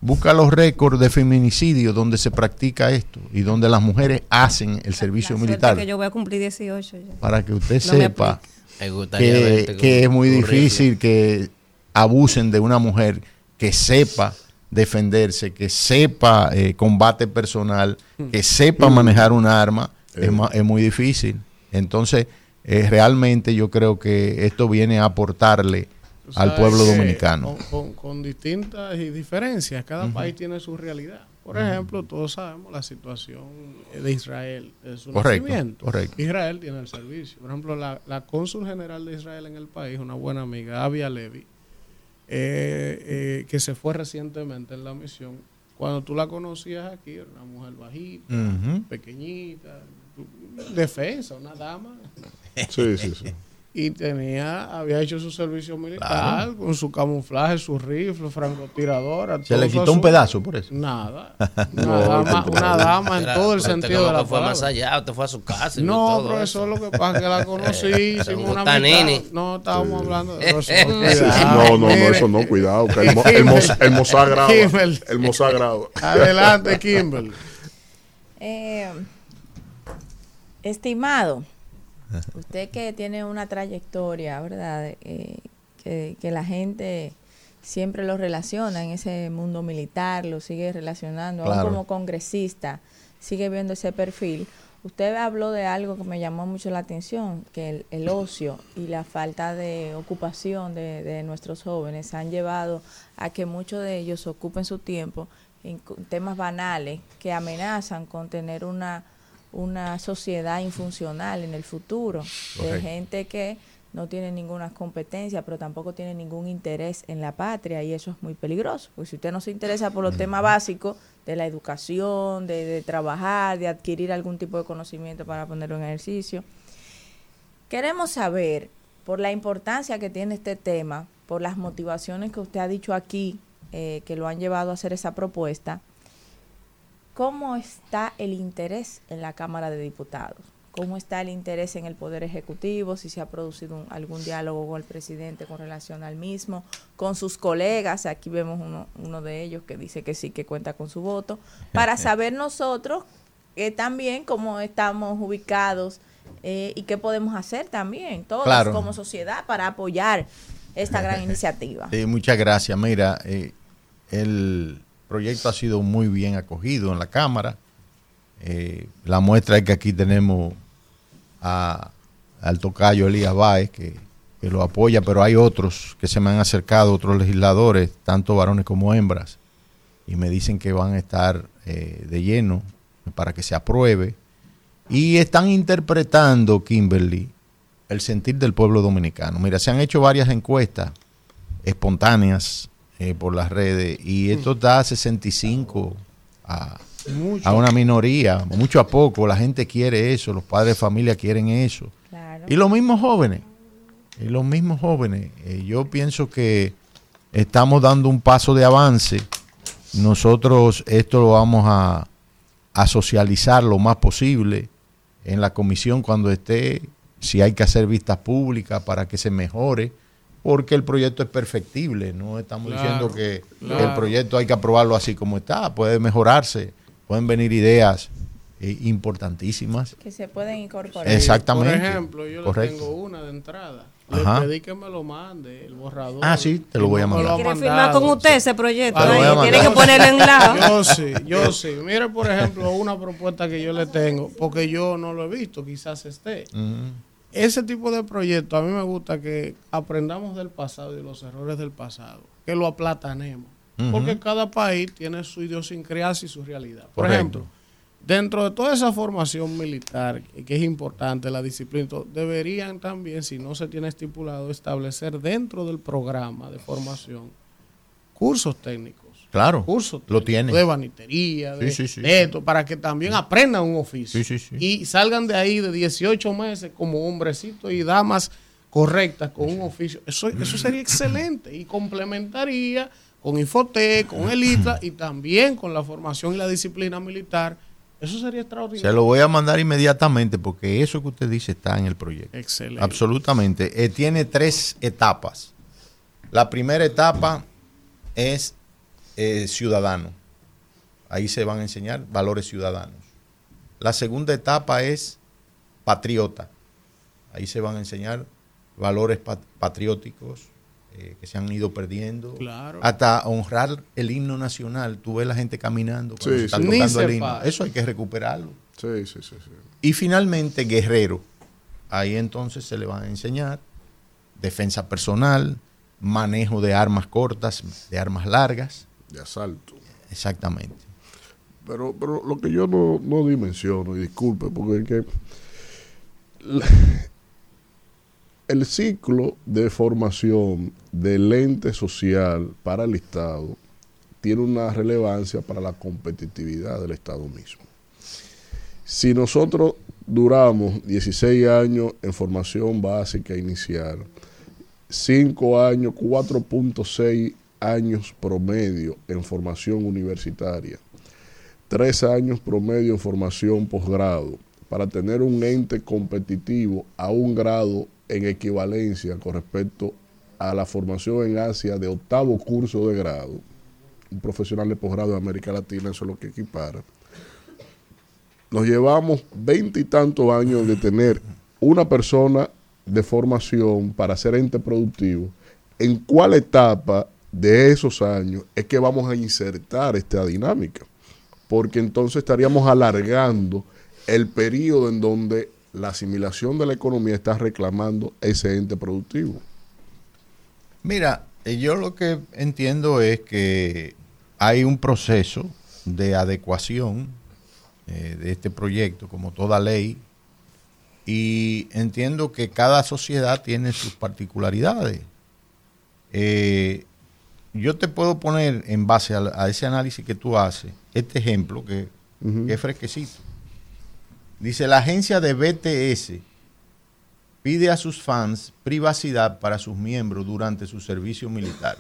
Busca los récords de feminicidio donde se practica esto y donde las mujeres hacen el servicio Suerte militar. que yo voy a cumplir 18 ya. Para que usted No sepa que, es muy difícil que abusen de una mujer que sepa defenderse, que sepa eh, combate personal, que sepa manejar un arma, es, ma- es muy difícil. Entonces, eh, realmente yo creo que esto viene a aportarle al pueblo que dominicano. Con, con- con distintas y diferencias, cada país tiene su realidad. Por ejemplo, todos sabemos la situación de Israel, de su Correcto, nacimiento. correcto. Israel tiene el servicio. Por ejemplo, la, la cónsul general de Israel en el país, una buena amiga, Avia Levi, eh, eh, que se fue recientemente en la misión. Cuando tú la conocías aquí, era una mujer bajita, pequeñita, defensa, una dama. Sí, sí, sí. Y tenía, había hecho su servicio militar Claro. con su camuflaje, su rifle, francotiradora. Se le quitó un pedazo por eso. Nada. No, Una, dama, una dama en Era- todo el este sentido de la fue más allá, usted fue a su casa y No, todo profesor, eso. lo que pasa es que la conocí, hicimos un una amistad. No, estábamos hablando de eso. Sí, sí, cuidado, no, no, no, eso no, cuidado. que el, mo- el, graba. Kimball. El graba. Adelante, Kimberly. Eh, estimado, usted que tiene una trayectoria, ¿verdad? Eh, que, que la gente siempre lo relaciona en ese mundo militar, lo sigue relacionando, aún Claro. como congresista, sigue viendo ese perfil. Usted habló de algo que me llamó mucho la atención, que el, el ocio y la falta de ocupación de, de nuestros jóvenes han llevado a que muchos de ellos ocupen su tiempo en temas banales que amenazan con tener una, una sociedad infuncional en el futuro, de gente que no tiene ninguna competencia, pero tampoco tiene ningún interés en la patria y eso es muy peligroso, porque si usted no se interesa por los temas básicos de la educación, de, de trabajar, de adquirir algún tipo de conocimiento para ponerlo en ejercicio, queremos saber por la importancia que tiene este tema, por las motivaciones que usted ha dicho aquí eh, que lo han llevado a hacer esa propuesta, ¿cómo está el interés en la Cámara de Diputados? ¿Cómo está el interés en el Poder Ejecutivo? Si se ha producido un- algún diálogo con el presidente con relación al mismo, con sus colegas, aquí vemos uno, uno de ellos que dice que sí, que cuenta con su voto, para saber nosotros eh, también cómo estamos ubicados eh, y qué podemos hacer también, todos Claro. como sociedad, para apoyar esta gran iniciativa. Sí, muchas gracias. Mira, eh, el proyecto ha sido muy bien acogido en la Cámara. Eh, la muestra es que aquí tenemos a, al tocayo Elías Báez, que, que lo apoya, pero hay otros que se me han acercado, otros legisladores, tanto varones como hembras, y me dicen que van a estar eh, de lleno para que se apruebe. Y están interpretando, Kimberly, el sentir del pueblo dominicano. Mira, se han hecho varias encuestas espontáneas eh, por las redes y esto da 65 a, Mucho. a una minoría, mucho a poco. La gente quiere eso, los padres de familia quieren eso. Y los mismos jóvenes, y los mismos jóvenes. Eh, yo pienso que estamos dando un paso de avance. Nosotros esto lo vamos a, a socializar lo más posible en la comisión cuando esté, si hay que hacer vistas públicas para que se mejore, porque el proyecto es perfectible, no estamos Claro, diciendo que claro. el proyecto hay que aprobarlo así como está, puede mejorarse, pueden venir ideas eh, importantísimas. Que se pueden incorporar. Exactamente. Por ejemplo, yo Correcto. le tengo una de entrada. Le Ajá. pedí que me lo mande, el borrador. Ah, sí, te lo voy a mandar. Quiere firmar con usted ese proyecto. Ah, Tiene que ponerlo en lado. Yo sí, yo sí. Mire, por ejemplo, una propuesta que yo le tengo, porque yo no lo he visto, quizás esté. Ese tipo de proyectos, a mí me gusta que aprendamos del pasado y de los errores del pasado, que lo aplatanemos. Porque cada país tiene su idiosincrasia y su realidad. Por Correcto. ejemplo, dentro de toda esa formación militar, que es importante, la disciplina, deberían también, si no se tiene estipulado, establecer dentro del programa de formación cursos técnicos. Claro, Cursos lo tienen. de banitería, de, Sí, sí, sí, de sí. esto, para que también aprendan un oficio. Y salgan de ahí de 18 meses como hombrecitos y damas correctas con un oficio. Eso, eso sería excelente y complementaría con Infotec, con el ITRA y también con la formación y la disciplina militar. Eso sería extraordinario. Se lo voy a mandar inmediatamente porque eso que usted dice está en el proyecto. Excelente. Absolutamente. Eh, tiene tres etapas. La primera etapa es eh, ciudadano. Ahí se van a enseñar valores ciudadanos. La segunda etapa es patriota. Ahí se van a enseñar valores pat- patrióticos eh, que se han ido perdiendo. Claro. Hasta honrar el himno nacional. Tú ves la gente caminando cuando Sí, se está sí. tocando el himno. Eso hay que recuperarlo. Sí, sí, sí. sí. Y finalmente, guerrero. Ahí entonces se le va a enseñar defensa personal, manejo de armas cortas, de armas largas. De asalto. Exactamente. Pero, pero lo que yo no, no dimensiono, y disculpe, porque es que la- el ciclo de formación del ente social para el Estado tiene una relevancia para la competitividad del Estado mismo. Si nosotros duramos 16 años en formación básica inicial, 5 años, 4.6 años promedio en formación universitaria, 3 años promedio en formación posgrado, para tener un ente competitivo a un grado en equivalencia con respecto a la formación en Asia de octavo curso de grado, un profesional de posgrado de América Latina, eso es lo que equipara. Nos llevamos veinte y tantos años de tener una persona de formación para ser ente productivo. ¿En cuál etapa de esos años es que vamos a insertar esta dinámica? Porque entonces estaríamos alargando el periodo en donde la asimilación de la economía está reclamando ese ente productivo. Mira, eh, yo lo que entiendo es que hay un proceso de adecuación eh, de este proyecto, como toda ley, y entiendo que cada sociedad tiene sus particularidades. Eh, yo te puedo poner en base a, a ese análisis que tú haces, este ejemplo que, que es fresquecito. Dice, la agencia de BTS pide a sus fans privacidad para sus miembros durante su servicio militar.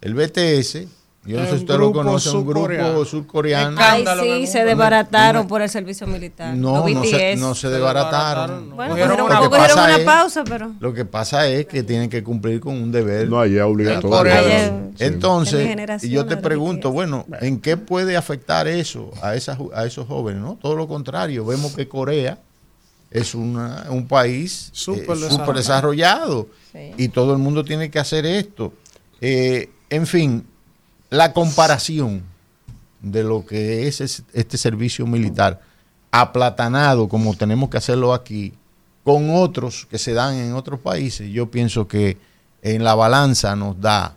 El BTS, yo no sé si usted lo conoce, un grupo surcoreano. Ay, sí, se desbarataron por el servicio militar. No, no se, no se desbarataron. Bueno, Cogieron una- pasa una es- pausa, pero... Lo que pasa es que tienen que cumplir con un deber. No, allá obligatorio. En Entonces, y yo te pregunto, bueno, ¿en qué puede afectar eso a, esas, a esos jóvenes? No, todo lo contrario. Vemos que Corea es una- un país eh, Súper súper desarrollado. desarrollado Sí. y todo el mundo tiene que hacer esto. Eh, en fin, la comparación de lo que es es- este servicio militar aplatanado como tenemos que hacerlo aquí con otros que se dan en otros países, yo pienso que en la balanza nos da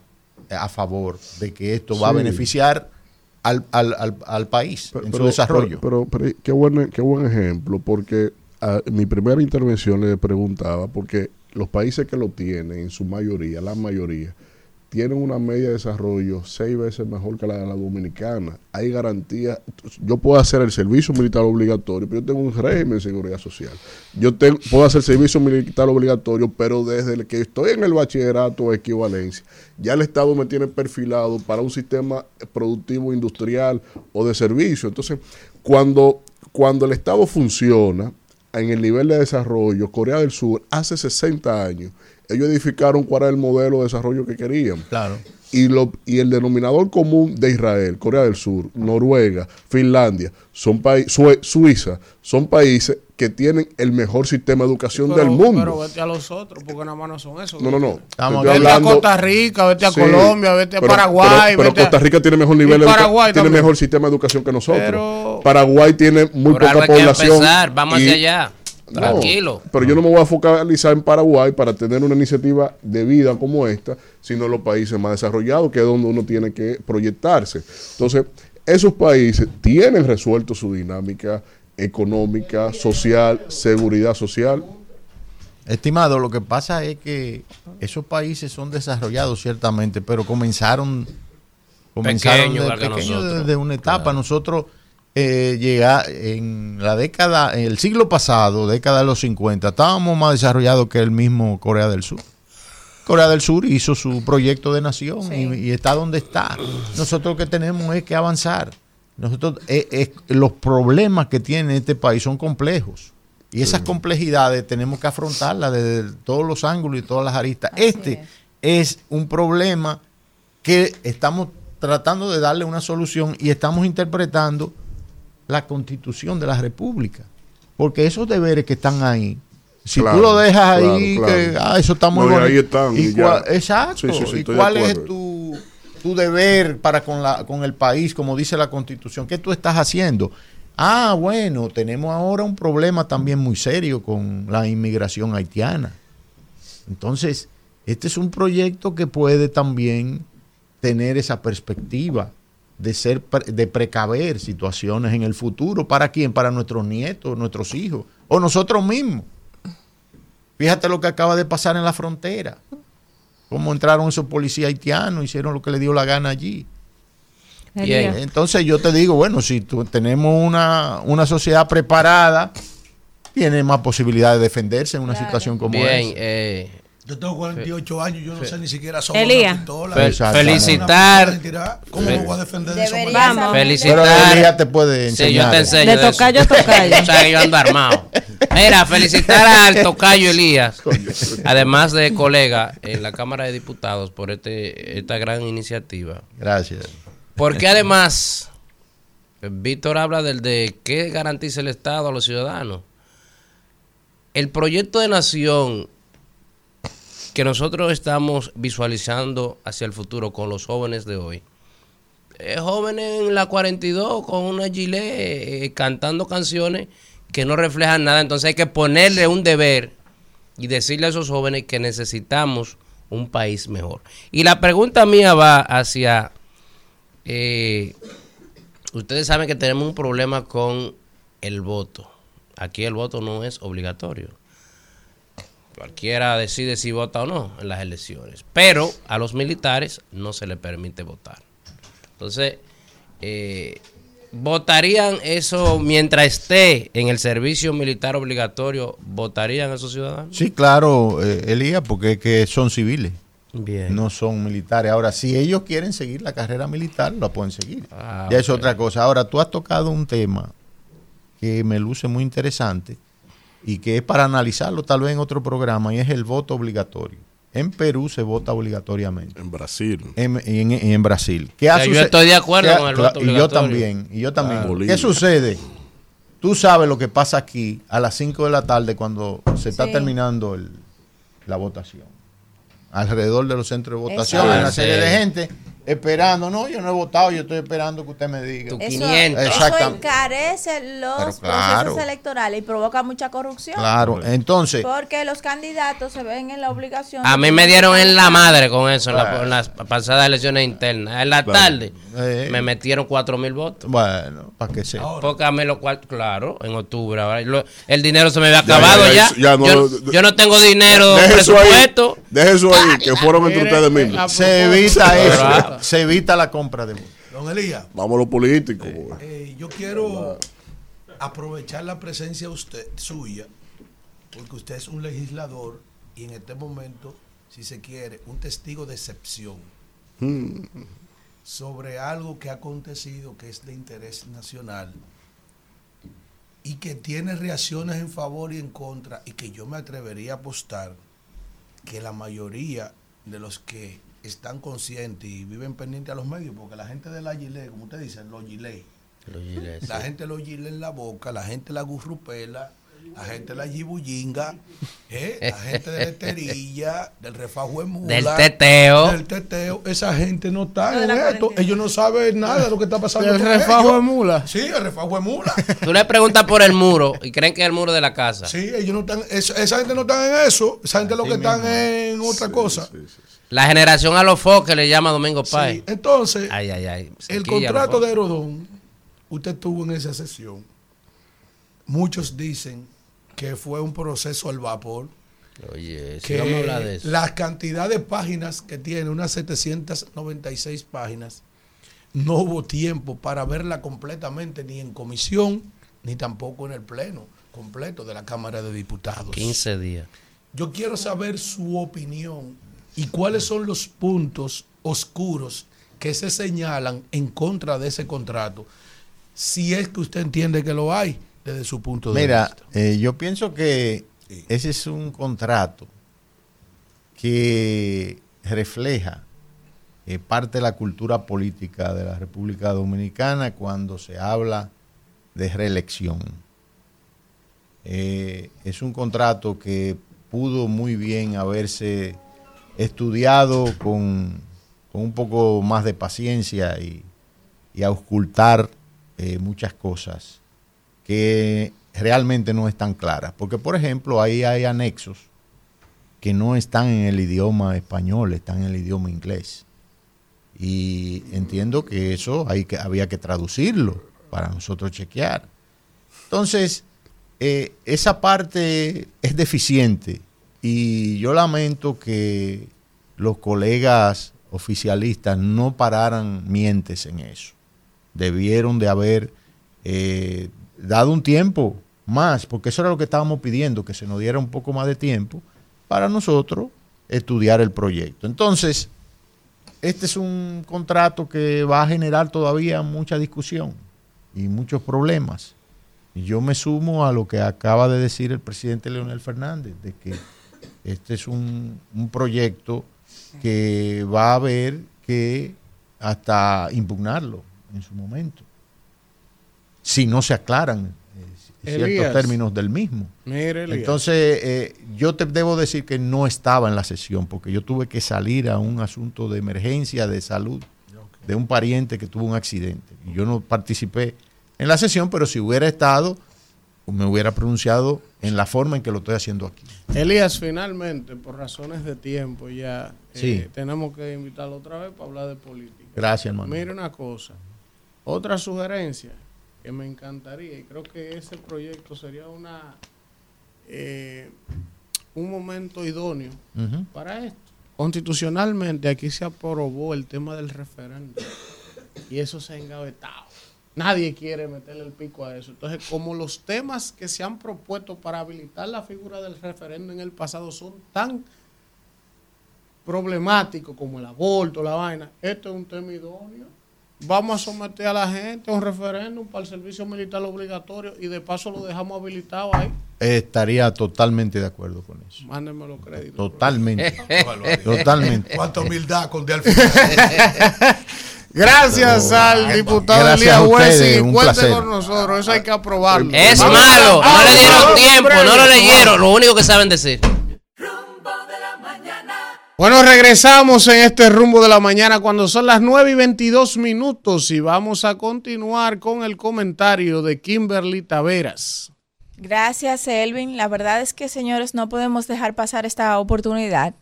a favor de que esto va a beneficiar al, al- al- al país en su Pero- desarrollo. Pero, qué, buen, qué buen ejemplo, porque ah, en mi primera intervención le preguntaba, porque los países que lo tienen, en su mayoría, la mayoría, tienen una media de desarrollo seis veces mejor que la de la dominicana. Hay garantías. Yo puedo hacer el servicio militar obligatorio, pero yo tengo un régimen de seguridad social. Yo puedo hacer servicio militar obligatorio, pero desde el que estoy en el bachillerato o equivalencia, ya el Estado me tiene perfilado para un sistema productivo industrial o de servicio. Entonces, cuando, cuando el Estado funciona en el nivel de desarrollo, Corea del Sur, hace 60 años, ellos edificaron cuál era el modelo de desarrollo que querían. Claro. Y, lo, y el denominador común de Israel, Corea del Sur, Noruega, Finlandia, son países, Suiza, son países que tienen el mejor sistema de educación Pero- del mundo. Pero vete a los otros, porque nada más no son esos. No, no, no. Estamos vete hablando- a Costa Rica, vete a Sí, Colombia, vete a pero- Paraguay. Pero, pero vete a- Costa Rica tiene mejor nivel, Paraguay tiene también. mejor sistema de educación que nosotros. Pero- Paraguay tiene muy poca población. vamos y- hacia allá. No, Tranquilo. pero yo no me voy a focalizar en Paraguay para tener una iniciativa de vida como esta, sino en los países más desarrollados, que es donde uno tiene que proyectarse. Entonces, esos países tienen resuelto su dinámica económica, social, seguridad social. Estimado, lo que pasa es que esos países son desarrollados ciertamente, pero comenzaron, comenzaron Pequeño, de igual que pequeño nosotros. desde una etapa. Nosotros eh, llega en la década, en el siglo pasado, década de los 50, estábamos más desarrollados que el mismo Corea del Sur. Corea del Sur hizo su proyecto de nación y, y está donde está. Nosotros lo que tenemos es que avanzar. Nosotros eh, eh, los problemas que tiene este país son complejos y esas complejidades tenemos que afrontarlas desde todos los ángulos y todas las aristas. este es un problema que estamos tratando de darle una solución y estamos interpretando la constitución de la república. Porque esos deberes que están ahí, si Claro, tú lo dejas claro, ahí, claro. que ah, eso está muy No, bueno. ahí están, ¿Y exacto. Sí, sí, sí, ¿Y cuál es tu, tu deber para con, la, con el país, como dice la constitución? ¿Qué tú estás haciendo? Ah, bueno, tenemos ahora un problema también muy serio con la inmigración haitiana. Entonces, este es un proyecto que puede también tener esa perspectiva de ser pre- de precaver situaciones en el futuro. Para quién para nuestros nietos nuestros hijos o nosotros mismos. Fíjate lo que acaba de pasar en la frontera. Cómo entraron esos policías haitianos hicieron lo que le dio la gana allí. Elías. entonces yo te digo bueno si tú- tenemos una, una sociedad preparada tiene más posibilidad de defenderse en una situación como Bien, esa. eh, Yo tengo 48 años, yo no sé ni siquiera son Elías. una pistola. Fel- felicitar. Una pistola, ¿Cómo me voy a defender de eso? Saber Felicitar. Pero Elías te puede Sí, yo enseñar. te enseño. De tocayo a tocayo. O sea, que yo ando armado. Mira, felicitar al tocayo Elías, además de colega en la Cámara de Diputados por este esta gran iniciativa. gracias Porque además, Víctor habla del de qué garantiza el Estado a los ciudadanos. El proyecto de nación que nosotros estamos visualizando hacia el futuro con los jóvenes de hoy. Eh, jóvenes en la 42 con una gilet eh, cantando canciones que no reflejan nada. Entonces hay que ponerle un deber y decirle a esos jóvenes que necesitamos un país mejor. Y la pregunta mía va hacia... eh, ustedes saben que tenemos un problema con el voto. Aquí el voto no es obligatorio. Cualquiera decide si vota o no en las elecciones. Pero a los militares no se les permite votar. Entonces, eh, ¿votarían eso mientras esté en el servicio militar obligatorio? ¿Votarían esos ciudadanos? Sí, claro, eh, Elías, porque es que son civiles. Bien. No son militares. Ahora, si ellos quieren seguir la carrera militar, la pueden seguir. Ah, ya es otra cosa. Ahora, tú has tocado un tema que me luce muy interesante y que es para analizarlo tal vez en otro programa y es el voto obligatorio. En Perú se vota obligatoriamente. En Brasil. En, en- en Brasil. ¿Qué O ha sea, yo estoy de acuerdo ha- con el voto Y yo obligatorio. también. Y yo también. Bolivia. ¿Qué sucede? tú sabes lo que pasa aquí a las 5 de la tarde cuando se está Sí. terminando el- la votación. Alrededor de los centros de votación hay una serie de gente esperando. No, yo no he votado, yo estoy esperando que usted me diga. Eso, Exactamente. eso encarece los claro. procesos electorales y provoca mucha corrupción. Claro, entonces, Porque los candidatos se ven en la obligación. A mí me dieron en la madre con eso en, la- Claro. en las pasadas elecciones internas. En la tarde Eh. me metieron cuatro mil votos. bueno, para que sea. Porque a mí lo cual, claro, en octubre. ahora, lo- el dinero se me había acabado ya, ya. ya, ya no- yo, yo no tengo dinero, Deje eso ahí, presupuesto. deje eso ahí, que fueron entre ustedes mismos. Se evita eso, Se evita la compra de votos. Don Elías, Vamos a lo político. pues. eh, yo quiero aprovechar la presencia usted, suya, porque usted es un legislador y en este momento, si se quiere, un testigo de excepción Hmm. sobre algo que ha acontecido que es de interés nacional y que tiene reacciones en favor y en contra y que yo me atrevería a apostar que la mayoría de los que están conscientes y viven pendientes a los medios, porque la gente de la gilet, como usted dice, los gilet, Los la sí. gente los gilet en la boca, la gente la gurrupela, la gente la gibullinga, ¿eh? la gente de la esterilla, del refajo de mula, Del teteo. del teteo, esa gente no está en esto, ellos no saben nada de lo que está pasando. ¿Del con refajo ellos. de mula? Sí, el refajo de mula. Tú le preguntas por el muro y creen que es el muro de la casa. Sí, ellos no están, esa, esa gente no está en eso, esa gente lo que están en otra cosa. La generación a los foques le llama Domingo Sí, Páez. Entonces, Ay, ay, ay. el contrato de. Herodón, usted estuvo en esa sesión. Muchos dicen que fue un proceso al vapor. Oye, sí, que vamos a hablar de eso. la cantidad de páginas que tiene, unas 796 páginas, no hubo tiempo para verla completamente ni en comisión, ni tampoco en el pleno completo de la Cámara de Diputados. 15 días. Yo quiero saber su opinión y cuáles son los puntos oscuros que se señalan en contra de ese contrato, si es que usted entiende que lo hay desde su punto de Mira, vista. eh, yo pienso que ese es un contrato que refleja eh, parte de la cultura política de la República Dominicana cuando se habla de reelección. Eh, es un contrato que pudo muy bien haberse estudiado con, con un poco más de paciencia y, y auscultar eh, muchas cosas que realmente no están claras. Porque, por ejemplo, ahí hay anexos que no están en el idioma español, están en el idioma inglés. Y entiendo que eso hay que, había que traducirlo para nosotros chequear. Entonces, eh, esa parte es deficiente y yo lamento que los colegas oficialistas no pararan mientes en eso. Debieron de haber eh, dado un tiempo más, porque eso era lo que estábamos pidiendo, que se nos diera un poco más de tiempo para nosotros estudiar el proyecto. Entonces, este es un contrato que va a generar todavía mucha discusión y muchos problemas. Y yo me sumo a lo que acaba de decir el presidente Leonel Fernández, de que este es un, un proyecto que va a haber que hasta impugnarlo en su momento, si no se aclaran eh, ciertos Elías. términos del mismo. Elías. Entonces, eh, yo te debo decir que no estaba en la sesión, porque yo tuve que salir a un asunto de emergencia de salud de un pariente que tuvo un accidente. Y yo no participé en la sesión, pero si hubiera estado, me hubiera pronunciado en la forma en que lo estoy haciendo aquí. Elías, finalmente, por razones de tiempo, ya eh, tenemos que invitarlo otra vez para hablar de política. Gracias, hermano. Mire una cosa, otra sugerencia que me encantaría, y creo que ese proyecto sería una eh, un momento idóneo para esto. Constitucionalmente aquí se aprobó el tema del referéndum y eso se ha engavetado. Nadie quiere meterle el pico a eso. Entonces, como los temas que se han propuesto para habilitar la figura del referéndum en el pasado son tan problemáticos como el aborto, la vaina, esto es un tema idóneo. Vamos a someter a la gente a un referéndum para el servicio militar obligatorio y de paso lo dejamos habilitado ahí. Estaría totalmente de acuerdo con eso. Mándenme los créditos. Totalmente. Totalmente. Cuánta humildad con de Gracias al diputado Gracias Elías a ustedes, Huesi. un Cuente placer. con nosotros, eso hay que aprobarlo. Es Vamos malo, no le dieron tiempo, no lo leyeron, lo único que saben decir. Bueno, regresamos en este rumbo de la mañana cuando son las 9 y 22 minutos y vamos a continuar con el comentario de Kimberly Taveras. Gracias, Elvin. La verdad es que, señores, no podemos dejar pasar esta oportunidad.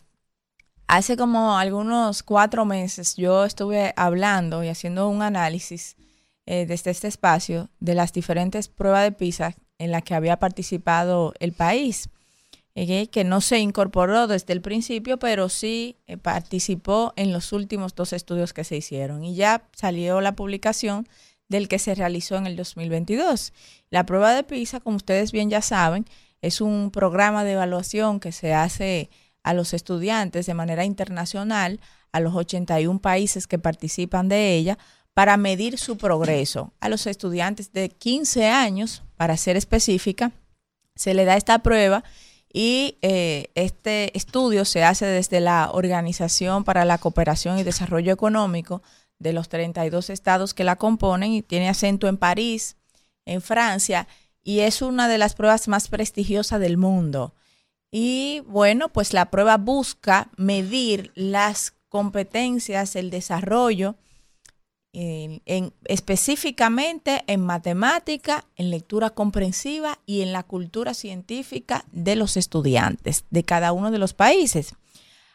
Hace como algunos cuatro meses yo estuve hablando y haciendo un análisis eh, desde este espacio de las diferentes pruebas de PISA en las que había participado el país, eh, que no se incorporó desde el principio, pero sí eh, participó en los últimos dos estudios que se hicieron. Y ya salió la publicación del que se realizó en el 2022. La prueba de PISA, como ustedes bien ya saben, es un programa de evaluación que se hace a los estudiantes de manera internacional, a los 81 países que participan de ella, para medir su progreso. A los estudiantes de 15 años, para ser específica, se le da esta prueba y eh, este estudio se hace desde la Organización para la Cooperación y Desarrollo Económico de los 32 estados que la componen y tiene acento en París, en Francia, y es una de las pruebas más prestigiosas del mundo. Y bueno, pues la prueba busca medir las competencias, el desarrollo, en, en- específicamente en matemática, en lectura comprensiva y en la cultura científica de los estudiantes de cada uno de los países.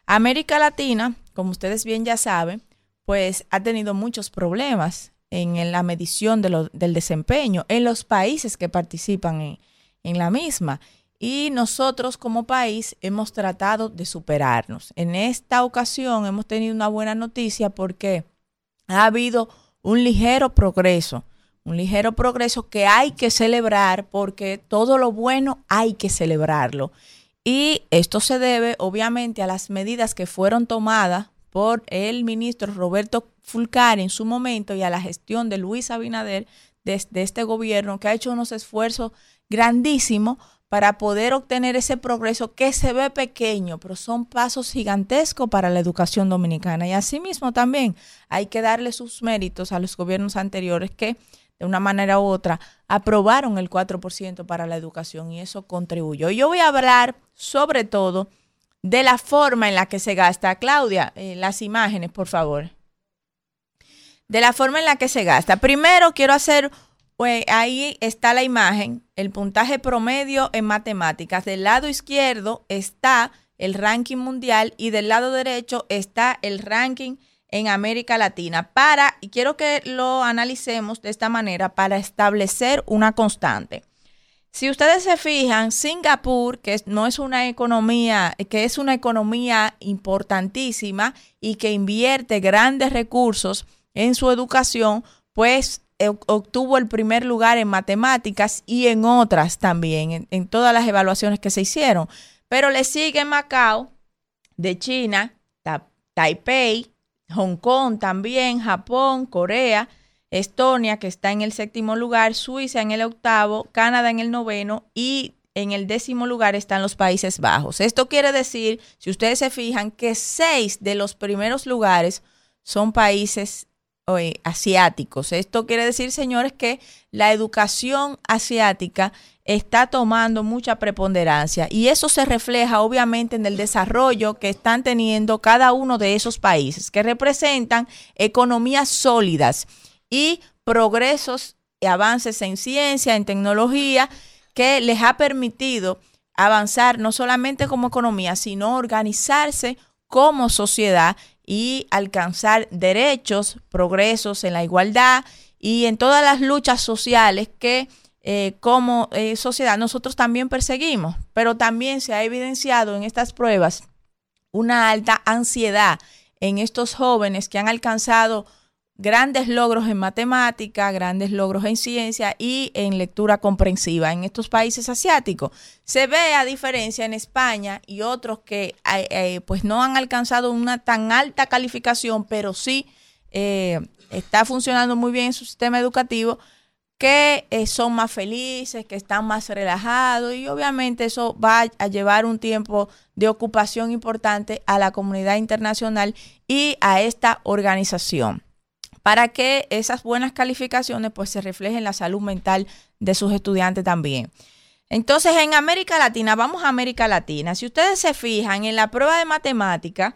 América Latina, como ustedes bien ya saben, pues ha tenido muchos problemas en, la medición del desempeño en los países que participan en la misma. Y nosotros como país hemos tratado de superarnos. En esta ocasión hemos tenido una buena noticia porque ha habido un ligero progreso, un ligero progreso que hay que celebrar porque todo lo bueno hay que celebrarlo. Y esto se debe obviamente a las medidas que fueron tomadas por el ministro Roberto Fulcari en su momento y a la gestión de Luis Abinader desde este gobierno que ha hecho unos esfuerzos grandísimos para poder obtener ese progreso que se ve pequeño, pero son pasos gigantescos para la educación dominicana. Y asimismo también hay que darle sus méritos a los gobiernos anteriores que de una manera u otra aprobaron el 4% para la educación y eso contribuyó. Yo voy a hablar sobre todo de la forma en la que se gasta. Claudia, eh, las imágenes, por favor. De la forma en la que se gasta. Primero quiero hacer, pues, ahí está la imagen, el puntaje promedio en matemáticas. Del lado izquierdo está el ranking mundial y del lado derecho está el ranking en América Latina. Para, y quiero que lo analicemos de esta manera para establecer una constante. Si ustedes se fijan, Singapur, que no es una economía, que es una economía importantísima y que invierte grandes recursos en su educación, pues obtuvo el primer lugar en matemáticas y en otras también, en, todas las evaluaciones que se hicieron. Pero le sigue Macao, de China, Ta- Taipei, Hong Kong también, Japón, Corea, Estonia, que está en el séptimo lugar, Suiza en el octavo, Canadá en el noveno y en el décimo lugar están los Países Bajos. Esto quiere decir, si ustedes se fijan, que seis de los primeros lugares son países eh, asiáticos. Esto quiere decir, señores, que la educación asiática está tomando mucha preponderancia y eso se refleja obviamente en el desarrollo que están teniendo cada uno de esos países, que representan economías sólidas y progresos y avances en ciencia, en tecnología, que les ha permitido avanzar no solamente como economía, sino organizarse como sociedad y alcanzar derechos, progresos en la igualdad y en todas las luchas sociales que eh, como eh, sociedad nosotros también perseguimos. Pero también se ha evidenciado en estas pruebas una alta ansiedad en estos jóvenes que han alcanzado grandes logros en matemática, grandes logros en ciencia y en lectura comprensiva en estos países asiáticos. Se ve a diferencia en España y otros que eh, eh, pues no han alcanzado una tan alta calificación, pero sí eh, está funcionando muy bien su sistema educativo, que eh, son más felices, que están más relajados y obviamente eso va a llevar un tiempo de ocupación importante a la comunidad internacional y a esta organización. Para que esas buenas calificaciones pues se reflejen en la salud mental de sus estudiantes también. Entonces, en América Latina, vamos a América Latina. Si ustedes se fijan en la prueba de matemática,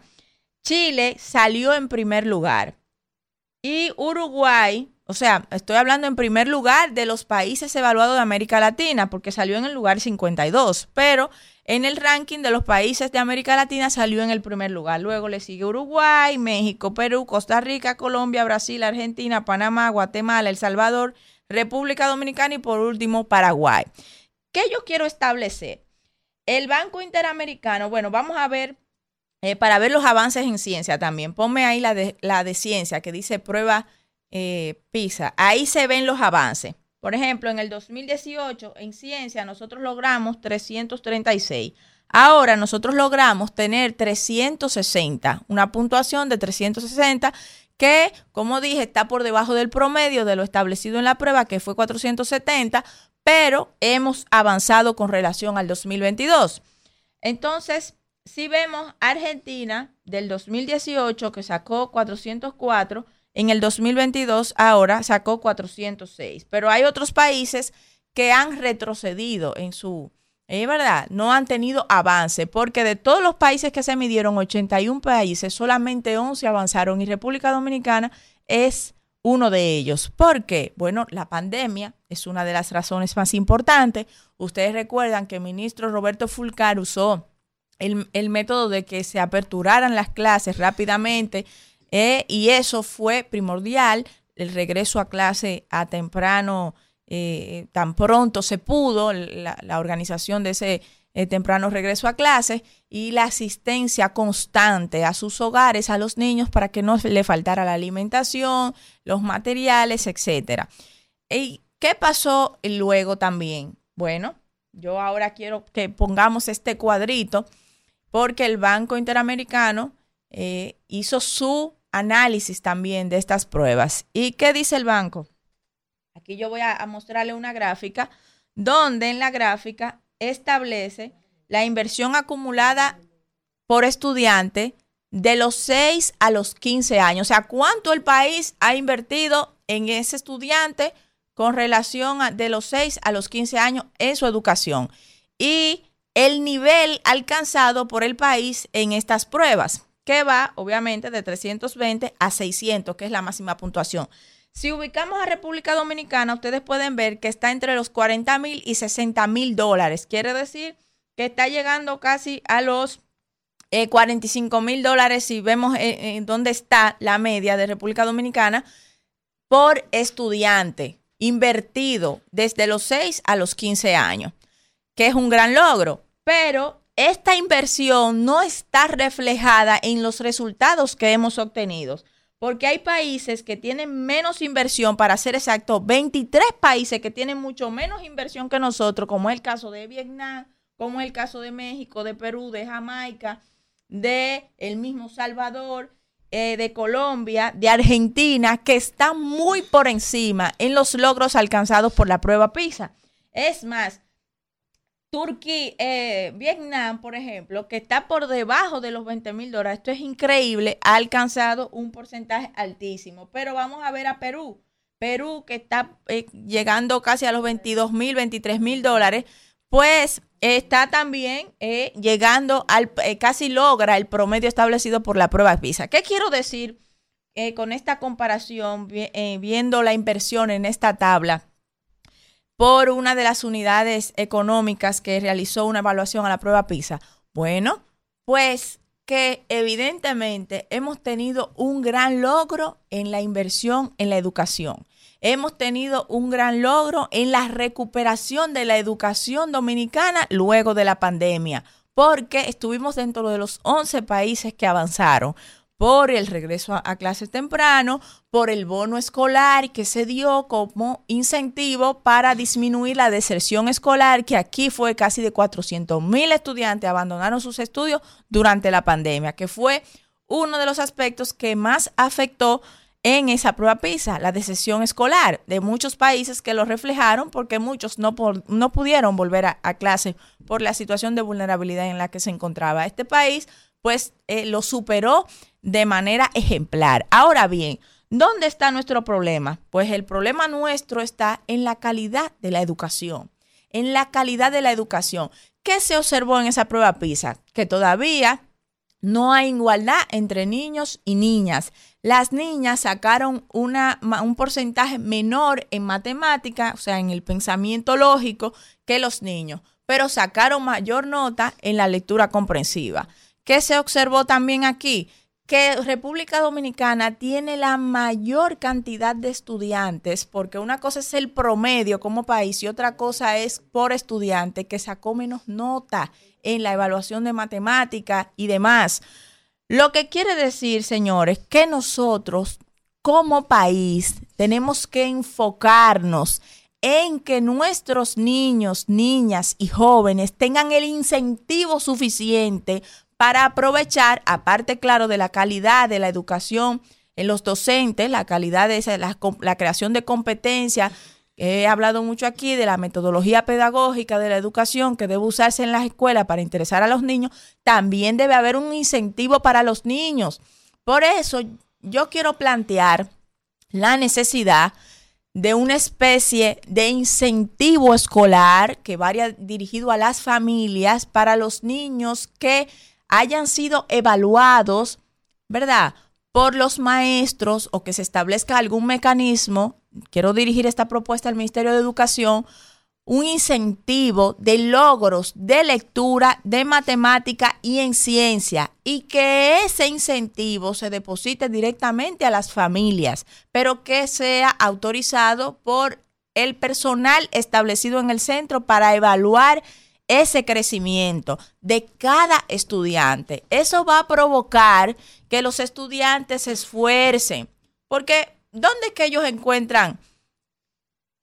Chile salió en primer lugar y Uruguay, o sea, estoy hablando en primer lugar de los países evaluados de América Latina, porque salió en el lugar 52, pero en el ranking de los países de América Latina salió en el primer lugar. Luego le sigue Uruguay, México, Perú, Costa Rica, Colombia, Brasil, Argentina, Panamá, Guatemala, El Salvador, República Dominicana y por último Paraguay. ¿Qué yo quiero establecer? El Banco Interamericano, bueno, vamos a ver, eh, para ver los avances en ciencia también, ponme ahí la de, la de ciencia que dice prueba eh, PISA. Ahí se ven los avances. Por ejemplo, en el 2018 en ciencia nosotros logramos 336. Ahora nosotros logramos tener 360, una puntuación de 360 que, como dije, está por debajo del promedio de lo establecido en la prueba, que fue 470, pero hemos avanzado con relación al 2022. Entonces, si vemos Argentina del 2018 que sacó 404, en el 2022 ahora sacó 406, pero hay otros países que han retrocedido en su, es verdad, no han tenido avance, porque de todos los países que se midieron, 81 países, solamente 11 avanzaron y República Dominicana es uno de ellos. ¿Por qué? Bueno, la pandemia es una de las razones más importantes. Ustedes recuerdan que el ministro Roberto Fulcar usó el, método de que se aperturaran las clases rápidamente eh, y eso fue primordial. El regreso a clase a temprano, eh, tan pronto se pudo, la, organización de ese eh, temprano regreso a clase y la asistencia constante a sus hogares, a los niños, para que no le faltara la alimentación, los materiales, etcétera. ¿Y qué pasó luego también? Bueno, yo ahora quiero que pongamos este cuadrito porque el Banco Interamericano hizo su análisis también de estas pruebas. ¿Y qué dice el banco? Aquí yo voy a mostrarle una gráfica donde en la gráfica establece la inversión acumulada por estudiante de los 6 a los 15 años. O sea, cuánto el país ha invertido en ese estudiante con relación a, de los 6 a los 15 años en su educación. Y el nivel alcanzado por el país en estas pruebas, que va obviamente de 320 a 600, que es la máxima puntuación. Si ubicamos a República Dominicana, ustedes pueden ver que está entre los 40 mil y 60 mil dólares. Quiere decir que está llegando casi a los 45 eh, mil dólares si vemos en dónde está la media de República Dominicana por estudiante invertido desde los 6 a los 15 años, que es un gran logro. Pero esta inversión no está reflejada en los resultados que hemos obtenido porque hay países que tienen menos inversión, para ser exacto, 23 países que tienen mucho menos inversión que nosotros, como es el caso de Vietnam, como es el caso de México, de Perú, de Jamaica, de el mismo Salvador, eh, de Colombia, de Argentina, que están muy por encima en los logros alcanzados por la prueba PISA. Es más, Turquía, eh, Vietnam, por ejemplo, que está por debajo de los 20 mil dólares, esto es increíble, ha alcanzado un porcentaje altísimo. Pero vamos a ver a Perú. Perú, que está eh, llegando casi a los 22 mil, 23 mil dólares, pues está también eh, llegando al, casi logra el promedio establecido por la prueba PISA. ¿Qué quiero decir con esta comparación, viendo la inversión en esta tabla? Por una de las unidades económicas que realizó una evaluación a la prueba PISA? Bueno, pues que evidentemente hemos tenido un gran logro en la inversión en la educación. Hemos tenido un gran logro en la recuperación de la educación dominicana luego de la pandemia, porque estuvimos dentro de los 11 países que avanzaron por el regreso a, clases temprano, por el bono escolar que se dio como incentivo para disminuir la deserción escolar, que aquí fue casi de 400 mil estudiantes abandonaron sus estudios durante la pandemia, que fue uno de los aspectos que más afectó en esa prueba PISA, la deserción escolar de muchos países que lo reflejaron porque muchos no, no pudieron volver a, a clase por la situación de vulnerabilidad en la que se encontraba. Este país pues eh, lo superó de manera ejemplar. Ahora bien, ¿Dónde está nuestro problema? Pues el problema nuestro está en la calidad de la educación, en la calidad de la educación. ¿Qué se observó en esa prueba PISA? Que todavía no hay igualdad entre niños y niñas. Las niñas sacaron un porcentaje menor en matemática, o sea, en el pensamiento lógico, que los niños, pero sacaron mayor nota en la lectura comprensiva. ¿Qué se observó también aquí? que República Dominicana tiene la mayor cantidad de estudiantes, porque una cosa es el promedio como país y otra cosa es por estudiante que sacó menos nota en la evaluación de matemática y demás. Lo que quiere decir, señores, que nosotros como país tenemos que enfocarnos en que nuestros niños, niñas y jóvenes tengan el incentivo suficiente para aprovechar, aparte, claro, de la calidad de la educación en los docentes, la calidad de esa, la, la creación de competencias. He hablado mucho aquí de la metodología pedagógica de la educación que debe usarse en las escuelas para interesar a los niños. También debe haber un incentivo para los niños. Por eso yo quiero plantear la necesidad de una especie de incentivo escolar que vaya dirigido a las familias para los niños que hayan sido evaluados, ¿verdad? Por los maestros o que se establezca algún mecanismo, quiero dirigir esta propuesta al Ministerio de Educación, un incentivo de logros de lectura, de matemática y en ciencia, y que ese incentivo se deposite directamente a las familias, pero que sea autorizado por el personal establecido en el centro para evaluar ese crecimiento de cada estudiante. Eso va a provocar que los estudiantes se esfuercen, porque ¿dónde es que ellos encuentran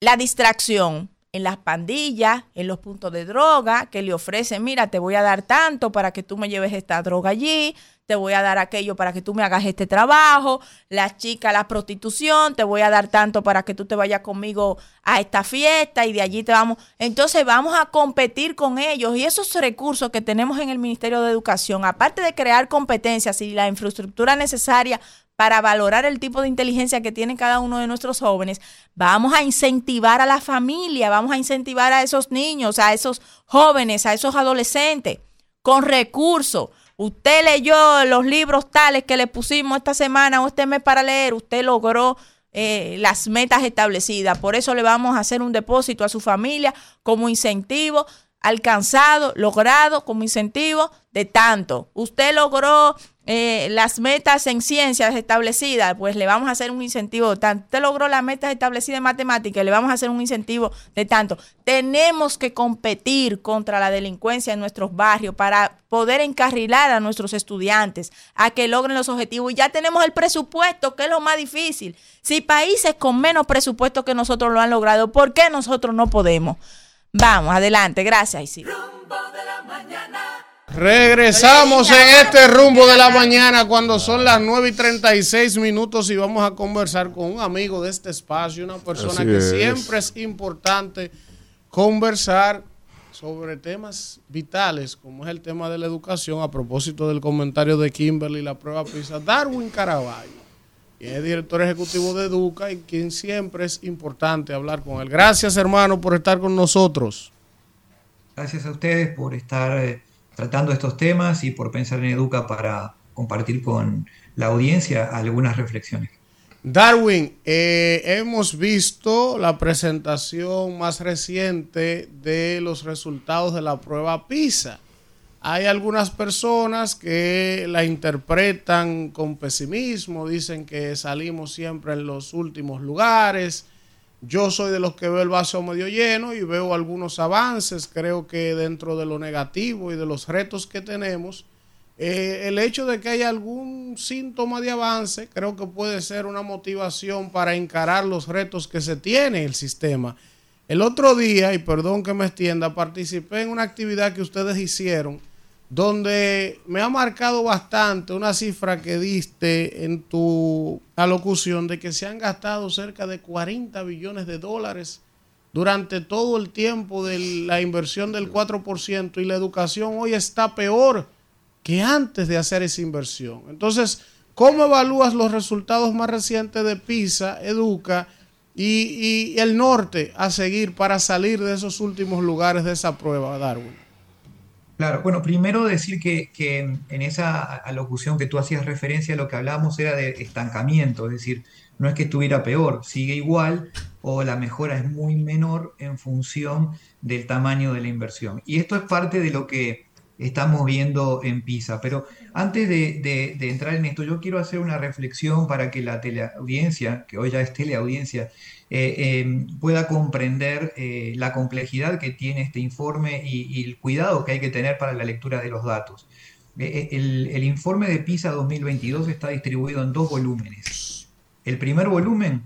la distracción? En las pandillas, en los puntos de droga, que le ofrecen, mira, te voy a dar tanto para que tú me lleves esta droga allí, te voy a dar aquello para que tú me hagas este trabajo, la chica, la prostitución, te voy a dar tanto para que tú te vayas conmigo a esta fiesta y de allí te vamos. Entonces vamos a competir con ellos y esos recursos que tenemos en el Ministerio de Educación, aparte de crear competencias y la infraestructura necesaria para valorar el tipo de inteligencia que tiene cada uno de nuestros jóvenes, vamos a incentivar a la familia, vamos a incentivar a esos niños, a esos jóvenes, a esos adolescentes con recursos Usted leyó los libros tales que le pusimos esta semana o este mes para leer, usted logró eh, las metas establecidas. Por eso le vamos a hacer un depósito a su familia como incentivo alcanzado, logrado como incentivo de tanto. Usted logró eh, las metas en ciencias establecidas, pues le vamos a hacer un incentivo de tanto. Usted logró las metas establecidas en matemáticas, le vamos a hacer un incentivo de tanto. Tenemos que competir contra la delincuencia en nuestros barrios para poder encarrilar a nuestros estudiantes a que logren los objetivos. Y ya tenemos el presupuesto, que es lo más difícil. Si países con menos presupuesto que nosotros lo han logrado, ¿por qué nosotros no podemos? Vamos, adelante, gracias. Isidro. Regresamos en este rumbo de la mañana cuando son las 9 y 36 minutos y vamos a conversar con un amigo de este espacio, una persona Así que es. siempre es importante conversar sobre temas vitales como es el tema de la educación a propósito del comentario de Kimberly la prueba PISA. Darwin Caraballo, quien es director ejecutivo de Educa y quien siempre es importante hablar con él. Gracias hermano por estar con nosotros. Gracias a ustedes por estar eh, tratando estos temas y por pensar en Educa para compartir con la audiencia algunas reflexiones. Darwin, eh, hemos visto la presentación más reciente de los resultados de la prueba PISA. Hay algunas personas que la interpretan con pesimismo, dicen que salimos siempre en los últimos lugares. Yo soy de los que veo el vaso medio lleno y veo algunos avances. Creo que dentro de lo negativo y de los retos que tenemos, eh, el hecho de que haya algún síntoma de avance, creo que puede ser una motivación para encarar los retos que se tiene el sistema. El otro día, y perdón que me extienda, participé en una actividad que ustedes hicieron donde me ha marcado bastante una cifra que diste en tu alocución de que se han gastado cerca de 40 billones de dólares durante todo el tiempo de la inversión del 4% y la educación hoy está peor que antes de hacer esa inversión. Entonces, ¿cómo evalúas los resultados más recientes de PISA, Educa y, y el norte a seguir para salir de esos últimos lugares de esa prueba, Darwin? Claro, bueno, primero decir que, que en esa alocución que tú hacías referencia, lo que hablábamos era de estancamiento, es decir, no es que estuviera peor, sigue igual o la mejora es muy menor en función del tamaño de la inversión. Y esto es parte de lo que estamos viendo en PISA. Pero antes de, entrar en esto, yo quiero hacer una reflexión para que la teleaudiencia, que hoy ya es teleaudiencia, eh, eh, pueda comprender eh, la complejidad que tiene este informe y, y el cuidado que hay que tener para la lectura de los datos. Eh, eh, el, el informe de PISA 2022 está distribuido en dos volúmenes. El primer volumen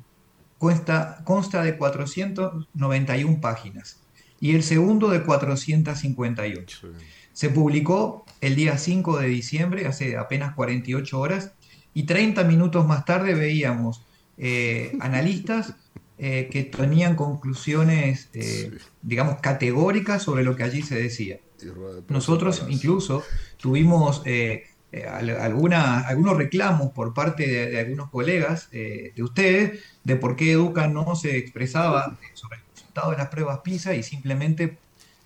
consta, consta de 491 páginas y el segundo de 458. Se publicó el día 5 de diciembre, hace apenas 48 horas, y 30 minutos más tarde veíamos eh, analistas eh, que tenían conclusiones, eh, digamos, categóricas sobre lo que allí se decía. Nosotros incluso tuvimos eh, alguna- algunos reclamos por parte de, de algunos colegas eh, de ustedes de por qué Educa no se expresaba sobre el resultado de las pruebas PISA y simplemente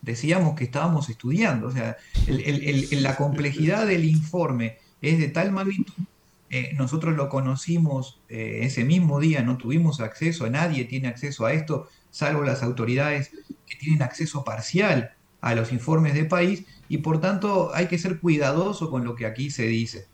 decíamos que estábamos estudiando. O sea, el- el- el- la complejidad del informe es de tal magnitud. Eh, nosotros lo conocimos eh, ese mismo día, no tuvimos acceso, nadie tiene acceso a esto, salvo las autoridades que tienen acceso parcial a los informes de país y por tanto hay que ser cuidadoso con lo que aquí se dice.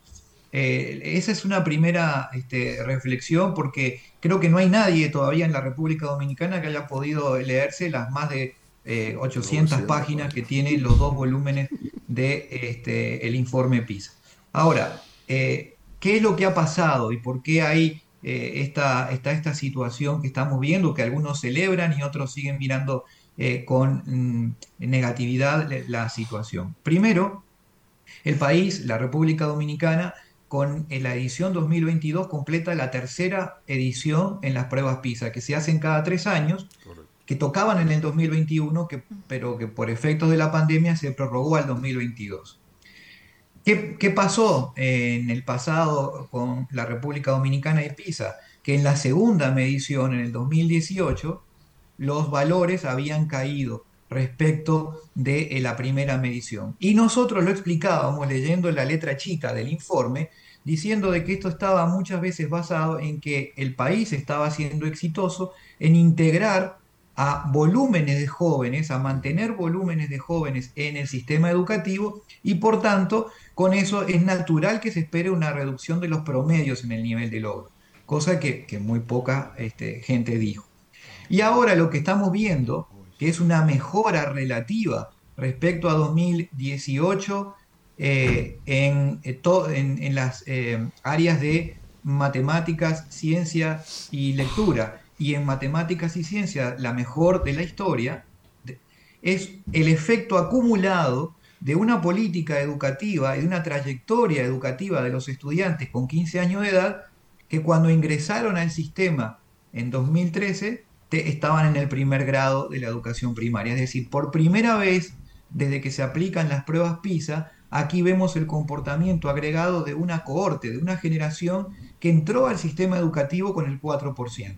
Eh, esa es una primera este, reflexión porque creo que no hay nadie todavía en la República Dominicana que haya podido leerse las más de eh, 800 páginas que tienen los dos volúmenes de este, el informe PISA. Ahora, eh, ¿qué es lo que ha pasado y por qué hay eh, esta, esta, esta situación que estamos viendo, que algunos celebran y otros siguen mirando eh, con mm, negatividad la, situación? Primero, el país, la República Dominicana, con la edición 2022 completa la tercera edición en las pruebas PISA, que se hacen cada tres años, que tocaban en el 2021, que, pero que por efectos de la pandemia se prorrogó al 2022. ¿Qué, pasó en el pasado con la República Dominicana y PISA? Que en la segunda medición, en el 2018, los valores habían caído respecto de eh, la primera medición. Y nosotros lo explicábamos leyendo la letra chica del informe, diciendo de que esto estaba muchas veces basado en que el país estaba siendo exitoso en integrar a volúmenes de jóvenes, a mantener volúmenes de jóvenes en el sistema educativo y por tanto con eso es natural que se espere una reducción de los promedios en el nivel de logro, cosa que, muy poca este, gente dijo. Y ahora lo que estamos viendo, que es una mejora relativa respecto a 2018 eh, en, eh, en- en las eh, áreas de matemáticas, ciencia y lectura, y en matemáticas y ciencia la mejor de la historia, es el efecto acumulado de una política educativa y de una trayectoria educativa de los estudiantes con 15 años de edad que cuando ingresaron al sistema en 2013 te- estaban en el primer grado de la educación primaria. Es decir, por primera vez desde que se aplican las pruebas PISA, aquí vemos el comportamiento agregado de una cohorte, de una generación que entró al sistema educativo con el 4%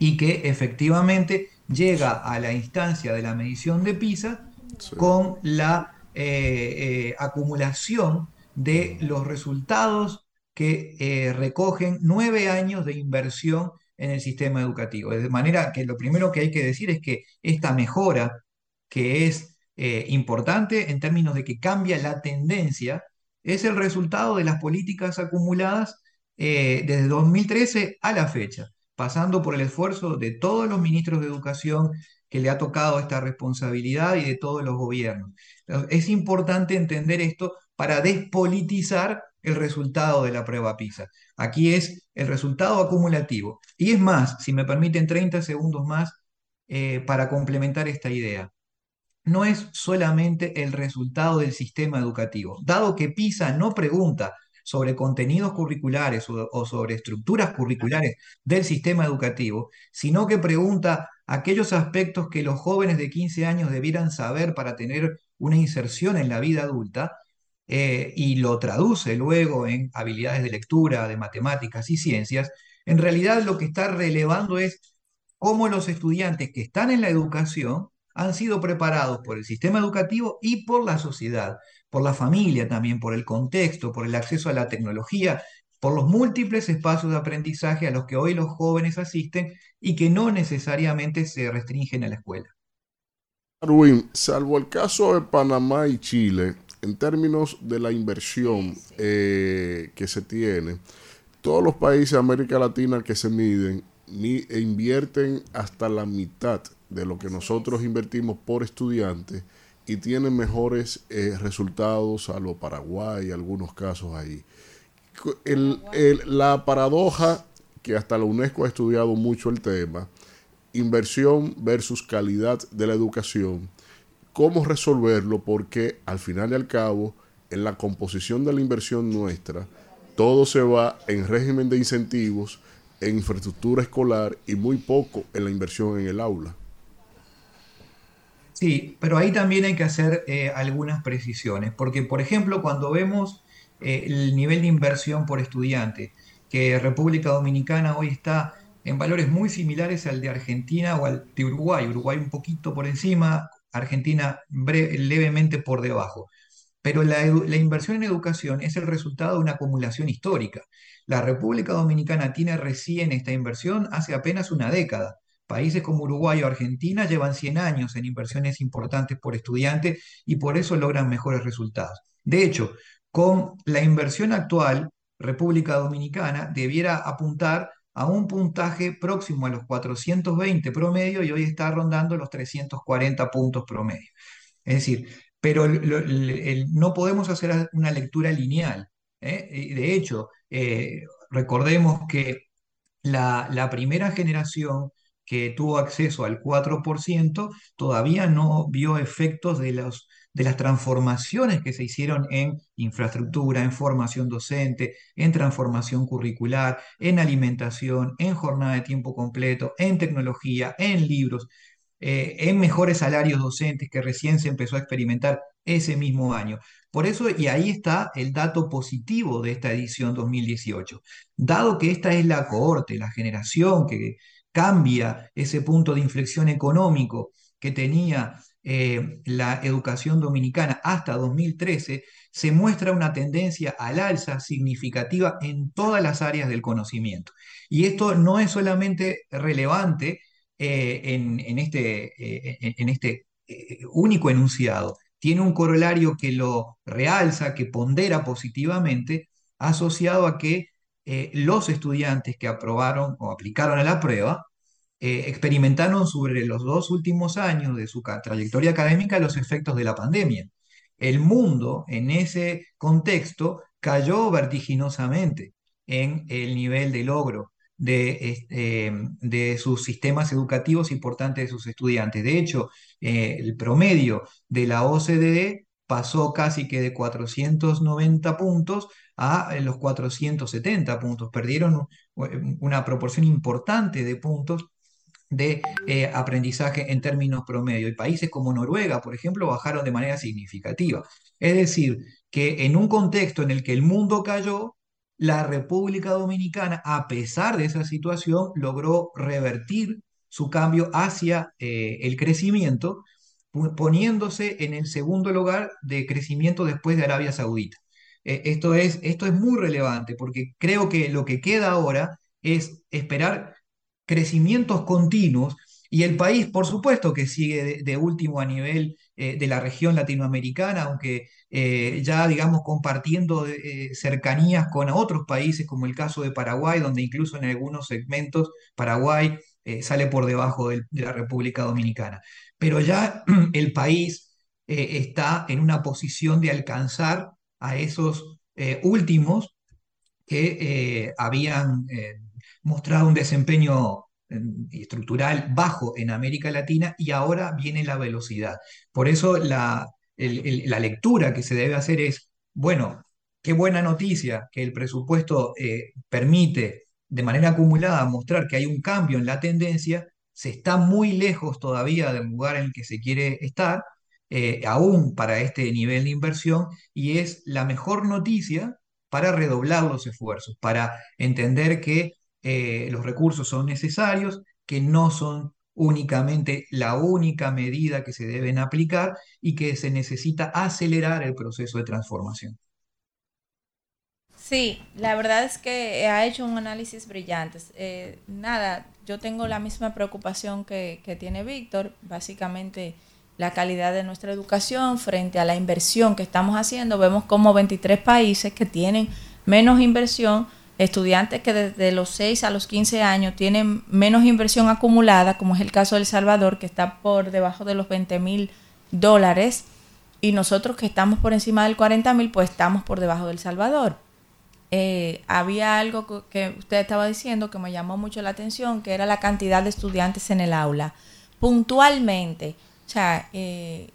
y que efectivamente llega a la instancia de la medición de PISA con la eh, eh, acumulación de los resultados que eh, recogen nueve años de inversión en el sistema educativo. De manera que lo primero que hay que decir es que esta mejora, que es importante en términos de que cambia la tendencia, es el resultado de las políticas acumuladas desde 2013 a la fecha, pasando por el esfuerzo de todos los ministros de educación que le ha tocado esta responsabilidad y de todos los gobiernos. Es importante entender esto para despolitizar el resultado de la prueba PISA. Aquí es el resultado acumulativo. Y es más, si me permiten 30 segundos más eh, para complementar esta idea no es solamente el resultado del sistema educativo. Dado que PISA no pregunta sobre contenidos curriculares o, sobre estructuras curriculares del sistema educativo, sino que pregunta aquellos aspectos que los jóvenes de 15 años debieran saber para tener una inserción en la vida adulta, eh, y lo traduce luego en habilidades de lectura, de matemáticas y ciencias, en realidad lo que está relevando es cómo los estudiantes que están en la educación han sido preparados por el sistema educativo y por la sociedad, por la familia también, por el contexto, por el acceso a la tecnología, por los múltiples espacios de aprendizaje a los que hoy los jóvenes asisten y que no necesariamente se restringen a la escuela. Darwin, salvo el caso de Panamá y Chile, en términos de la inversión eh, que se tiene, todos los países de América Latina que se miden e invierten hasta la mitad de lo que nosotros invertimos por estudiante y tienen mejores eh, resultados, salvo Paraguay, algunos casos ahí. La paradoja, que hasta la UNESCO ha estudiado mucho el tema, inversión versus calidad de la educación, cómo resolverlo, porque al final y al cabo, en la composición de la inversión nuestra, todo se va en régimen de incentivos, en infraestructura escolar y muy poco en la inversión en el aula. Sí, pero ahí también hay que hacer eh, algunas precisiones, porque por ejemplo, cuando vemos eh, el nivel de inversión por estudiante, que República Dominicana hoy está en valores muy similares al de Argentina o al de Uruguay, Uruguay un poquito por encima, Argentina levemente por debajo. Pero la inversión en educación es el resultado de una acumulación histórica. La República Dominicana tiene recién esta inversión hace apenas una década. Países como Uruguay o Argentina llevan 100 años en inversiones importantes por estudiante y por eso logran mejores resultados. De hecho, con la inversión actual, República Dominicana debiera apuntar a un puntaje próximo a los 420 promedio y hoy está rondando los 340 puntos promedio. Es decir, pero no podemos hacer una lectura lineal. ¿eh? De hecho, eh, recordemos que la primera generación que tuvo acceso al 4% todavía no vio efectos de de las transformaciones que se hicieron en infraestructura, en formación docente, en transformación curricular, en alimentación, en jornada de tiempo completo, en tecnología, en libros, eh, en mejores salarios docentes que recién se empezó a experimentar ese mismo año. Por eso, y ahí está el dato positivo de esta edición 2018. Dado que esta es la cohorte, la generación que cambia ese punto de inflexión económico que tenía eh, la educación dominicana hasta 2013, se muestra una tendencia al alza significativa en todas las áreas del conocimiento. Y esto no es solamente relevante eh, en, este, eh, en- este único enunciado, tiene un corolario que lo realza, que pondera positivamente, asociado a que eh, los estudiantes que aprobaron o aplicaron a la prueba eh, experimentaron sobre los dos últimos años de su trayectoria académica los efectos de la pandemia. El mundo en ese contexto cayó vertiginosamente en el nivel de logro de, este, de sus sistemas educativos y por tanto de sus estudiantes. De hecho, eh, el promedio de la OCDE pasó casi que de 490 puntos a eh, los 470 puntos. Perdieron un- una proporción importante de puntos de eh, aprendizaje en términos promedio. Y países como Noruega, por ejemplo, bajaron de manera significativa. Es decir, que en un contexto en el que el mundo cayó, la República Dominicana, a pesar de esa situación, logró revertir su cambio hacia eh, el crecimiento, poniéndose en el segundo lugar de crecimiento después de Arabia Saudita. Eh, esto es, esto es muy relevante porque creo que lo que queda ahora es esperar crecimientos continuos y el país, por supuesto, que sigue de, último a nivel eh, de la región latinoamericana, aunque eh, ya, digamos, compartiendo cercanías con otros países, como el caso de Paraguay, donde incluso en algunos segmentos Paraguay sale por debajo de la República Dominicana. Pero ya el país está en una posición de alcanzar a esos eh, últimos que eh, habían eh, mostrado un desempeño eh, estructural bajo en América Latina y ahora viene la velocidad. Por eso la, la lectura que se debe hacer es, bueno, qué buena noticia que el presupuesto permite de manera acumulada mostrar que hay un cambio en la tendencia, se está muy lejos todavía del lugar en el que se quiere estar, eh, aún para este nivel de inversión y es la mejor noticia para redoblar los esfuerzos, para entender que eh, los recursos son necesarios, que no son únicamente la única medida que se deben aplicar y que se necesita acelerar el proceso de transformación. Sí, la verdad es que ha hecho un análisis brillante. Eh, nada, yo tengo la misma preocupación que, que tiene Víctor, básicamente la calidad de nuestra educación frente a la inversión que estamos haciendo. Vemos como 23 países que tienen menos inversión, estudiantes que desde los 6 a los 15 años tienen menos inversión acumulada, como es el caso de El Salvador, que está por debajo de los 20 mil dólares, y nosotros que estamos por encima del 40 mil, pues estamos por debajo del Salvador. Eh, había algo que usted estaba diciendo que me llamó mucho la atención, que era la cantidad de estudiantes en el aula. Puntualmente, o sea, eh,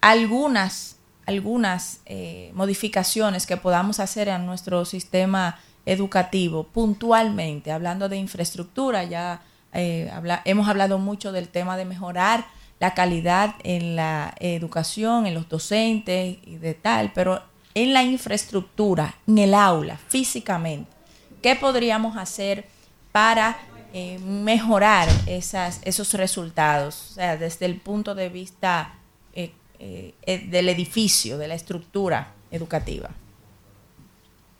algunas, algunas eh, modificaciones que podamos hacer en nuestro sistema educativo, puntualmente, hablando de infraestructura, ya eh, hemos hablado mucho del tema de mejorar la calidad en la educación, en los docentes y de tal, pero en la infraestructura, en el aula, físicamente, ¿qué podríamos hacer para eh, mejorar esas, esos resultados, o sea, desde el punto de vista eh, eh, del edificio, de la estructura educativa?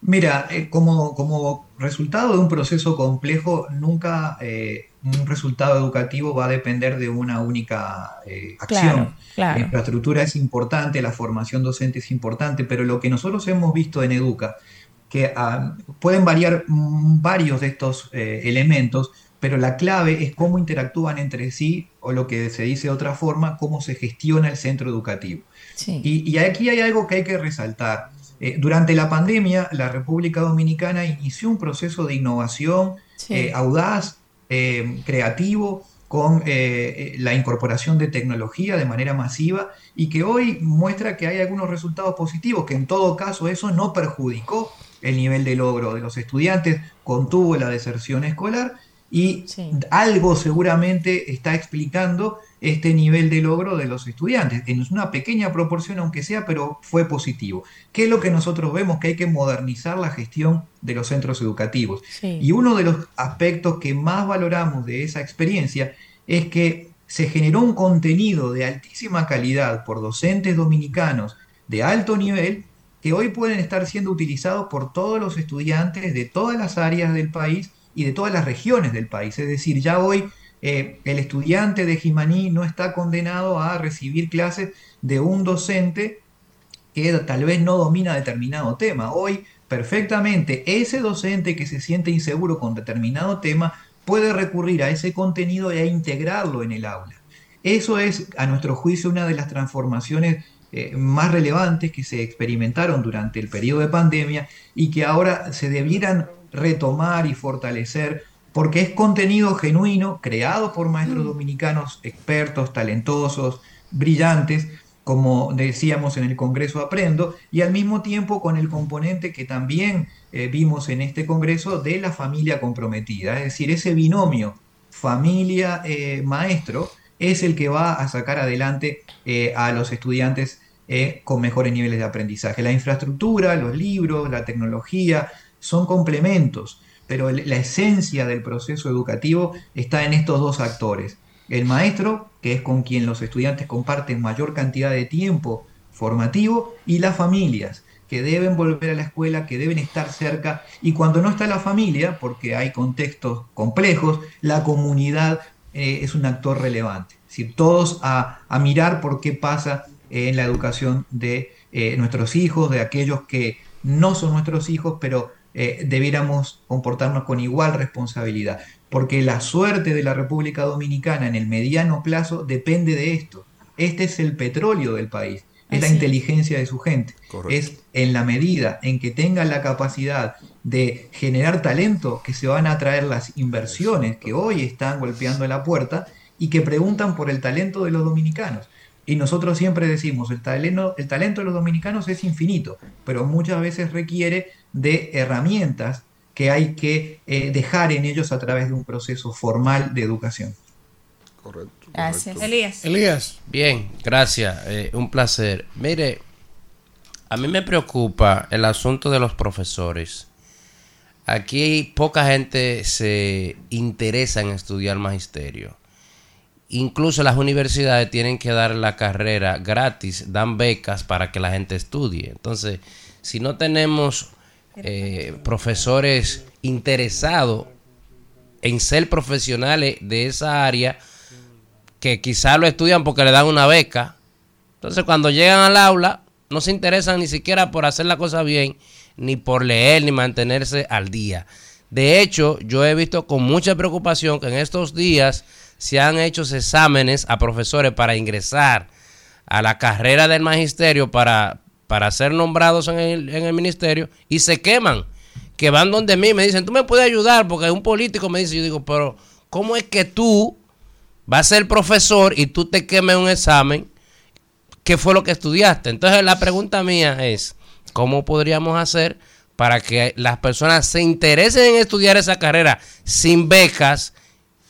Mira, como, como resultado de un proceso complejo, nunca un resultado educativo va a depender de una única acción. La infraestructura es importante, la formación docente es importante, pero lo que nosotros hemos visto en Educa, que ah, pueden variar varios de estos elementos, pero la clave es cómo interactúan entre sí, o lo que se dice de otra forma, cómo se gestiona el centro educativo. Y, aquí hay algo que hay que resaltar. Eh, durante la pandemia, la República Dominicana inició un proceso de innovación eh, audaz, eh, creativo, con la incorporación de tecnología de manera masiva y que hoy muestra que hay algunos resultados positivos, que en todo caso eso no perjudicó el nivel de logro de los estudiantes, contuvo la deserción escolar y algo seguramente está explicando este nivel de logro de los estudiantes. En una pequeña proporción, aunque sea, pero fue positivo. ¿Qué es lo que nosotros vemos? Que hay que modernizar la gestión de los centros educativos. Y uno de los aspectos que más valoramos de esa experiencia es que se generó un contenido de altísima calidad por docentes dominicanos de alto nivel que hoy pueden estar siendo utilizados por todos los estudiantes de todas las áreas del país y de todas las regiones del país. Es decir, ya hoy eh, el estudiante de Jimaní no está condenado a recibir clases de un docente que tal vez no domina determinado tema. Hoy, perfectamente, ese docente que se siente inseguro con determinado tema puede recurrir a ese contenido e integrarlo en el aula. Eso es, a nuestro juicio, una de las transformaciones eh, más relevantes que se experimentaron durante el periodo de pandemia y que ahora se debieran retomar y fortalecer, porque es contenido genuino, creado por maestros mm. dominicanos expertos, talentosos, brillantes, como decíamos en el Congreso Aprendo, y al mismo tiempo con el componente que también eh, vimos en este Congreso de la familia comprometida, es decir, ese binomio familia-maestro eh, es el que va a sacar adelante eh, a los estudiantes con mejores niveles de aprendizaje. La infraestructura, los libros, la tecnología, son complementos, pero la esencia del proceso educativo está en estos dos actores. El maestro, que es con quien los estudiantes comparten mayor cantidad de tiempo formativo, y las familias, que deben volver a la escuela, que deben estar cerca, y cuando no está la familia, porque hay contextos complejos, la comunidad eh, es un actor relevante. Es decir, todos a, mirar por qué pasa en la educación de eh, nuestros hijos, de aquellos que no son nuestros hijos, pero eh, debiéramos comportarnos con igual responsabilidad, porque la suerte de la República Dominicana en el mediano plazo depende de esto. Este es el petróleo del país, es la inteligencia de su gente. Es en la medida en que tengan la capacidad de generar talento que se van a atraer las inversiones que hoy están golpeando la puerta y que preguntan por el talento de los dominicanos. Y nosotros siempre decimos, el talento, el talento de los dominicanos es infinito, pero muchas veces requiere de herramientas que hay que eh, dejar en ellos a través de un proceso formal de educación. Correcto. Gracias. Elías. Elías. Bien, gracias. eh, un placer. Mire, a mí me preocupa el asunto de los profesores. Aquí poca gente se interesa en estudiar magisterio. Incluso las universidades tienen que dar la carrera gratis, dan becas para que la gente estudie. Entonces, si no tenemos eh, profesores interesados en ser profesionales de esa área, que quizás lo estudian porque le dan una beca. Entonces, cuando llegan al aula, no se interesan ni siquiera por hacer la cosa bien, ni por leer, ni mantenerse al día. De hecho, yo he visto con mucha preocupación que en estos días se han hecho exámenes a profesores para ingresar a la carrera del magisterio para, para ser nombrados en el, en el ministerio y se queman. Que van donde mí me dicen, tú me puedes ayudar porque un político me dice, yo digo, pero ¿cómo es que tú vas a ser profesor y tú te quemes un examen? ¿Qué fue lo que estudiaste? Entonces la pregunta mía es, ¿cómo podríamos hacer para que las personas se interesen en estudiar esa carrera sin becas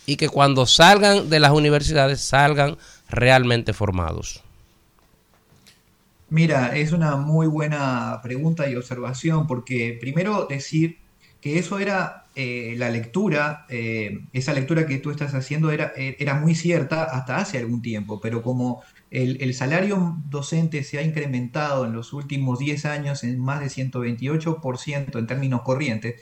y que cuando salgan de las universidades salgan realmente formados? Mira, es una muy buena pregunta y observación, porque primero decir que eso era eh, la lectura, eh, esa lectura que tú estás haciendo era, eh, era muy cierta hasta hace algún tiempo, pero como el, el salario docente se ha incrementado en los últimos 10 años en más de 128% en términos corrientes,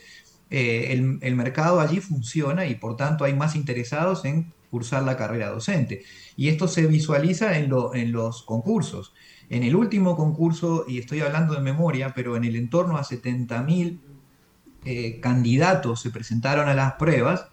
eh, el, mercado allí funciona y por tanto hay más interesados en cursar la carrera docente. Y esto se visualiza en los concursos. En el último concurso, y estoy hablando de memoria, pero en el entorno a 70.000 eh, candidatos se presentaron a las pruebas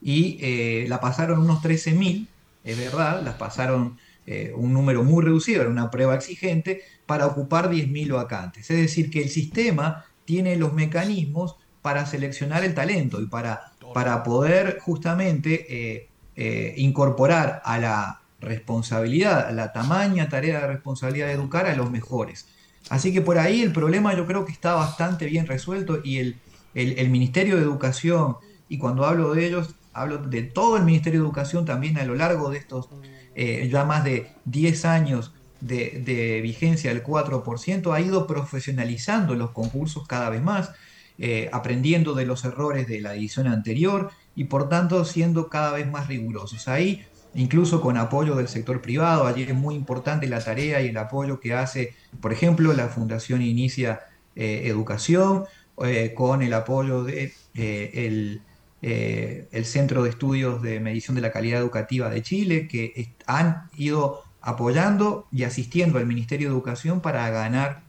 y eh, la pasaron unos 13.000, es verdad, las pasaron eh, un número muy reducido, era una prueba exigente, para ocupar 10.000 vacantes. Es decir, que el sistema tiene los mecanismos para seleccionar el talento y para, para poder justamente eh, eh, incorporar a la responsabilidad, a la tamaña tarea de responsabilidad de educar a los mejores. Así que por ahí el problema yo creo que está bastante bien resuelto y el, el- el Ministerio de Educación, y cuando hablo de ellos, hablo de todo el Ministerio de Educación también a lo largo de estos eh, ya más de 10 años de, de vigencia del 4%, ha ido profesionalizando los concursos cada vez más, eh, aprendiendo de los errores de la edición anterior y por tanto siendo cada vez más rigurosos. Ahí, incluso con apoyo del sector privado, allí es muy importante la tarea y el apoyo que hace, por ejemplo, la Fundación Inicia eh, Educación, eh, con el apoyo de eh, el, Centro de Estudios de Medición de la Calidad Educativa de Chile, que han ido apoyando y asistiendo al Ministerio de Educación para ganar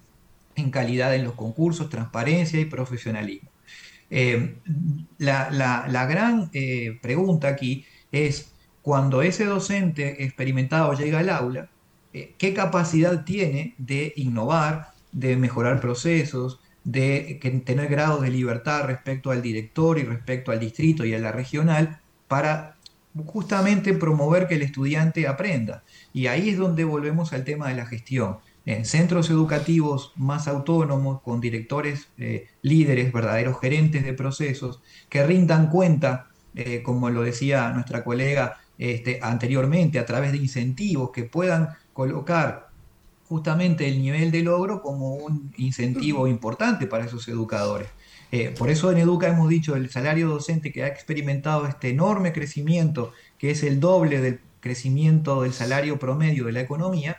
en calidad en los concursos, transparencia y profesionalismo. Eh, la, la- gran eh, pregunta aquí es, cuando ese docente experimentado llega al aula, eh, ¿qué capacidad tiene de innovar, de mejorar procesos, de tener grados de libertad respecto al director y respecto al distrito y a la regional para justamente promover que el estudiante aprenda? Y ahí es donde volvemos al tema de la gestión. En centros educativos más autónomos, con directores eh, líderes, verdaderos gerentes de procesos, que rindan cuenta, eh, como lo decía nuestra colega este, anteriormente, a través de incentivos que puedan colocar justamente el nivel de logro como un incentivo importante para esos educadores. Eh, por eso en Educa hemos dicho el salario docente que ha experimentado este enorme crecimiento, que es el doble del crecimiento del salario promedio de la economía,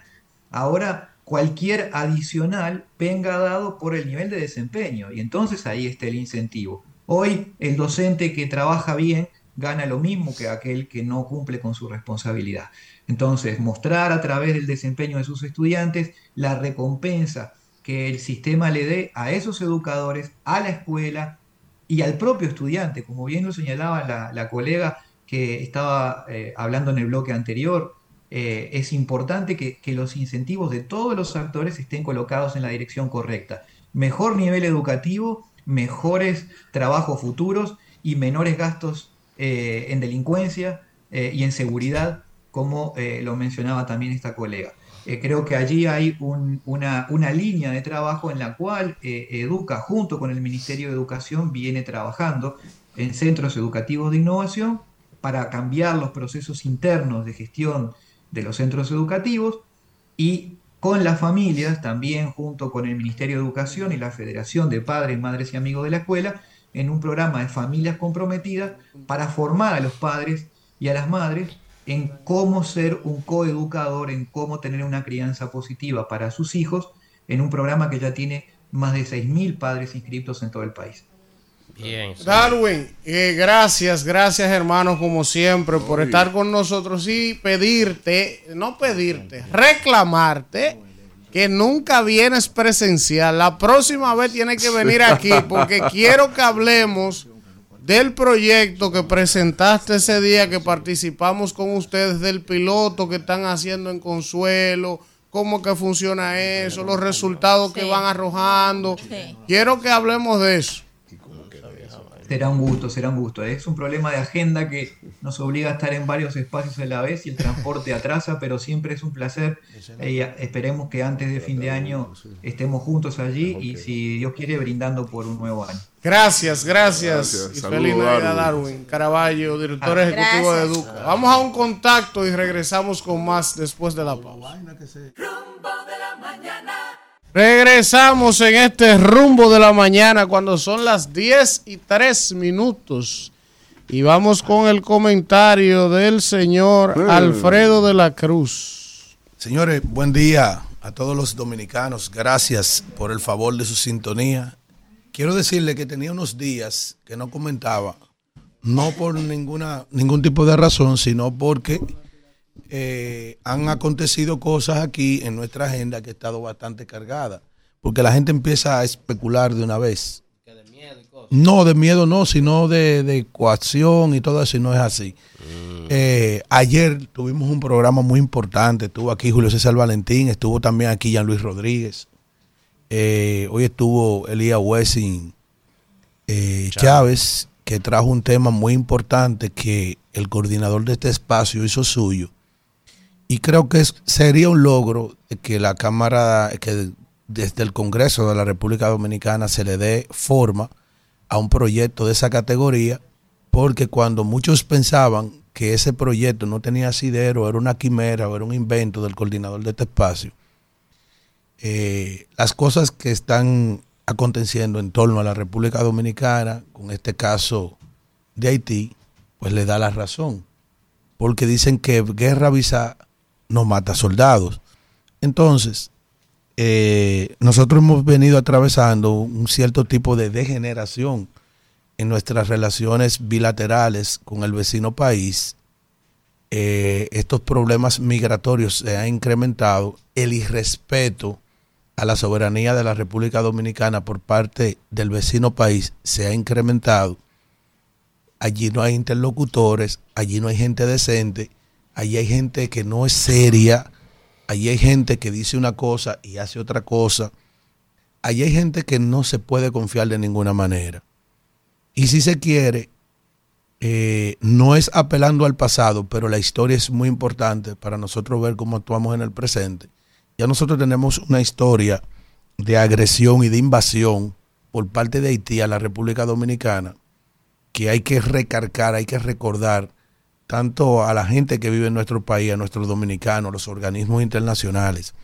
ahora cualquier adicional venga dado por el nivel de desempeño y entonces ahí está el incentivo. Hoy el docente que trabaja bien gana lo mismo que aquel que no cumple con su responsabilidad. Entonces, mostrar a través del desempeño de sus estudiantes la recompensa que el sistema le dé a esos educadores, a la escuela y al propio estudiante, como bien lo señalaba la, colega que estaba eh, hablando en el bloque anterior, eh, es importante que, los incentivos de todos los actores estén colocados en la dirección correcta. Mejor nivel educativo, mejores trabajos futuros y menores gastos eh, en delincuencia eh, y en seguridad, como lo mencionaba también esta colega. Creo que allí hay un- una, línea de trabajo en la cual Educa, junto con el Ministerio de Educación, viene trabajando en centros educativos de innovación para cambiar los procesos internos de gestión de los centros educativos y con las familias, también junto con el Ministerio de Educación y la Federación de Padres, Madres y Amigos de la Escuela, en un programa de familias comprometidas para formar a los padres y a las madres en cómo ser un coeducador, en cómo tener una crianza positiva para sus hijos, en un programa que ya tiene más de 6.000 padres inscritos en todo el país. Bien. Darwin, eh, gracias, gracias hermanos como siempre por estar con nosotros y pedirte, no pedirte, reclamarte que nunca vienes presencial. La próxima vez tienes que venir aquí porque quiero que hablemos del proyecto que presentaste ese día que participamos con ustedes, del piloto que están haciendo en Consuelo, cómo que funciona eso, los resultados que van arrojando. Quiero que hablemos de eso. Será un gusto, será un gusto. Es un problema de agenda que nos obliga a estar en varios espacios a la vez y el transporte atrasa, pero siempre es un placer. y esperemos que antes de fin de año estemos juntos allí y si Dios quiere brindando por un nuevo año. Gracias, gracias. Gracias. Y feliz Navidad, Darwin. Darwin. Caraballo, director Ah, ejecutivo de. Educa. Vamos a un contacto y regresamos con más después de la pausa. Regresamos en este rumbo de la mañana cuando son las 10 y 3 minutos. Y vamos con el comentario del señor Mm. Alfredo de la Cruz. Señores, buen día a todos los dominicanos. Gracias por el favor de su sintonía. Quiero decirle que tenía unos días que no comentaba, no por ninguna ningún tipo de razón, sino porque eh, han acontecido cosas aquí en nuestra agenda que ha estado bastante cargada, porque la gente empieza a especular de una vez. No, de miedo no, sino de, de coacción y todo eso, y no es así. Eh, ayer tuvimos un programa muy importante, estuvo aquí Julio César Valentín, estuvo también aquí Jean Luis Rodríguez, Eh, hoy estuvo Elías Wessing Chávez, que trajo un tema muy importante que el coordinador de este espacio hizo suyo. Y creo que es- sería un logro que la Cámara, que desde el Congreso de la República Dominicana se le dé forma a un proyecto de esa categoría, porque cuando muchos pensaban que ese proyecto no tenía asidero, era una quimera o era un invento del coordinador de este espacio, eh, las cosas que están aconteciendo en torno a la República Dominicana, con este caso de Haití, pues le da la razón. Porque dicen que guerra visa no mata soldados. Entonces, eh, nosotros hemos venido atravesando un cierto tipo de degeneración en nuestras relaciones bilaterales con el vecino país. Eh, estos problemas migratorios se han incrementado, el irrespeto a la soberanía de la República Dominicana por parte del vecino país se ha incrementado. Allí no hay interlocutores, allí no hay gente decente, allí hay gente que no es seria, allí hay gente que dice una cosa y hace otra cosa, allí hay gente que no se puede confiar de ninguna manera. Y si se quiere, eh, no es apelando al pasado, pero la historia es muy importante para nosotros ver cómo actuamos en el presente. Ya nosotros tenemos una historia de agresión y de invasión por parte de Haití a la República Dominicana que hay que recargar, hay que recordar tanto a la gente que vive en nuestro país, a nuestros dominicanos, a los organismos internacionales,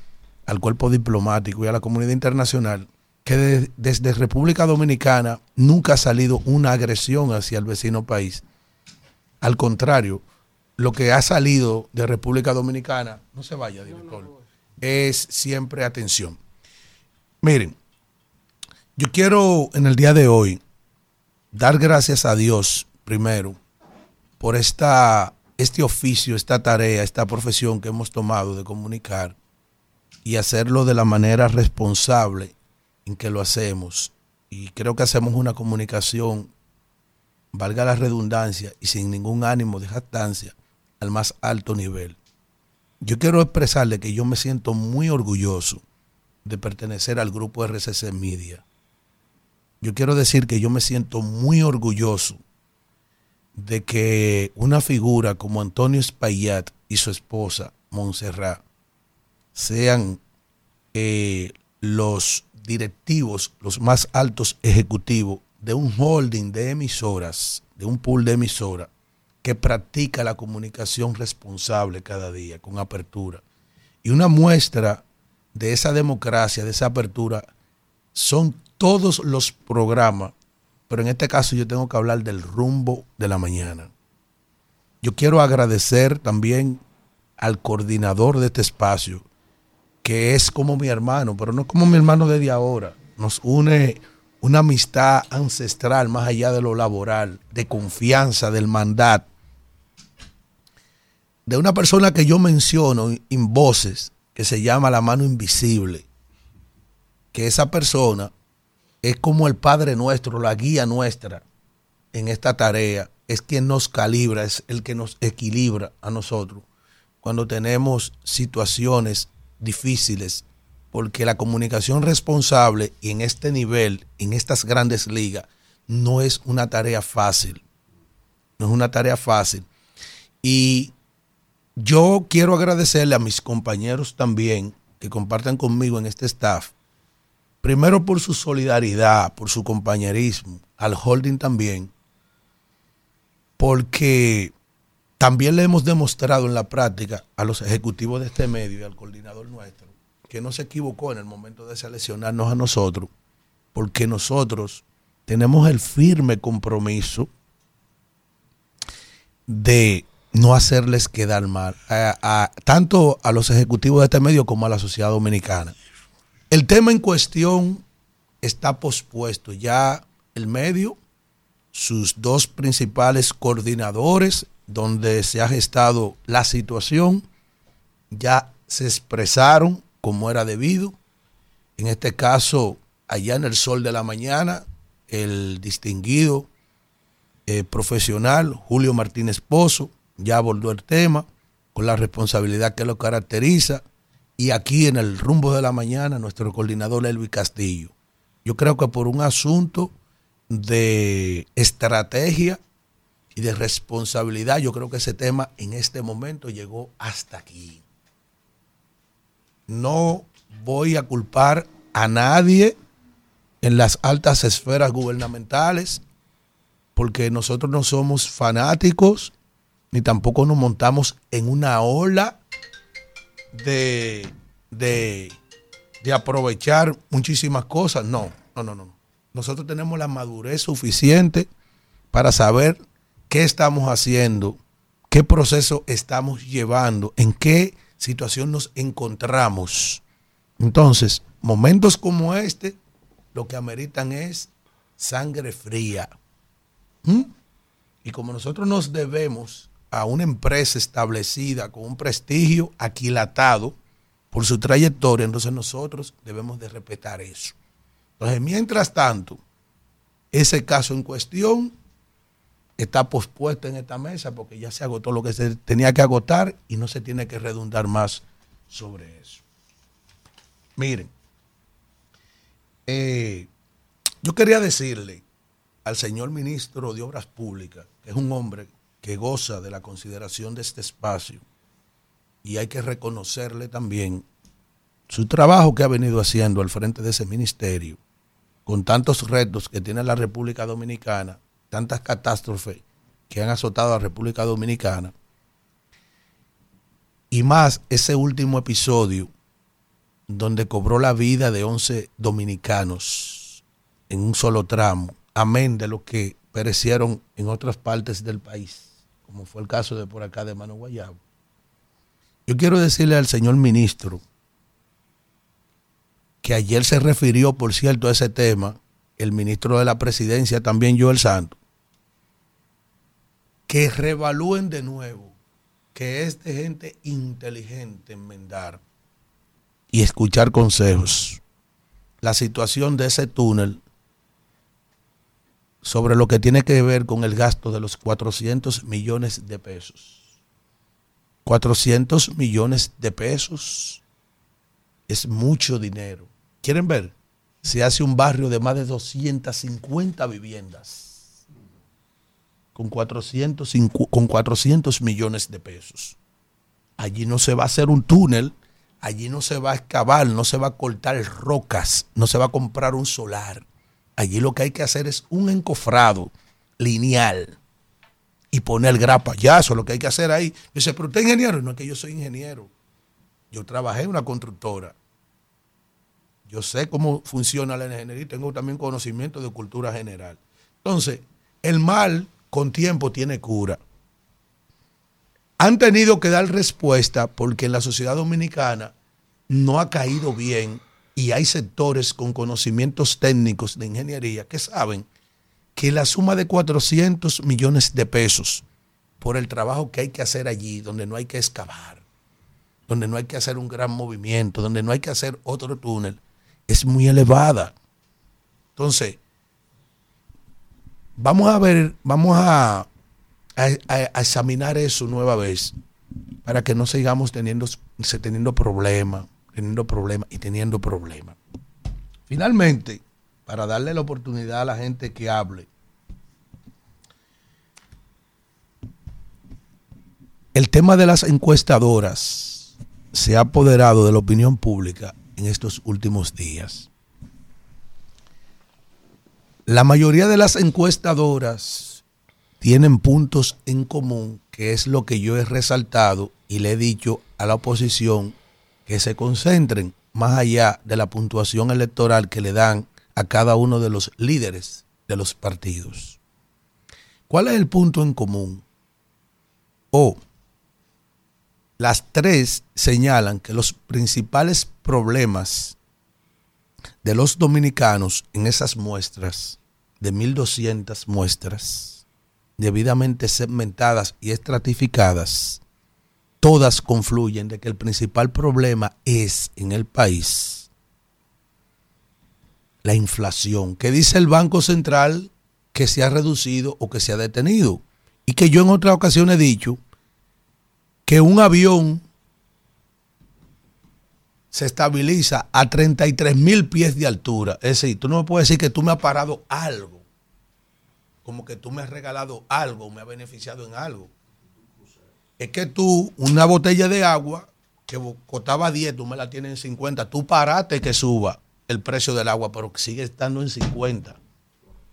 al cuerpo diplomático y a la comunidad internacional, que de- desde República Dominicana nunca ha salido una agresión hacia el vecino país. Al contrario, lo que ha salido de República Dominicana, no se vaya, director, es siempre atención. Miren, yo quiero en el día de hoy dar gracias a Dios primero por esta, este oficio, esta tarea, esta profesión que hemos tomado de comunicar y hacerlo de la manera responsable en que lo hacemos. Y creo que hacemos una comunicación, valga la redundancia, y sin ningún ánimo de jactancia, al más alto nivel. Yo quiero expresarle que yo me siento muy orgulloso de pertenecer al grupo RCC Media. Yo quiero decir que yo me siento muy orgulloso de que una figura como Antonio Espaillat y su esposa, Montserrat, sean eh, los directivos, los más altos ejecutivos de un holding de emisoras, de un pool de emisoras, que practica la comunicación responsable cada día, con apertura. Y una muestra de esa democracia, de esa apertura, son todos los programas, pero en este caso yo tengo que hablar del rumbo de la mañana. Yo quiero agradecer también al coordinador de este espacio, que es como mi hermano, pero no como mi hermano desde ahora. Nos une una amistad ancestral más allá de lo laboral, de confianza, del mandato, de una persona que yo menciono en voces, que se llama la mano invisible, que esa persona es como el Padre nuestro, la guía nuestra en esta tarea, es quien nos calibra, es el que nos equilibra a nosotros cuando tenemos situaciones difíciles, porque la comunicación responsable y en este nivel, en estas grandes ligas, no es una tarea fácil. No es una tarea fácil. Y yo quiero agradecerle a mis compañeros también que comparten conmigo en este staff. Primero por su solidaridad, por su compañerismo, al holding también, porque también le hemos demostrado en la práctica a los ejecutivos de este medio y al coordinador nuestro que no se equivocó en el momento de seleccionarnos a nosotros, porque nosotros tenemos el firme compromiso de no hacerles quedar mal, tanto a los ejecutivos de este medio como a la sociedad dominicana. El tema en cuestión está pospuesto. Ya el medio, sus dos principales coordinadores, donde se ha gestado la situación, ya se expresaron como era debido. En este caso, allá en el sol de la mañana, el distinguido eh, profesional Julio Martínez Pozo ya abordó el tema con la responsabilidad que lo caracteriza. Y aquí en el rumbo de la mañana, nuestro coordinador Elvis Castillo. Yo creo que por un asunto de estrategia y de responsabilidad, yo creo que ese tema en este momento llegó hasta aquí. No voy a culpar a nadie en las altas esferas gubernamentales, porque nosotros no somos fanáticos, ni tampoco nos montamos en una ola de, de, de aprovechar muchísimas cosas. No, no, no, no. Nosotros tenemos la madurez suficiente para saber qué estamos haciendo, qué proceso estamos llevando, en qué situación nos encontramos. Entonces, momentos como este, lo que ameritan es sangre fría. ¿Mm? Y como nosotros nos debemos a una empresa establecida con un prestigio aquilatado por su trayectoria, entonces nosotros debemos de respetar eso. Entonces, mientras tanto, ese caso en cuestión está pospuesto en esta mesa porque ya se agotó lo que se tenía que agotar y no se tiene que redundar más sobre eso. Miren, eh, yo quería decirle al señor ministro de Obras Públicas, que es un hombre que goza de la consideración de este espacio, y hay que reconocerle también su trabajo que ha venido haciendo al frente de ese ministerio, con tantos retos que tiene la República Dominicana, tantas catástrofes que han azotado a la República Dominicana, y más ese último episodio donde cobró la vida de 11 dominicanos en un solo tramo, amén de los que perecieron en otras partes del país, como fue el caso de por acá de Mano Guayabo. Yo quiero decirle al señor ministro que ayer se refirió, por cierto, a ese tema, el ministro de la presidencia, también Joel Santos, que revalúen de nuevo que es de gente inteligente enmendar y escuchar consejos. La situación de ese túnel sobre lo que tiene que ver con el gasto de los 400 millones de pesos. 400 millones de pesos es mucho dinero. ¿Quieren ver? Se hace un barrio de más de 250 viviendas con 400, con 400 millones de pesos. Allí no se va a hacer un túnel, allí no se va a excavar, no se va a cortar rocas, no se va a comprar un solar. Allí lo que hay que hacer es un encofrado lineal y poner grapa. Ya, eso es lo que hay que hacer ahí. Dice, pero usted es ingeniero. No es que yo soy ingeniero. Yo trabajé en una constructora. Yo sé cómo funciona la ingeniería y tengo también conocimiento de cultura general. Entonces, el mal con tiempo tiene cura. Han tenido que dar respuesta porque en la sociedad dominicana no ha caído bien y hay sectores con conocimientos técnicos de ingeniería que saben que la suma de 400 millones de pesos por el trabajo que hay que hacer allí, donde no hay que excavar, donde no hay que hacer un gran movimiento, donde no hay que hacer otro túnel, es muy elevada. Entonces, vamos a ver, vamos a, examinar eso nueva vez para que no sigamos teniendo, teniendo problemas, teniendo problemas y teniendo problemas. Finalmente, para darle la oportunidad a la gente que hable, el tema de las encuestadoras se ha apoderado de la opinión pública en estos últimos días. La mayoría de las encuestadoras tienen puntos en común, que es lo que yo he resaltado y le he dicho a la oposición que se concentren más allá de la puntuación electoral que le dan a cada uno de los líderes de los partidos. ¿Cuál es el punto en común? O las tres señalan que los principales problemas de los dominicanos en esas muestras, de 1.200 muestras, debidamente segmentadas y estratificadas, todas confluyen de que el principal problema es en el país la inflación, que dice el Banco Central que se ha reducido o que se ha detenido. Y que yo en otras ocasiones he dicho que un avión se estabiliza a 33 mil pies de altura. Es decir, tú no me puedes decir que tú me has parado algo, como que tú me has regalado algo, me has beneficiado en algo. Es que tú, una botella de agua que costaba 10, tú me la tienes en 50, tú paraste que suba el precio del agua, pero sigue estando en 50,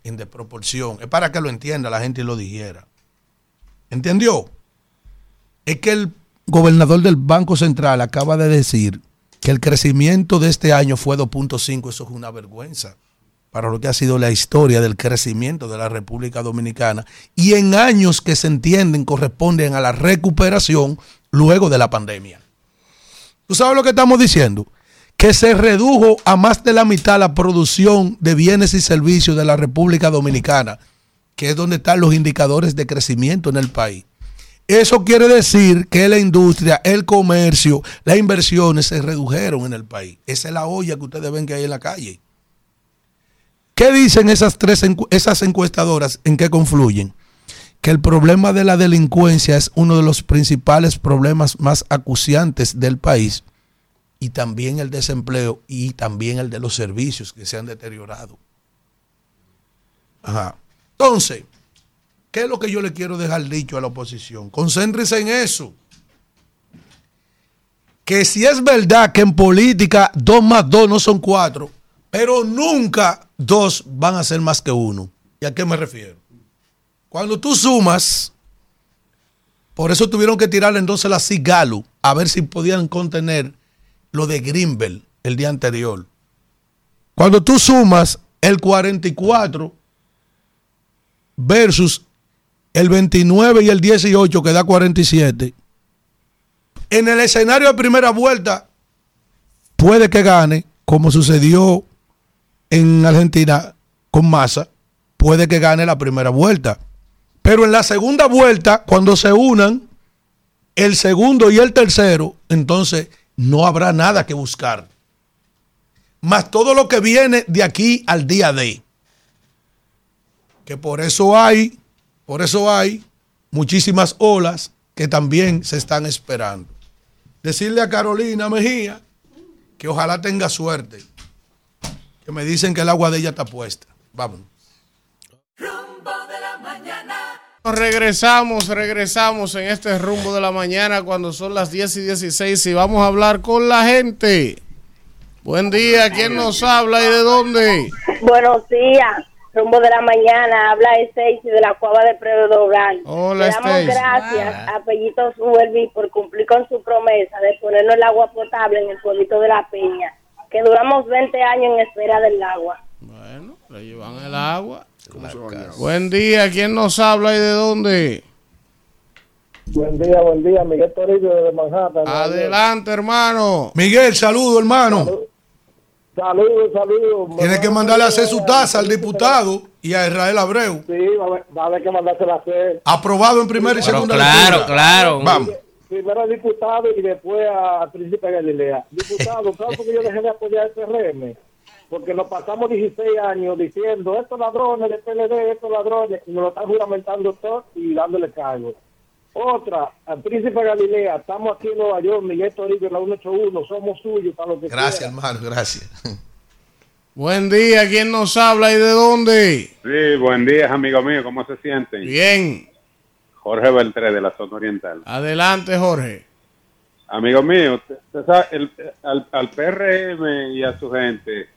en desproporción. Es para que lo entienda la gente y lo dijera. ¿Entendió? Es que el gobernador del Banco Central acaba de decir que el crecimiento de este año fue 2.5, eso es una vergüenza para lo que ha sido la historia del crecimiento de la República Dominicana y en años que se entienden corresponden a la recuperación luego de la pandemia. ¿Tú sabes lo que estamos diciendo? Que se redujo a más de la mitad la producción de bienes y servicios de la República Dominicana, que es donde están los indicadores de crecimiento en el país. Eso quiere decir que la industria, el comercio, las inversiones se redujeron en el país. Esa es la olla que ustedes ven que hay en la calle. ¿Qué dicen esas tres esas encuestadoras en qué confluyen? Que el problema de la delincuencia es uno de los principales problemas más acuciantes del país y también el desempleo y también el de los servicios que se han deteriorado. Ajá. Entonces, ¿qué es lo que yo le quiero dejar dicho a la oposición? Concéntrense en eso. Que si es verdad que en política dos más dos no son cuatro, pero nunca dos van a ser más que uno. ¿Y a qué me refiero? Cuando tú sumas, por eso tuvieron que tirar entonces la Cigalu a ver si podían contener lo de Greenbelt el día anterior. Cuando tú sumas el 44 versus el 29 y el 18 que da 47, en el escenario de primera vuelta puede que gane, como sucedió en Argentina con Massa, puede que gane la primera vuelta. Pero en la segunda vuelta, cuando se unan el segundo y el tercero, entonces no habrá nada que buscar. Más todo lo que viene de aquí al día de. Que por eso hay, por eso hay muchísimas olas que también se están esperando. Decirle a Carolina Mejía que ojalá tenga suerte. Que me dicen que el agua de ella está puesta. Vamos. Rumbo de la mañana. Regresamos, regresamos en este rumbo de la mañana cuando son las 10 y 16 y vamos a hablar con la gente. Buen día, ¿quién nos habla y de dónde? Buenos días. rumbo de la mañana, habla Stacy de la cueva de Pedro Blanco. Hola, Le damos Stacy. gracias a Pellito Suelvi por cumplir con su promesa de ponernos el agua potable en el pueblito de la Peña, que duramos 20 años en espera del agua. Bueno, le llevan el agua. Buen día, ¿quién nos habla y de dónde? Buen día, buen día, Miguel Torillo de Manhattan. Adelante, hermano. Miguel, saludo, hermano. Saludos, saludos. Tiene que mandarle a hacer su taza al diputado y a Israel Abreu. Sí, va a haber, va a haber que mandársela a hacer. Aprobado en primera y Pero segunda claro, lectura. claro. Vamos. Primero al diputado y después al príncipe Galilea. Diputado, ¿sabes por qué yo dejé de apoyar el PRM? Porque nos pasamos 16 años diciendo estos ladrones del PLD, estos ladrones, y nos lo están juramentando todo y dándole cargo. Otra, al príncipe Galilea, estamos aquí en Nueva York, Miguel Torillo, en la 181, somos suyos para lo que Gracias, quiera. hermano, gracias. Buen día, ¿quién nos habla y de dónde? Sí, buen día, amigo mío, ¿cómo se sienten? Bien. Jorge Beltré de la zona oriental. Adelante, Jorge. Amigo mío, usted- usted sabe, el- al, al PRM y a su gente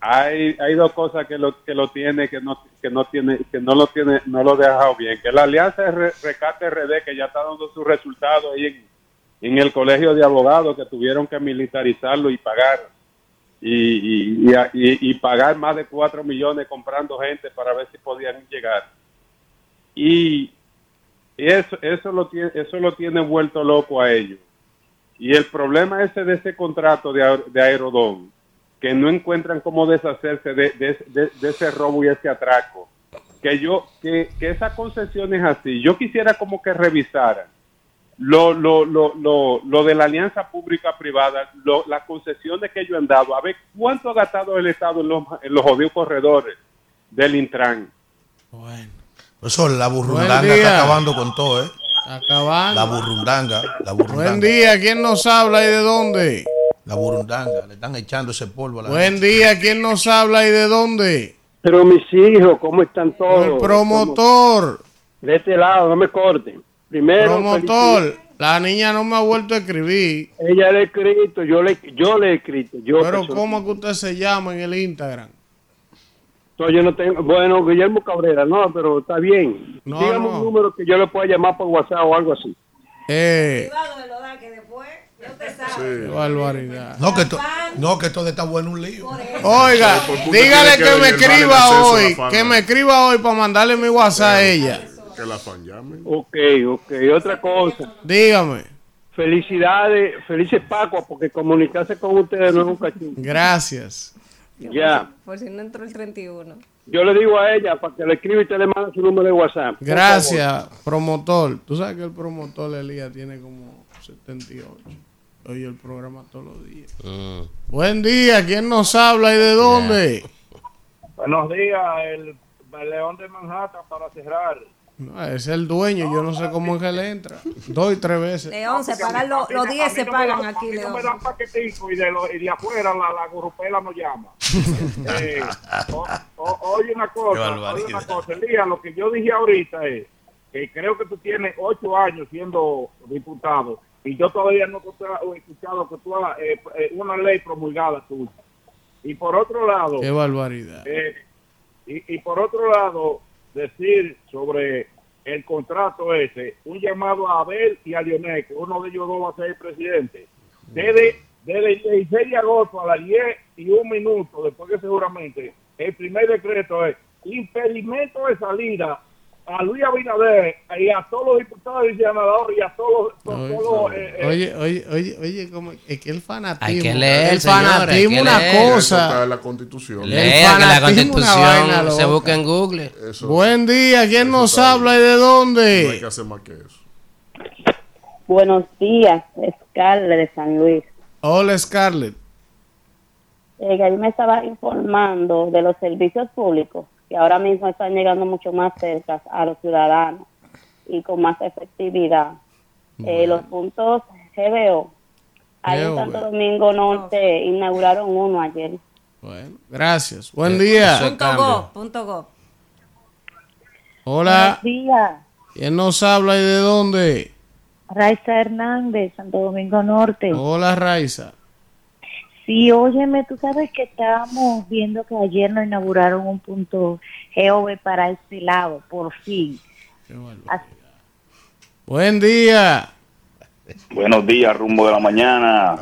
hay, hay dos cosas que lo que lo tiene que no que no tiene que no lo tiene no lo ha dejado bien, que la alianza de Re- Rescate RD que ya está dando sus resultados ahí en, en el colegio de abogados que tuvieron que militarizarlo y pagar y, y, y, y- y pagar más de 4 millones comprando gente para ver si podían llegar. Y eso, eso, lo tiene, eso lo tiene vuelto loco a ellos. Y el problema ese de ese contrato de, de Aerodón, que no encuentran cómo deshacerse de, de- de- ese robo y ese atraco, que yo, que, que esa concesión es así, yo quisiera como que revisaran lo, lo, lo, lo, lo de la alianza pública-privada, las concesiones que ellos han dado, a ver cuánto ha gastado el Estado en los, en los jodidos corredores del Intran. Eso, la burrundanga Buen día. está acabando con todo, ¿eh? Acabando. La burrundanga, la burrundanga. Buen día, ¿quién nos habla y de dónde? La burrundanga, le están echando ese polvo a la Buen día, ¿quién nos habla y de dónde? Pero mis hijos, ¿cómo están todos? El promotor. De este lado, no me corten. Primero, Promotor. La niña no me ha vuelto a escribir. Ella le ha escrito, yo le, yo le he escrito. Yo Pero ¿cómo que usted se llama en el Instagram? No, yo no tengo, bueno, Guillermo Cabrera, no, pero está bien. No, Dígame no. un número que yo le pueda llamar por WhatsApp o algo así. Eh, barbaridad. No, que, to- no, que todo está bueno un lío. Oiga, dígale que que me escriba hoy, que me escriba hoy para mandarle mi WhatsApp a ella. Que la fan llame. Ok, ok. Otra cosa. Dígame. Felicidades, felices Pascua, porque comunicarse con ustedes no es un cachín. Gracias. Ya. Por si no entró el 31. Yo le digo a ella para que le escriba y te le mande su número de WhatsApp. Gracias, promotor. Tú sabes que el promotor Elías tiene como 78. Oye el programa todos los días. Buen día, ¿quién nos habla y de dónde? Buenos días, el León de Manhattan para cerrar. No, es el dueño, yo no sé cómo es que le entra. Dos y tres veces. León, se pagan los mí los no- 10 a mí se pagan dan- aquí, no León. me dan paquetico y de, lo- y de afuera la, la gurupela no llama. Eh, o- o- oye una cosa, oye una cosa, Elías, lo que yo dije ahorita es que creo que tú tienes ocho años siendo diputado y yo todavía no he escuchado- he escuchado que tú hagas eh, eh, una ley promulgada tuya. Y por otro lado, Qué barbaridad. eh, y, y por otro lado, decir sobre el contrato ese, un llamado a Abel y a Lionel, que uno de ellos dos va a ser el presidente. Desde, desde el 16 de agosto a las 10 y un minuto, después que seguramente, el primer decreto es impedimento de salida a Luis Abinader y a todos los diputados y senadores y a todos los... Oye, todos, eh, eh, Oye, oye, oye, oye, como es que el fanatismo. Hay que leer, el señores, fanatismo que una leer. Eso cosa. está en la constitución. Lea que la constitución se busca en Google. Buen día, ¿quién nos habla y de No hay dónde? que hacer más que eso. Buenos días, Scarlett de San Luis. Hola, Scarlett. Eh, que ayer me estaba informando de los servicios públicos que ahora mismo están llegando mucho más cerca a los ciudadanos y con más efectividad. Eh, los puntos GBO, ahí en Santo. Domingo Norte inauguraron uno ayer. Bueno, gracias. Buen Eso día. Punto go, punto go. Hola, Buenos días, ¿quién nos habla y de dónde? Raiza Hernández, Santo Domingo Norte. Hola, Raiza. Sí, óyeme, tú sabes que estábamos viendo que ayer nos inauguraron un punto GOV para este lado, por fin. Así- Buen día. Buenos días, rumbo de la mañana.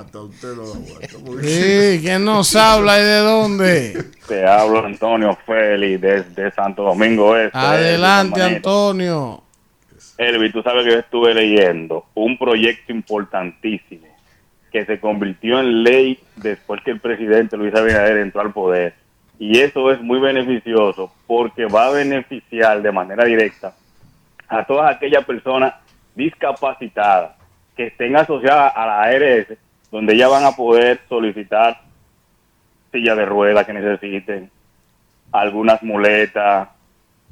Sí, ¿quién nos habla y de dónde? Te hablo Antonio Félix desde Santo Domingo Este. Adelante, de. Antonio. Elvi, tú sabes que yo estuve leyendo un proyecto importantísimo que se convirtió en ley después que el presidente Luis Abinader entró al poder. Y eso es muy beneficioso porque va a beneficiar de manera directa a todas aquellas personas discapacitadas que estén asociadas a la ARS, donde ya van a poder solicitar silla de ruedas que necesiten, algunas muletas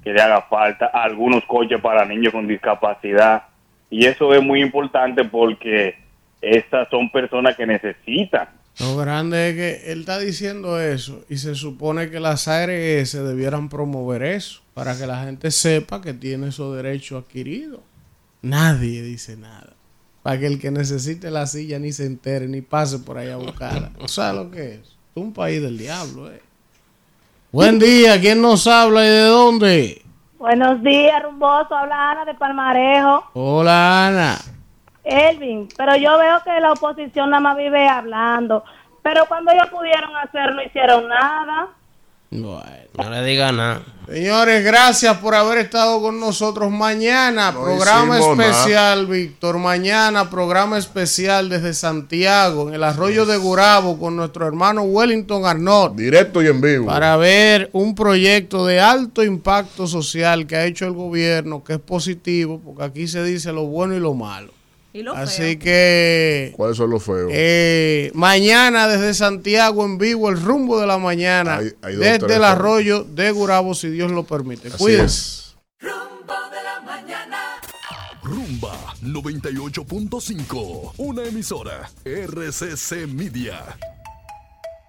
que le haga falta, algunos coches para niños con discapacidad. Y eso es muy importante porque estas son personas que necesitan Lo grande es que él está diciendo eso y se supone que las ARS debieran promover eso para que la gente sepa que tiene esos derechos adquiridos. Nadie dice nada. Para que el que necesite la silla ni se entere ni pase por ahí a buscarla. ¿No sabes lo que es? Es un país del diablo, eh. Buen día, ¿quién nos habla y de dónde? Buenos días, rumboso. Habla Ana de Palmarejo. Hola, Ana. Elvin, pero yo veo que la oposición nada más vive hablando. Pero cuando ellos pudieron hacer, no hicieron nada. No le diga nada. Señores, gracias por haber estado con nosotros. Mañana, No programa especial, Víctor. Mañana, programa especial desde Santiago, en el arroyo de Gurabo, con nuestro hermano Wellington Arnold. Directo y en vivo. Para ver un proyecto de alto impacto social que ha hecho el gobierno, que es positivo, porque aquí se dice lo bueno y lo malo. Así que ¿Cuáles son los feos? eh, mañana desde Santiago en vivo, el rumbo de la mañana, Hay- hay dos, desde tres el arroyo de Gurabo, si Dios lo permite. Así Cuídense. Rumba 98.5, una emisora RCC Media.